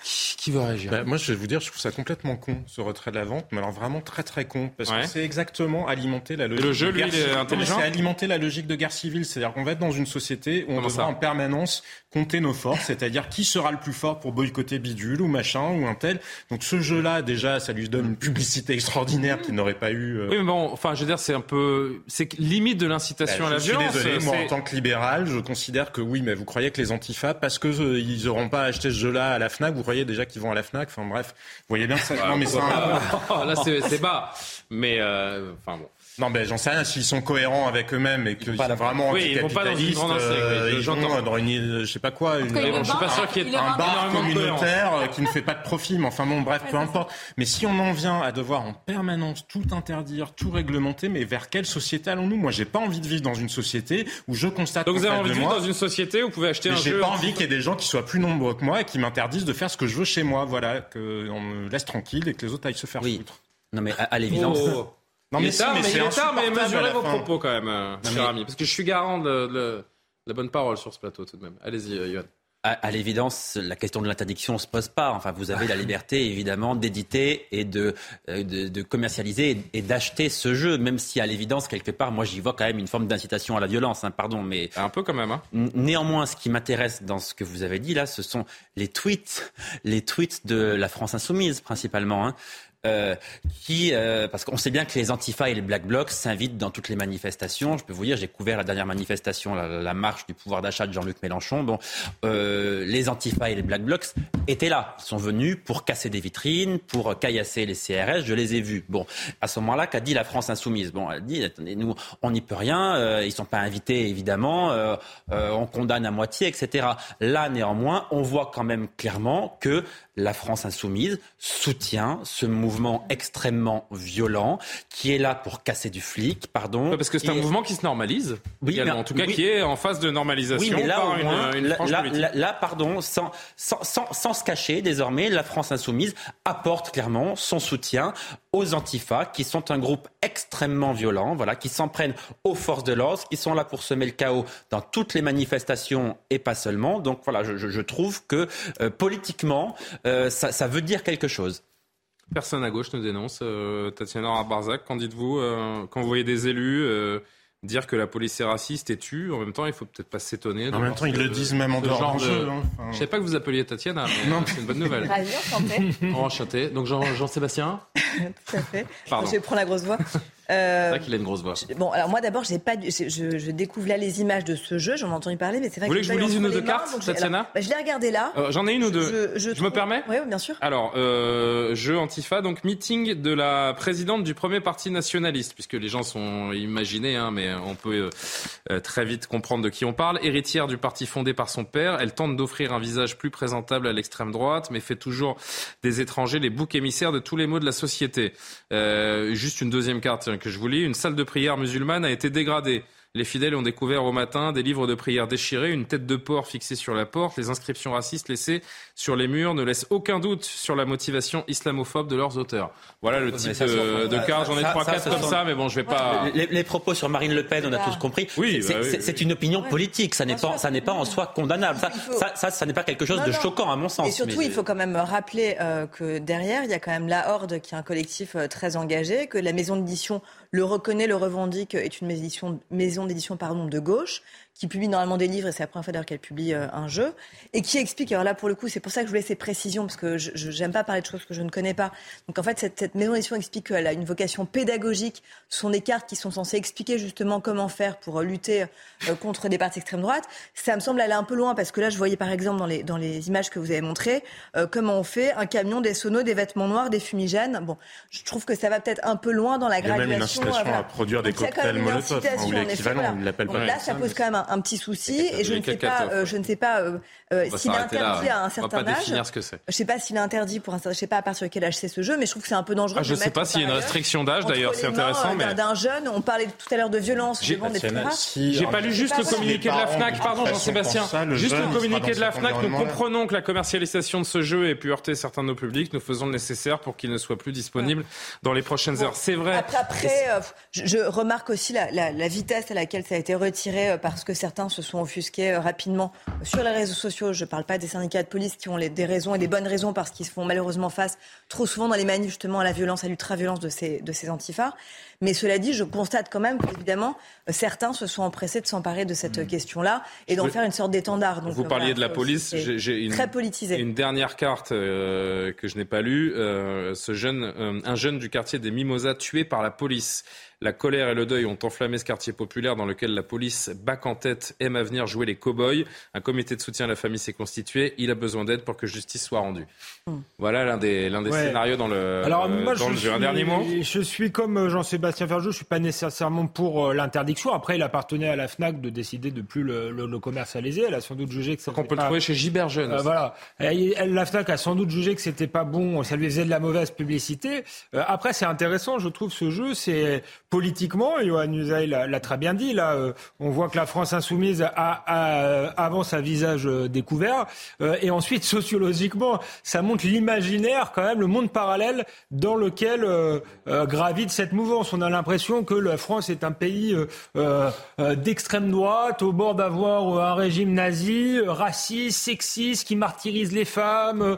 Qui veut réagir bah, Moi, je vais vous dire, je trouve ça complètement con, ce retrait de la vente, mais alors vraiment très très con, parce que c'est exactement alimenter la logique. Le jeu, lui, il est intelligent. C'est alimenter la logique de guerre civile, c'est-à-dire qu'on va être dans une société où on devra en permanence compter nos forces, c'est-à-dire qui sera le plus fort pour boycotter bidule ou machin ou un tel. Donc ce jeu-là, déjà, ça lui donne une publicité extraordinaire qu'il n'aurait pas eu. Euh. Oui, mais bon, enfin, je veux dire, c'est un peu, c'est limite de l'incitation bah, à la violence. Je suis désolé, moi, en tant que libéral, je considère que oui, mais vous croyez que les antifas, parce que euh, ils auront pas acheté ce jeu-là à la Fnac, vous croyez déjà qu'ils vont à la Fnac? Enfin bref, vous voyez bien ça. non mais ça. Là c'est bas, mais euh, enfin bon. Non, ben j'en sais rien. S'ils sont cohérents avec eux-mêmes et qu'ils sont vraiment oui, ils vont pas dans une grande euh, ils vont dans une, je sais pas quoi, une, je suis pas sûr qu'il y ait un bar communautaire euh, qui ne fait pas de profit. Mais enfin bon, bref, peu importe. Mais si on en vient à devoir en permanence tout interdire, tout réglementer, mais vers quelle société allons-nous? Moi, j'ai pas envie de vivre dans une société où je constate. Donc vous avez envie de vivre dans une société où vous pouvez acheter un jeu. J'ai pas envie qu'il y ait des gens qui soient plus nombreux que moi et qui m'interdisent de faire ce que je veux chez moi. Voilà, qu'on me laisse tranquille et que les autres aillent se faire foutre. Non mais à, l'évidence. Oh. Non, mais, il est tard, mais, il est tard, mais mesurez vos propos quand même, euh, cher ami, parce que je suis garant de, la bonne parole sur ce plateau tout de même. Allez-y, euh, Yoann. À, l'évidence, la question de l'interdiction ne se pose pas. Enfin, vous avez la liberté, évidemment, d'éditer et de, euh, de, commercialiser et, d'acheter ce jeu, même si, à l'évidence, quelque part, moi, j'y vois quand même une forme d'incitation à la violence. Hein, pardon, mais un peu quand même. Hein. Néanmoins, ce qui m'intéresse dans ce que vous avez dit là, ce sont les tweets, les tweets de la France insoumise principalement. Hein. Euh, qui, euh, parce qu'on sait bien que les Antifa et les Black Blocs s'invitent dans toutes les manifestations. Je peux vous dire, j'ai couvert la dernière manifestation, la, marche du pouvoir d'achat de Jean-Luc Mélenchon. Bon, euh, les Antifa et les Black Blocs étaient là. Ils sont venus pour casser des vitrines, pour caillasser les CRS. Je les ai vus. Bon, à ce moment-là, qu'a dit la France insoumise? Bon, elle dit, attendez, nous, on n'y peut rien. ils sont pas invités, évidemment. on condamne à moitié, etc. Là, néanmoins, on voit quand même clairement que la France insoumise soutient ce mouvement mouvement extrêmement violent qui est là pour casser du flic, pardon. parce que c'est un mouvement qui se normalise. Oui, en tout cas qui est en phase de normalisation là, par une, là, pardon, sans, sans, sans, se cacher, désormais, la France insoumise apporte clairement son soutien aux antifas, qui sont un groupe extrêmement violent, voilà, qui s'en prennent aux forces de l'ordre, qui sont là pour semer le chaos dans toutes les manifestations et pas seulement. Donc voilà, je, trouve que euh, politiquement, euh, ça, veut dire quelque chose. Personne à gauche nous dénonce. Euh, Tatiana Barzac, qu'en dites-vous quand vous voyez des élus dire que la police est raciste et tue. En même temps, il faut peut-être pas s'étonner. En même temps, ils le disent même en dehors du jeu. Hein. Je sais pas que vous appeliez Tatiana, mais c'est une bonne nouvelle. Ravi, enchanté. Donc Jean-Sébastien Tout à fait. Je vais prendre la grosse voix. Euh, c'est vrai qu'il a une grosse voix. Bon, alors moi d'abord, j'ai pas, je, je, découvre là les images de ce jeu. J'en ai entendu parler, mais c'est vrai. Vous voulez que je vous lise une ou deux cartes, Tatiana bah, Je l'ai regardé là. Euh, j'en ai une ou deux. Je, me permets Oui, bien sûr. Alors, euh, jeu Antifa, donc meeting de la présidente du premier parti nationaliste, puisque les gens sont imaginés, hein, mais on peut euh, très vite comprendre de qui on parle. Héritière du parti fondé par son père, elle tente d'offrir un visage plus présentable à l'extrême droite, mais fait toujours des étrangers les boucs émissaires de tous les maux de la société. juste une deuxième carte que je vous lis, une salle de prière musulmane a été dégradée. Les fidèles ont découvert au matin des livres de prière déchirés, une tête de porc fixée sur la porte. Les inscriptions racistes laissées sur les murs ne laissent aucun doute sur la motivation islamophobe de leurs auteurs. Voilà le type de, de cas. J'en ai trois, quatre comme ça, mais bon, je vais pas. Les, propos sur Marine Le Pen, on a tous compris. Oui, c'est bah une opinion politique. Ça n'est pas, ça n'est pas en soi condamnable. Ça, ça, n'est pas quelque chose de choquant à mon sens. Et surtout, il faut quand même rappeler euh, que derrière, il y a quand même la Horde, qui est un collectif euh, très engagé, que la maison d'édition le reconnaît, le revendique, est une maison d'édition de gauche qui publie normalement des livres, et c'est la première fois d'ailleurs qu'elle publie euh, un jeu, et qui explique, alors là pour le coup, c'est pour ça que je voulais ces précisions, parce que je n'aime pas parler de choses que je ne connais pas. Donc en fait, cette, maison d'édition explique qu'elle a une vocation pédagogique. Ce sont des cartes qui sont censées expliquer justement comment faire pour euh, lutter euh, contre des partis extrême droite. Ça me semble aller un peu loin, parce que là, je voyais par exemple dans les, dans les images que vous avez montrées, comment on fait un camion, des sonos, des vêtements noirs, des fumigènes. Bon, je trouve que ça va peut-être un peu loin dans la graduation. Il y a même une incitation à produire des cocktails Molotov, ou l'équivalent, on l'appelle pas. Là, ça pose quand même un, petit souci et je ne, sais pas, euh, je ne sais pas euh, euh, s'il est interdit à un certain âge. Ce que c'est. Je ne sais pas s'il est interdit pour un je sais pas à partir de quel âge c'est ce jeu, mais je trouve que c'est un peu dangereux. Ah, je ne sais pas s'il y a une restriction d'âge d'ailleurs, c'est intéressant. Mais... D'un jeune, on parlait tout à l'heure de violence, J'ai pas lu juste le communiqué de la Fnac, pardon Jean-Sébastien. Juste le communiqué de la Fnac, nous comprenons que la commercialisation de ce jeu ait pu heurter certains de nos publics. Nous faisons le nécessaire pour qu'il ne soit plus disponible dans les prochaines heures. C'est vrai. Après, je remarque aussi la vitesse à laquelle ça a été retiré parce que certains se sont offusqués euh, rapidement sur les réseaux sociaux. Je ne parle pas des syndicats de police qui ont des raisons et des bonnes raisons parce qu'ils se font malheureusement face trop souvent dans les manifs justement à la violence, à l'ultra-violence de ces, de ces antifas. Mais cela dit, je constate quand même qu'évidemment, certains se sont empressés de s'emparer de cette hmm. question-là et d'en faire une sorte d'étendard. Vous euh, parliez de la police, j'ai une, très politisé. une dernière carte euh, que je n'ai pas lue. ce jeune, un jeune du quartier des Mimosas tué par la police. La colère et le deuil ont enflammé ce quartier populaire dans lequel la police, bac en tête, aime à venir jouer les cow-boys. Un comité de soutien à la famille s'est constitué. Il a besoin d'aide pour que justice soit rendue. Hmm. Voilà l'un des, l'un des scénarios dans le, Alors, moi, dans je Suis, un dernier mot? Je suis comme euh, Jean-Sébastien Ferjou, je suis pas nécessairement pour euh, l'interdiction. Après, il appartenait à la FNAC de décider de plus le, le, commercialiser. Elle a sans doute jugé que ça. On peut le trouver chez Gilbert Jeune. Euh, voilà. la FNAC a sans doute jugé que c'était pas bon, ça lui faisait de la mauvaise publicité. après, c'est intéressant, je trouve, ce jeu. C'est politiquement, Johan Usaï l'a très bien dit. Là, euh, on voit que la France insoumise a, a, avance à visage euh, découvert. Euh, et ensuite, sociologiquement, ça montre l'imaginaire, quand même, le monde parallèle dans lequel gravite cette mouvance. On a l'impression que la France est un pays d'extrême droite, au bord d'avoir un régime nazi, raciste, sexiste, qui martyrise les femmes,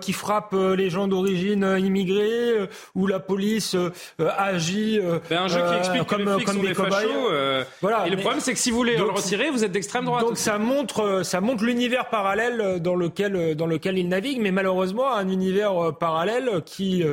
qui frappe les gens d'origine immigrée, où la police agit. Ben, un jeu qui explique comme, que les comme des fachos. Euh, voilà, et le problème, c'est que si vous voulez le retirer, vous êtes d'extrême droite. Donc ça montre, euh, ça montre l'univers parallèle dans lequel, euh, dans lequel il navigue, mais malheureusement un univers parallèle qui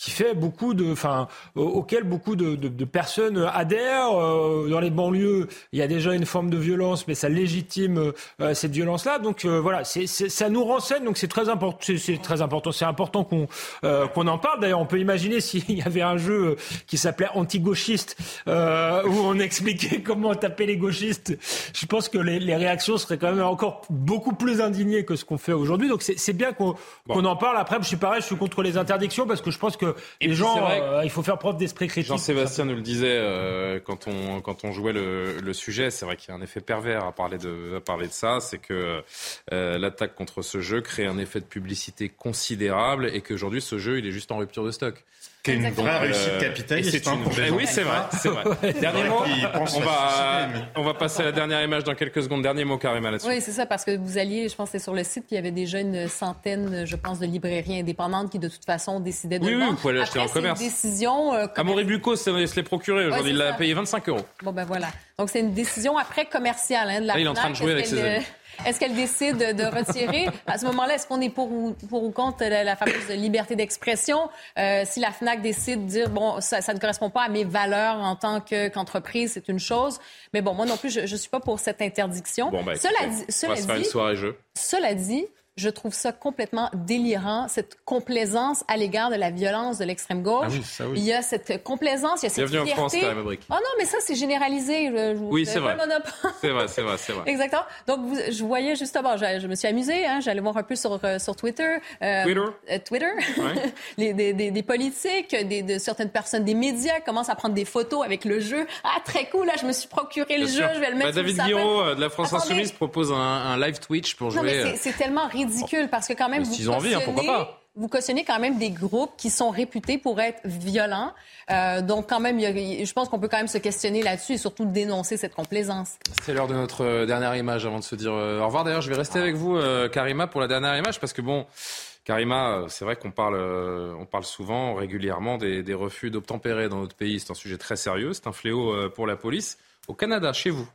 qui fait beaucoup de, enfin, auquel beaucoup de, de, de personnes adhèrent. Euh, dans les banlieues, il y a déjà une forme de violence, mais ça légitime euh, cette violence-là. Donc euh, voilà, c'est, ça nous renseigne. Donc c'est très important. C'est, très important. C'est important qu'on qu'on en parle. D'ailleurs, on peut imaginer s'il y avait un jeu qui s'appelait anti-gauchiste où on expliquait comment taper les gauchistes. Je pense que les, les, réactions seraient quand même encore beaucoup plus indignées que ce qu'on fait aujourd'hui. Donc c'est, bien qu'on, qu'on en parle. Après, je suis pareil, je suis contre les interdictions parce que je pense que que les gens, euh, il faut faire preuve d'esprit critique. Jean-Sébastien nous le disait quand on quand on jouait le, le sujet. C'est vrai qu'il y a un effet pervers à parler de à parler de ça, c'est que l'attaque contre ce jeu crée un effet de publicité considérable et qu'aujourd'hui ce jeu il est juste en rupture de stock. Qui une vraie réussite capitaliste. Hein, oui, c'est vrai. C'est vrai. Dernier mot. On va, on va passer à la dernière image dans quelques secondes. Dernier mot, Karima, là-dessus. Oui, c'est ça, parce que vous alliez, je pense, c'est sur le site, il y avait déjà une centaine, je pense, de librairies indépendantes qui, de toute façon, décidaient de Oui, oui, vous pouvez l'acheter en commerce. une décision. Euh, Amaury Bucco, ça se les procurer. Aujourd'hui, il l'a payé 25 euros. Bon, ben voilà. Donc, c'est une décision après commerciale hein, de la ah, Il est en train de jouer avec ses amis. Est-ce qu'elle décide de retirer? À ce moment-là, est-ce qu'on est pour ou, pour ou contre la, fameuse liberté d'expression? Euh, si la FNAC décide de dire, bon, ça, ça ne correspond pas à mes valeurs en tant qu'entreprise, c'est une chose. Mais bon, moi non plus, je ne suis pas pour cette interdiction. Bon, ben, cela dit, cela on va dit, une soirée jeu. Cela dit, je trouve ça complètement délirant, cette complaisance à l'égard de la violence de l'extrême gauche. Ah oui, ça, oui. Il y a cette complaisance, il y a cette Bienvenue fierté. en France, Karim Oh non, mais ça, c'est généralisé. Je, je, oui, c'est vrai. c'est vrai, c'est vrai, c'est vrai. Exactement. Donc, vous, je voyais justement, je, je me suis amusée, hein, j'allais voir un peu sur, euh, sur Twitter. Euh, Twitter? Euh, Twitter. Ouais. les, des, des, des, politiques, des, de certaines personnes, des médias commencent à prendre des photos avec le jeu. Ah, très cool, là, je me suis procuré le Bien jeu, sûr. je vais le mettre bah, David Guiraud de la France Attendez. Insoumise propose un, un, live Twitch pour non, jouer. c'est tellement ridicule parce que quand même, vous ils ont envie, hein, pourquoi pas? vous cautionnez quand même des groupes qui sont réputés pour être violents. Euh, donc, quand même, a, je pense qu'on peut quand même se questionner là-dessus et surtout dénoncer cette complaisance. C'est l'heure de notre euh, dernière image avant de se dire euh, au revoir. D'ailleurs, je vais rester avec vous, euh, Karima, pour la dernière image parce que bon. Karima, c'est vrai qu'on parle, on parle souvent, régulièrement, des, des refus d'obtempérer dans notre pays. C'est un sujet très sérieux, c'est un fléau pour la police. Au Canada, chez vous,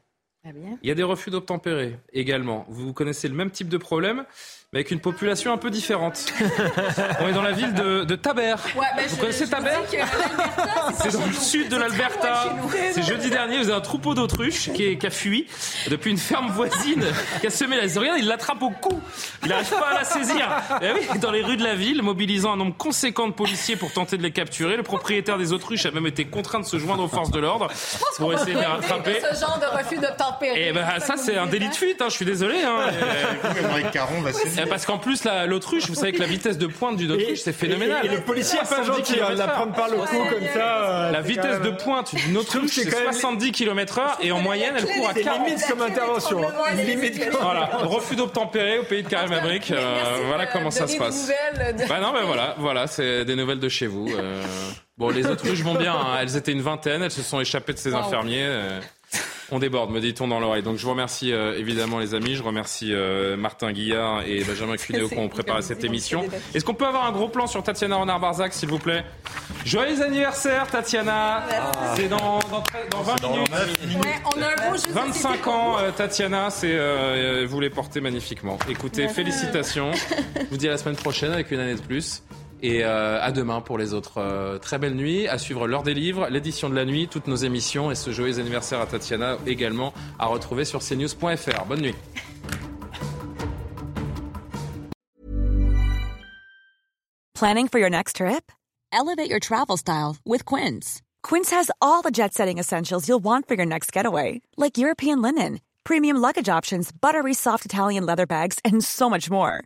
il y a des refus d'obtempérer également. Vous connaissez le même type de problème, mais avec une population un peu différente. On est dans la ville de, de Taber. Ouais, bah, vous je, connaissez je Taber C'est dans le sud de l'Alberta. C'est jeudi dernier, vous avez un troupeau d'autruches qui, qui, a fui depuis une ferme voisine, qui a semé la Regarde, il l'attrape au cou. Il n'arrive pas à la saisir. Et oui, dans les rues de la ville, mobilisant un nombre conséquent de policiers pour tenter de les capturer. Le propriétaire des autruches a même été contraint de se joindre aux forces de l'ordre pour essayer de les rattraper. Ce genre de refus d'obtempérer. Et ben ça, c'est un délit de fuite. Hein, je suis désolé. Hein. Caron va parce qu'en plus, l'autruche, vous savez que la vitesse de pointe d'une autruche, c'est phénoménal. Et, et, le policier est pas gentil, il la prendre par le cou comme ça. La vitesse de pointe d'une autruche, c'est 70 km heure et en moyenne, elle court à 40. limite comme intervention. Limite Voilà, refus d'obtempérer au pays de Karim Abrik. Euh, voilà comment ça se passe. Bah non, ben voilà, voilà, c'est des nouvelles de chez vous. Euh... Bon, les autruches vont bien. Hein. Elles étaient une vingtaine, elles se sont échappées de ces infirmiers. Euh... On déborde, me dit-on dans l'oreille. Donc je vous remercie euh, évidemment les amis, je remercie euh, Martin Guillard et Benjamin Cuneo qui ont préparé cette émission. Est-ce qu'on peut avoir un gros plan sur Tatiana Renard-Barzac, s'il vous plaît? Joyeux anniversaire Tatiana C'est dans, dans, dans, 20 dans minutes. 9 ouais, on a un beau 25 ans, euh, Tatiana, c'est vous les portez magnifiquement. Écoutez, félicitations. je vous dis à la semaine prochaine avec une année de plus. Et euh, à demain pour les autres. Euh, très belle nuit. À suivre l'heure des livres, l'édition de la nuit, toutes nos émissions et ce joyeux anniversaire à Tatiana également à retrouver sur cnews.fr. Bonne nuit. Planning for your next trip? Elevate your travel style with Quince. Quince has all the jet setting essentials you'll want for your next getaway, like European linen, premium luggage options, buttery soft Italian leather bags, and so much more.